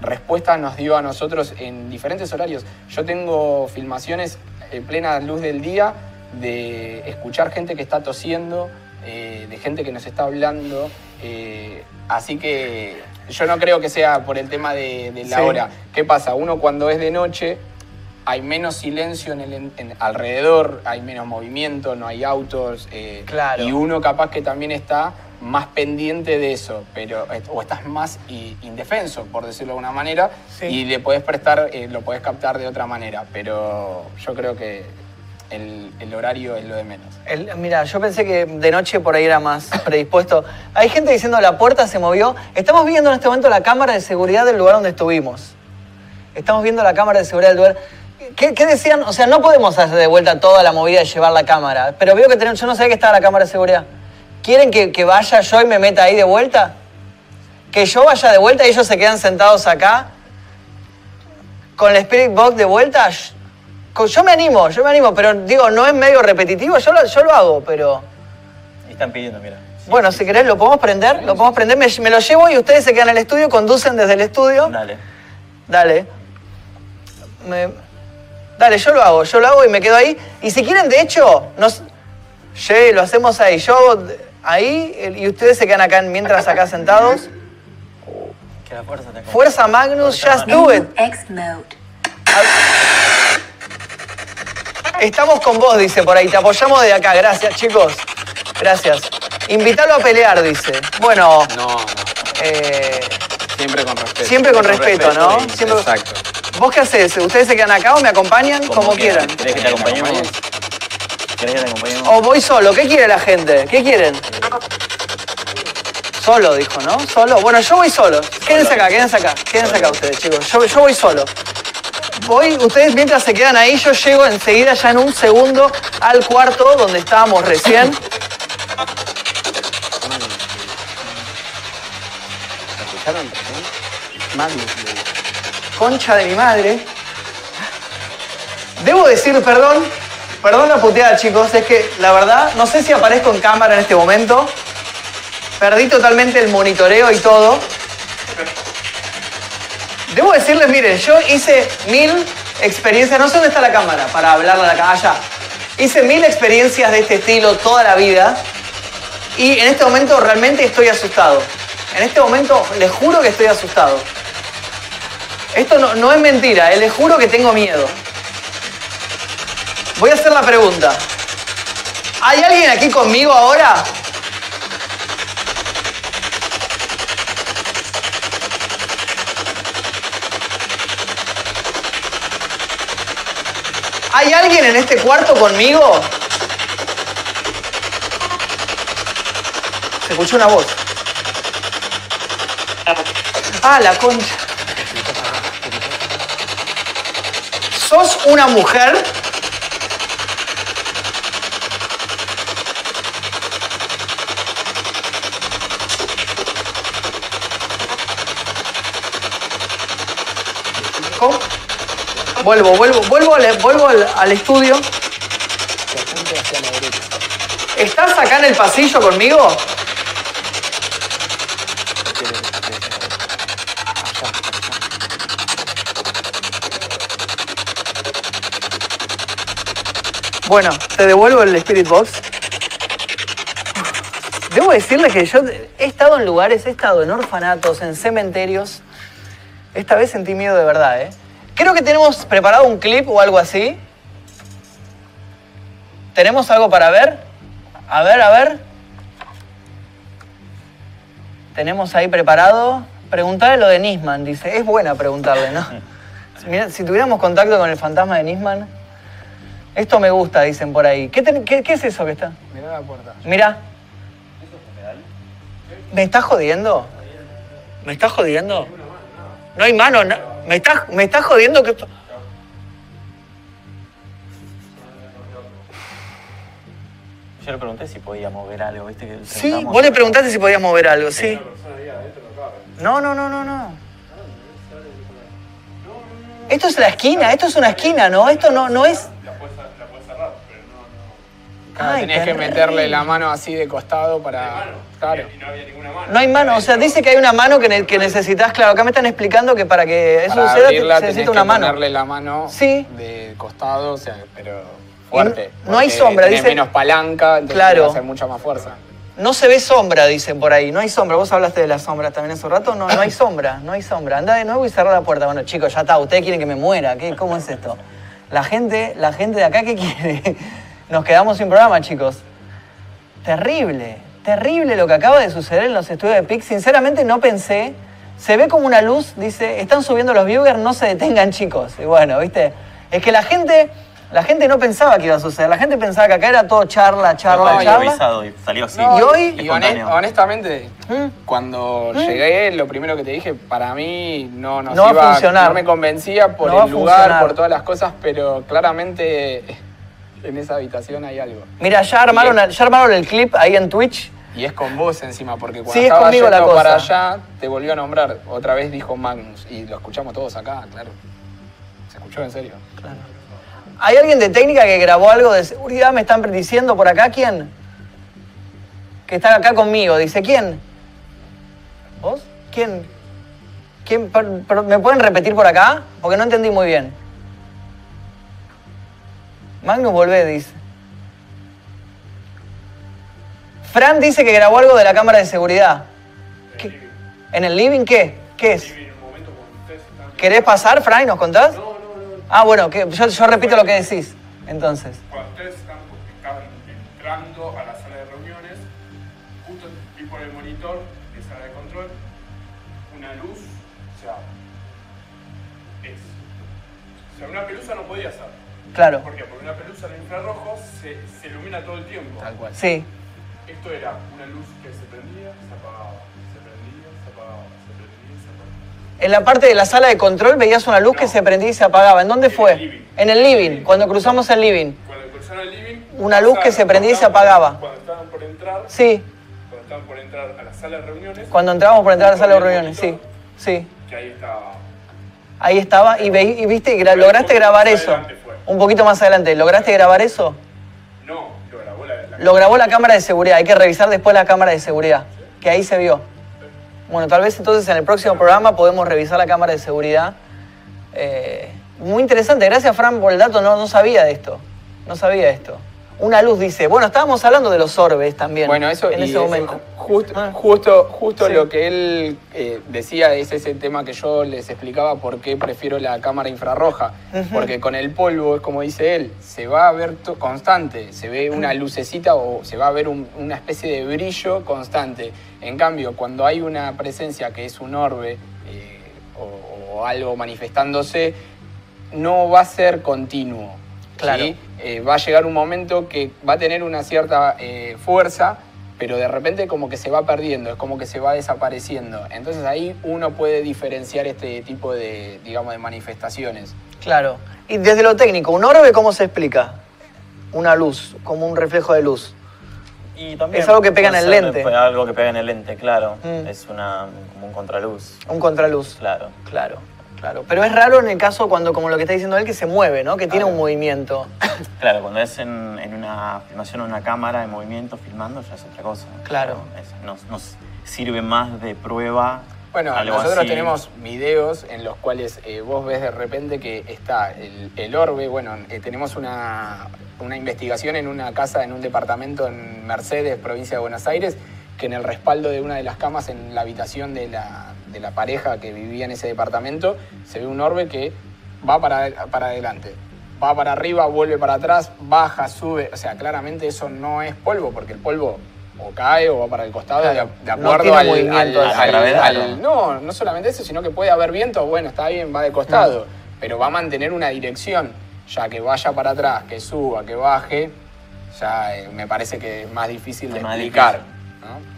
respuestas nos dio a nosotros en diferentes horarios. Yo tengo filmaciones en plena luz del día de escuchar gente que está tosiendo, eh, de gente que nos está hablando. eh, así que yo no creo que sea por el tema de, de la Sí. hora. ¿Qué pasa? Uno cuando es de noche hay menos silencio en el en- alrededor, hay menos movimiento, no hay autos. eh, Claro. Y uno capaz que también está más pendiente de eso, pero, o estás más indefenso, por decirlo de alguna manera, Sí. y le podés prestar, eh, lo podés captar de otra manera. Pero yo creo que el, horario es lo de menos. Mira, yo pensé que de noche por ahí era más predispuesto. Hay gente diciendo la puerta se movió. Estamos viendo en este momento la cámara de seguridad del lugar donde estuvimos. Estamos viendo la cámara de seguridad del lugar. ¿Qué, decían? O sea, no podemos hacer de vuelta toda la movida de llevar la cámara. Pero veo que tenemos, yo no sabía que estaba la cámara de seguridad. ¿Quieren que, que vaya yo y me meta ahí de vuelta? Que yo vaya de vuelta y ellos se quedan sentados acá. Con el Spirit Box de vuelta. Yo me animo, yo me animo, pero digo, no es medio repetitivo, yo lo, yo lo hago, pero... Están pidiendo, mira. Bueno, si querés, lo podemos prender, lo podemos prender, me, me lo llevo y ustedes se quedan en el estudio, conducen desde el estudio. Dale. Dale. Me- Dale, yo lo hago, yo lo hago y me quedo ahí. Y si quieren, de hecho, nos... Che, lo hacemos ahí. Yo hago ahí y ustedes se quedan acá mientras acá sentados. Que la fuerza te acompañe. Fuerza Magnus, Fuerza just do it. X mode. Estamos con vos, dice por ahí. Te apoyamos de acá. Gracias, chicos. Gracias. Invítalo a pelear, dice. Bueno, No, eh, Siempre con respeto. siempre con respeto, ¿no? y- Siempre- Exacto. ¿Vos qué haces? ¿Ustedes se quedan acá o me acompañan? Como, quieran. ¿Querés que te acompañemos? ¿Querés que te acompañemos? O voy solo. ¿Qué quiere la gente? ¿Qué quieren? Solo, dijo, ¿no? Solo. Bueno, yo voy solo. Quédense acá, quédense acá. Quédense acá ustedes, chicos. Yo, yo voy solo. Voy, ustedes mientras se quedan ahí, yo llego enseguida, ya en un segundo, al cuarto donde estábamos recién. Concha de mi madre. Debo decir, perdón, perdón la puteada, chicos, es que la verdad, no sé si aparezco en cámara en este momento. Perdí totalmente el monitoreo y todo. Debo decirles, miren, yo hice mil experiencias, no sé dónde está la cámara para hablarle a la cámara, allá. Hice mil experiencias de este estilo toda la vida y en este momento realmente estoy asustado. En este momento les juro que estoy asustado. Esto no, no es mentira, eh, les juro que tengo miedo. Voy a hacer la pregunta. ¿Hay alguien aquí conmigo ahora? ¿Hay alguien en este cuarto conmigo? Se escuchó una voz. Ah, la concha. ¿Sos una mujer? ¿Cómo? Vuelvo, vuelvo, vuelvo, al, vuelvo al, estudio. ¿Estás acá en el pasillo conmigo? Bueno, te devuelvo el Spirit Box. Debo decirles que yo he estado en lugares, he estado en orfanatos, en cementerios. Esta vez sentí miedo de verdad, ¿eh? Creo que tenemos preparado un clip o algo así. ¿Tenemos algo para ver? A ver, a ver. Tenemos ahí preparado. Preguntarle lo de Nisman, dice. Es buena preguntarle, ¿no? Mira, si tuviéramos contacto con el fantasma de Nisman. Esto me gusta, dicen por ahí. ¿Qué, ten- qué- qué es eso que está? Mirá la puerta. Mira. ¿Me estás jodiendo? ¿Me estás jodiendo? No hay mano. no- ¿Me estás, me estás jodiendo que esto... Yo le pregunté si podía mover algo, ¿viste? Que Sí, vos le preguntaste si podías mover algo, sí. No, no, no, no, no. Esto es la esquina, esto es una esquina, ¿no? Esto no, no es... Ay, tenés que meterle la mano así de costado para. Claro. No hay mano, o sea, dice que hay una mano que, ne- que necesitas, claro, acá me están explicando que para que eso Para suceda abrirla se tenés necesita que una mano. ponerle la mano Sí. de costado, o sea, pero fuerte. Y no- no hay sombra, tenés dice- menos palanca, entonces Claro. que hacer mucha más fuerza. No se ve sombra, dicen por ahí. No hay sombra. Vos hablaste de las sombras también hace un rato. No, no hay sombra, no hay sombra. Anda de nuevo y cerrar la puerta. Bueno, chicos, ya está. Ustedes quieren que me muera. ¿Qué, ¿Cómo es esto? La gente, la gente de acá, ¿qué quiere? Nos quedamos sin programa, chicos. Terrible, terrible lo que acaba de suceder en los estudios de PIC. Sinceramente no pensé. Se ve como una luz, dice, están subiendo los viewers, no se detengan, chicos. Y bueno, ¿viste? Es que la gente, la gente no pensaba que iba a suceder. La gente pensaba que acá era todo charla, charla, Estaba charla. improvisado y salió así. No, y hoy- Y honestamente, ¿Mm? cuando llegué, lo primero que te dije, para mí no nos No va a iba, funcionar. no me convencía por No el lugar, funcionar. por todas las cosas, pero claramente en esa habitación hay algo. Mira, ya armaron, ya armaron el clip ahí en Twitch. Y es con vos encima, porque cuando Sí, es estaba conmigo la yendo cosa. para allá, te volvió a nombrar. Otra vez dijo Magnus, y lo escuchamos todos acá, claro. Se escuchó en serio. ¿Hay alguien de técnica que grabó algo de seguridad? ¿Me están diciendo por acá quién? Que está acá conmigo. Dice, ¿quién? ¿Vos? ¿Quién? ¿Quién? Per- per- ¿Me pueden repetir por acá? Porque no entendí muy bien. Magnus, volvé, dice. Fran dice que grabó algo de la cámara de seguridad. ¿Qué? ¿En el living qué? ¿Qué es? ¿Querés pasar, Fran, y nos contás? No, no, no. Ah, bueno, que yo, yo repito lo que decís. Entonces. Cuando ustedes están, están entrando a la sala de reuniones, justo vi por el monitor de sala de control una luz, o sea, es. O sea, una pelusa no podía ser. Claro. ¿Por qué? Porque una pelusa en infrarrojo se, se ilumina todo el tiempo. Tal cual. Sí. Esto era una luz que se prendía, se apagaba, se prendía, se apagaba, se prendía, se apagaba. En la parte de la sala de control veías una luz que se prendía y se apagaba. ¿En dónde En fue? el. En el living, cuando cruzamos el living. Cuando cruzaron el living, Una luz que se prendía y se apagaba. Cuando estaban por entrar, Sí, cuando estaban por entrar a la sala de reuniones, cuando entramos por entrar a la sala de reuniones, sí. Sí. que ahí estaba. Ahí estaba y, ve- y viste, y lograste grabar eso. fue. Un poquito más adelante. ¿Lograste grabar eso? Lo grabó la cámara de seguridad. Hay que revisar después la cámara de seguridad. Que ahí se vio. Bueno, tal vez entonces en el próximo programa podemos revisar la cámara de seguridad. Eh, muy interesante. Gracias, Fran, por el dato. No, no sabía de esto. No sabía esto. Una luz dice. Bueno, estábamos hablando de los orbes también. Bueno, eso en y ese momento. Justo, Ah. justo, justo Sí. lo que él eh, decía es ese tema que yo les explicaba por qué prefiero la cámara infrarroja. Porque con el polvo, es como dice él, se va a ver constante, se ve una lucecita o se va a ver un- una especie de brillo constante. En cambio, cuando hay una presencia que es un orbe eh, o, o algo manifestándose, no va a ser continuo. Claro. ¿sí? Eh, va a llegar un momento que va a tener una cierta eh, fuerza, pero de repente como que se va perdiendo, es como que se va desapareciendo. Entonces ahí uno puede diferenciar este tipo de, digamos, de manifestaciones. Claro. Y desde lo técnico, ¿un orbe cómo se explica? Una luz, como un reflejo de luz. Y también Es algo que pega en el lente. después Algo que pega en el lente, claro. Mm. Es una, como un contraluz, Un contraluz. claro. Claro, claro. Pero es raro en el caso cuando, como lo que está diciendo él, que se mueve, ¿no? Que tiene un movimiento. Claro, cuando es en, en una filmación, una cámara en movimiento filmando, ya es otra cosa. Claro. Es- nos, nos sirve más de prueba. Bueno, algo nosotros así. tenemos videos en los cuales eh, vos ves de repente que está el, el orbe. Bueno, eh, tenemos una, una investigación en una casa, en un departamento en Mercedes, provincia de Buenos Aires, que en el respaldo de una de las camas en la habitación de la, de la pareja que vivía en ese departamento, se ve un orbe que va para, para adelante. Va para arriba, vuelve para atrás, baja, sube. O sea, claramente eso no es polvo, porque el polvo o cae o va para el costado Claro, de, de no acuerdo tiene al, movimiento gravedad, al- no, no solamente eso, sino que puede haber viento, bueno, está bien, va de costado, pero va a mantener una dirección, ya que vaya para atrás, que suba, que baje, ya eh, me parece que es más difícil de más explicar. difícil.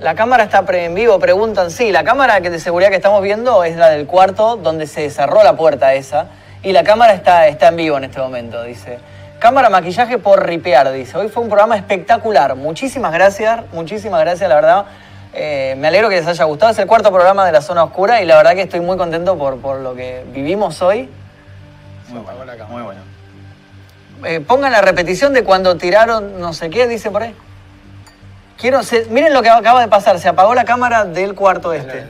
La cámara está pre- en vivo, preguntan. Sí, la cámara que de seguridad que estamos viendo es la del cuarto donde se cerró la puerta esa. Y la cámara está, está en vivo en este momento, dice. Cámara maquillaje por ripear, dice. Hoy fue un programa espectacular. Muchísimas gracias, muchísimas gracias, la verdad. Eh, me alegro que les haya gustado. Es el cuarto programa de la zona oscura y la verdad que estoy muy contento por, por lo que vivimos hoy. Muy bueno, cámara. muy bueno. Eh, pongan la repetición de cuando tiraron no sé qué, dice por ahí. Quiero, se- miren lo que acaba de pasar, se apagó la cámara del cuarto este.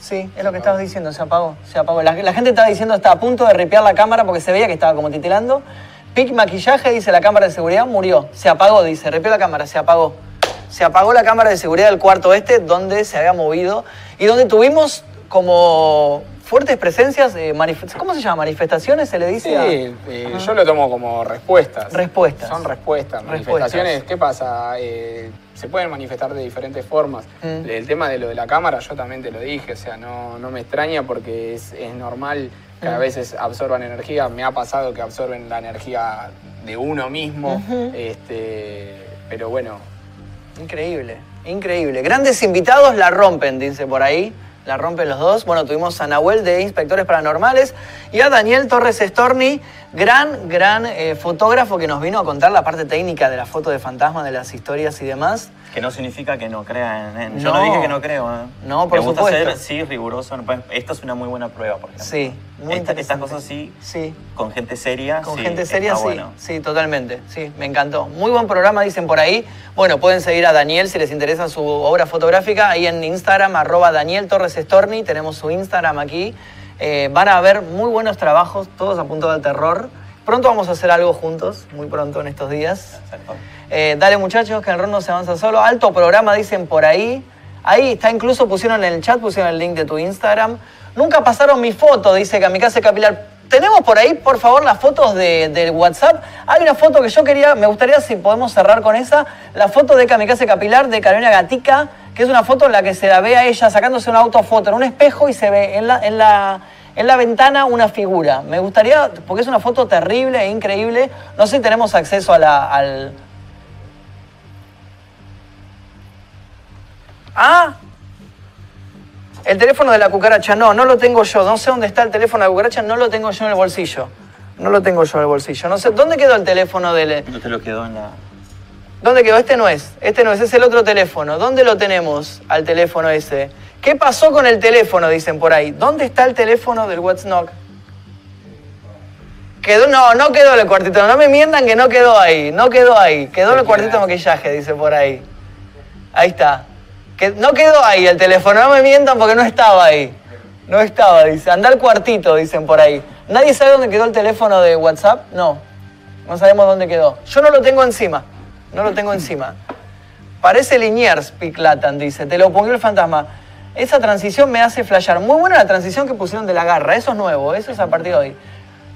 Sí, es lo que estabas diciendo, se apagó, se apagó. La, la gente estaba diciendo, está a punto de ripear la cámara porque se veía que estaba como titilando. Pic maquillaje, dice la cámara de seguridad, murió. Se apagó, dice, ripió la cámara, se apagó. Se apagó la cámara de seguridad del cuarto este donde se había movido y donde tuvimos como fuertes presencias, eh, ¿cómo se llama? ¿Manifestaciones se le dice? Sí, a- eh, yo lo tomo como respuestas. Respuestas. Son respuestas. Respuestas. Manifestaciones, ¿qué pasa? Eh, se pueden manifestar de diferentes formas. Mm. El tema de lo de la cámara, yo también te lo dije, o sea, no, no me extraña porque es, es normal que Mm. a veces absorban energía. Me ha pasado que absorben la energía de uno mismo. Este, pero bueno, Increíble, increíble. Grandes invitados la rompen, dice por ahí. La rompen los dos. Bueno, tuvimos a Nahuel de Inspectores Paranormales y a Daniel Torres Storni, gran, gran eh, fotógrafo que nos vino a contar la parte técnica de la foto de fantasma, de las historias y demás. Que no significa que no crea en... Yo No. no dije que no creo. ¿eh? No, por Me gusta supuesto. ser, sí, riguroso. Esta es una muy buena prueba, por ejemplo. Sí, muy Esta- Estas cosas sí, Sí. con gente seria. Con sí, gente seria, sí. bueno. Sí, totalmente. Sí, me encantó. Muy buen programa, dicen por ahí. Bueno, pueden seguir a Daniel si les interesa su obra fotográfica. Ahí en Instagram, arroba Daniel Torres Storni. Tenemos su Instagram aquí. Eh, van a ver muy buenos trabajos, todos apuntados al terror. Pronto vamos a hacer algo juntos, muy pronto en estos días. Eh, dale muchachos, que el ron no se avanza solo. Alto programa, dicen por ahí. Ahí está, incluso pusieron en el chat, pusieron el link de tu Instagram. Nunca pasaron mi foto, dice Kamikaze Capilar. Tenemos por ahí, por favor, las fotos de, del WhatsApp. Hay una foto que yo quería, me gustaría si podemos cerrar con esa, la foto de Kamikaze Capilar de Carolina Gatica, que es una foto en la que se la ve a ella sacándose una autofoto en un espejo y se ve en la, en la, en la ventana una figura. Me gustaría, porque es una foto terrible e increíble. No sé si tenemos acceso a la, al, Ah, el teléfono de la cucaracha, no, no lo tengo yo. No sé dónde está el teléfono de la cucaracha, no lo tengo yo en el bolsillo. No lo tengo yo en el bolsillo. No sé, ¿dónde quedó el teléfono del... No te lo quedó en la. ¿Dónde quedó? Este no es, este no es, es el otro teléfono. ¿Dónde lo tenemos al teléfono ese? ¿Qué pasó con el teléfono? Dicen por ahí. ¿Dónde está el teléfono del What's Knock? Quedó, no, no quedó el cuartito. No me mientan que no quedó ahí. No quedó ahí. Quedó el cuartito de maquillaje, dice por ahí. Ahí está. Que no quedó ahí el teléfono. No me mientan porque no estaba ahí. No estaba, dice. Anda al cuartito, dicen por ahí. ¿Nadie sabe dónde quedó el teléfono de WhatsApp? No. No sabemos dónde quedó. Yo no lo tengo encima. No lo tengo encima. Parece Liniers, Piclatan, dice. Te lo pongo el fantasma. Esa transición me hace flashear. Muy buena la transición que pusieron de la garra. Eso es nuevo. Eso es a partir de hoy.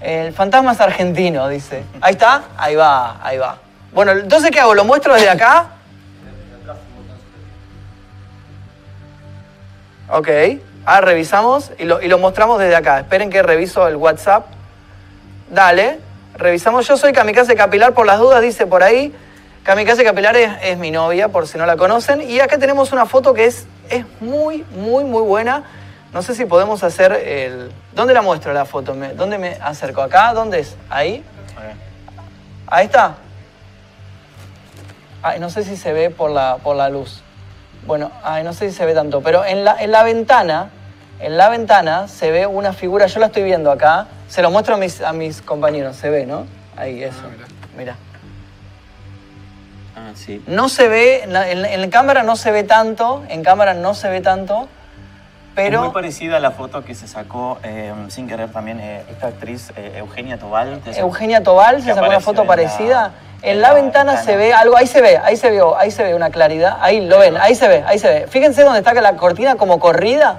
El fantasma es argentino, dice. Ahí está. Ahí va, ahí va. Bueno, entonces, ¿qué hago? ¿Lo muestro desde acá? Ok. Ah, revisamos y lo, y lo mostramos desde acá. Esperen que reviso el WhatsApp. Dale. Revisamos. Yo soy Kamikaze Capilar por las dudas, dice por ahí. Kamikaze Capilar es, es mi novia, por si no la conocen. Y acá tenemos una foto que es, es muy, muy, muy buena. No sé si podemos hacer el... ¿Dónde la muestro la foto? ¿Dónde me acerco? ¿Acá? ¿Dónde es? ¿Ahí? Ahí está. Ay, no sé si se ve por la, por la luz. Bueno, ay, no sé si se ve tanto, pero en la, en la ventana, en la ventana se ve una figura, yo la estoy viendo acá, se lo muestro a mis, a mis compañeros, se ve, ¿no? Ahí, eso. Mira. Ah, sí. No se ve, en, la, en la- en la cámara no se ve tanto, en cámara no se ve tanto, Es muy pero parecida a la foto que se sacó eh, sin querer también eh, esta actriz eh, Eugenia Tobal. Eugenia Tobal se sacó una foto parecida. En, en la, la ventana, ventana. se ve algo, ahí se ve, ahí se vio, ahí se ve una claridad, ahí lo ven, ahí se ve, ahí se ve. Fíjense dónde está la cortina como corrida.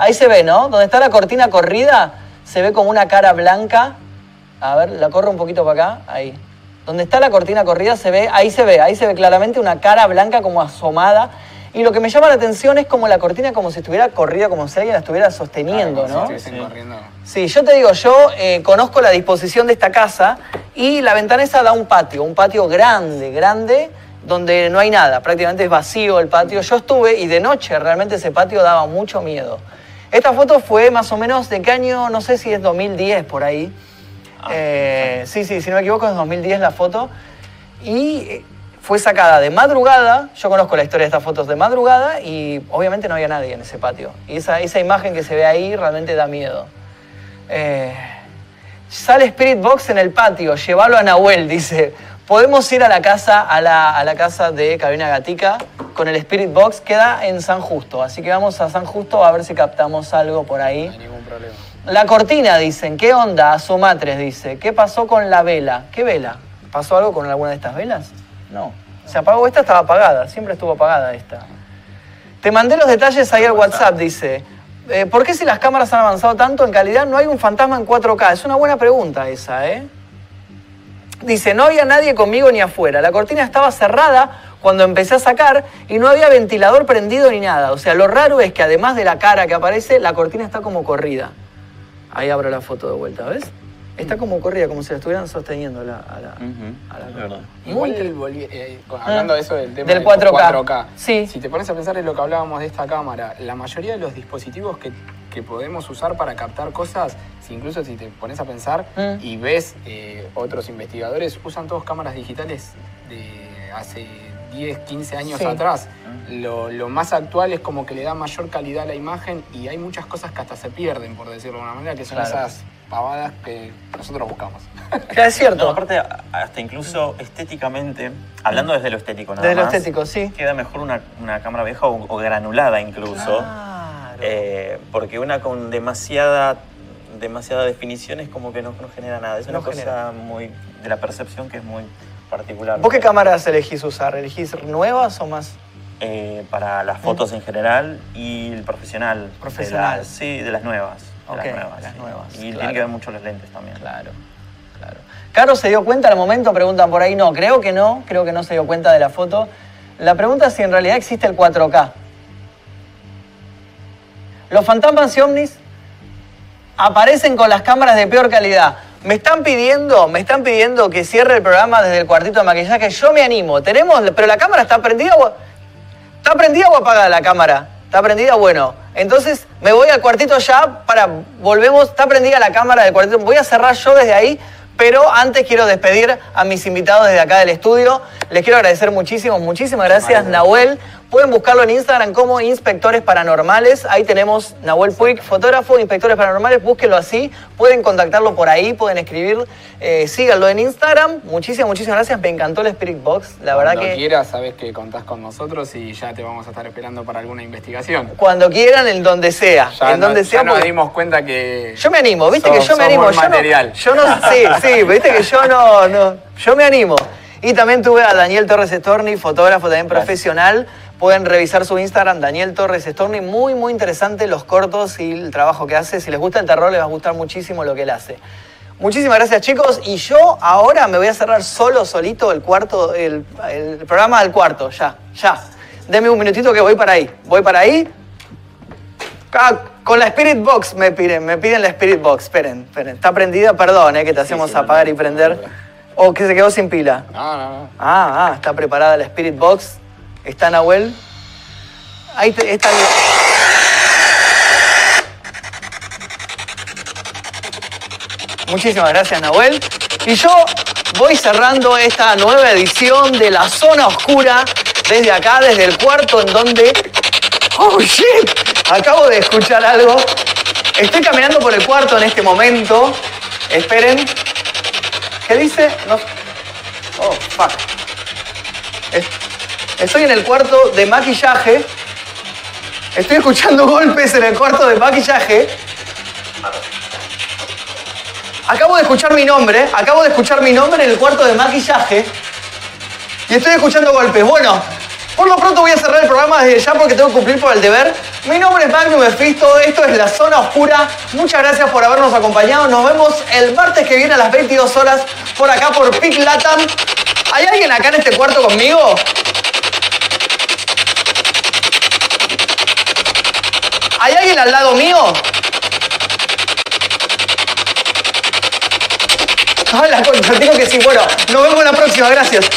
Ahí se ve, ¿no? Donde está la cortina corrida, se ve como una cara blanca. A ver, la corro un poquito para acá, ahí. Donde está la cortina corrida se ve, ahí se ve, ahí se ve claramente una cara blanca como asomada. Y lo que me llama la atención es como la cortina como si estuviera corrida, como si alguien la estuviera sosteniendo, Como si ¿no? estuviesen Sí. corriendo. Sí, yo te digo, yo eh, conozco la disposición de esta casa y la ventana esa da un patio, un patio grande, grande, donde no hay nada, prácticamente es vacío el patio. Yo estuve y de noche realmente ese patio daba mucho miedo. Esta foto fue más o menos de qué año, no sé si es 2010 por ahí. Eh, sí, sí, si no me equivoco es 2010 la foto. Y eh, fue sacada de madrugada, yo conozco la historia de estas fotos de madrugada y obviamente no había nadie en ese patio. Y esa, esa imagen que se ve ahí realmente da miedo. Eh, sale Spirit Box en el patio, llévalo a Nahuel, dice. Podemos ir a la casa, a la, a la casa de Carolina Gatica con el Spirit Box, queda en San Justo. Así que vamos a San Justo a ver si captamos algo por No ahí. hay ningún problema. La cortina, dicen. ¿Qué onda? Asomatres, dice. ¿Qué pasó con la vela? ¿Qué vela? ¿Pasó algo con alguna de estas velas? No. Se apagó esta, estaba apagada. Siempre estuvo apagada esta. Te mandé los detalles ahí al WhatsApp, dice. Eh, ¿Por qué si las cámaras han avanzado tanto en calidad no hay un fantasma en 4K? Es una buena pregunta esa, ¿eh? Dice, no había nadie conmigo ni afuera. La cortina estaba cerrada cuando empecé a sacar y no había ventilador prendido ni nada. O sea, lo raro es que además de la cara que aparece, la cortina está como corrida. Ahí abro la foto de vuelta, ¿ves? Está como corrida, como si la estuvieran sosteniendo a la, a la, a la. Muy Igual, volvi- eh, con- hablando de eso del tema Del de los 4K. Sí. Si te pones a pensar en lo que hablábamos de esta cámara, la mayoría de los dispositivos que, que podemos usar para captar cosas, si incluso si te pones a pensar Mm. y ves eh, otros investigadores, usan todos cámaras digitales de hace 10, 15 años Sí. atrás. Lo, lo más actual es como que le da mayor calidad a la imagen y hay muchas cosas que hasta se pierden, por decirlo de una manera, que son Claro. esas pavadas que nosotros buscamos. Claro, es cierto. No, aparte, hasta incluso estéticamente, hablando desde lo estético nada Desde lo estético, sí. queda mejor una, una cámara vieja o, o granulada incluso. Claro. Eh, porque una con demasiada demasiada definición es como que no, no genera nada. Es una No cosa genera. muy de la percepción que es muy particular. ¿Vos qué cámaras elegís usar? ¿Elegís nuevas o más? Eh, para las fotos en general y el profesional. Profesional. De las- sí, de las nuevas. de las nuevas. las sí. nuevas, Y claro. tiene que ver mucho los lentes también. Claro, claro. ¿Caro se dio cuenta al momento? Preguntan por ahí. No, creo que no. Creo que no se dio cuenta de la foto. La pregunta es si en realidad existe el 4K. Los fantasmas y ovnis aparecen con las cámaras de peor calidad. Me están pidiendo, me están pidiendo que cierre el programa desde el cuartito de maquillaje. Yo me animo. Tenemos, pero la cámara está prendida o está prendida o apagada la cámara. ¿Está prendida? Bueno, entonces me voy al cuartito ya para volvemos. Está prendida la cámara del cuartito. Voy a cerrar yo desde ahí, pero antes quiero despedir a mis invitados desde acá del estudio. Les quiero agradecer muchísimo, muchísimas gracias, Nahuel. Pueden buscarlo en Instagram como Inspectores Paranormales. Ahí tenemos Nahuel Puig, fotógrafo Inspectores Paranormales. Búsquenlo así. Pueden contactarlo por ahí, pueden escribir. Eh, síganlo en Instagram. Muchísimas, muchísimas gracias. Me encantó el Spirit Box. La verdad Cuando que quieras, sabes que contás con nosotros y ya te vamos a estar esperando para alguna investigación. cuando quieran, en donde sea. Ya, en no- donde ya sea. nos porque- dimos cuenta que. Yo me animo, viste que yo me animo. buen Yo no, material. yo no, sí, sí, viste que yo no, no, yo me animo. Y también tuve a Daniel Torres Storni, fotógrafo también profesional. Pueden revisar su Instagram, Daniel Torres Storni. Muy, muy interesante los cortos y el trabajo que hace. Si les gusta el terror, les va a gustar muchísimo lo que él hace. Muchísimas gracias, chicos. Y yo ahora me voy a cerrar solo, solito, el cuarto, el, el programa del cuarto. Ya, ya. Deme un minutito que voy para ahí. Voy para ahí. Ah, con la Spirit Box me piden, me piden la Spirit Box. Esperen, esperen. Está prendida, perdón, eh, que te hacemos sí, apagar no, y prender. O que se quedó sin pila. No, no, no. Ah, ah, está preparada la Spirit Box. Está Nahuel. Ahí está. Muchísimas gracias, Nahuel. Y yo voy cerrando esta nueva edición de La Zona Oscura desde acá, desde el cuarto en donde... ¡Oh, shit! Acabo de escuchar algo. Estoy caminando por el cuarto en este momento. Esperen. ¿Qué dice? No. Oh, fuck. Es- Estoy en el cuarto de maquillaje. Estoy escuchando golpes en el cuarto de maquillaje. Acabo de escuchar mi nombre, acabo de escuchar mi nombre en el cuarto de maquillaje. Y estoy escuchando golpes. Bueno, por lo pronto voy a cerrar el programa desde ya porque tengo que cumplir por el deber. Mi nombre es Magnum Mephisto, esto es La Zona Oscura. Muchas gracias por habernos acompañado. Nos vemos el martes que viene a las 22 horas por acá por Pic Latam. ¿Hay alguien acá en este cuarto conmigo? ¿Hay alguien al lado mío? Ay, la concha, digo que sí. Bueno, nos vemos la próxima. Gracias.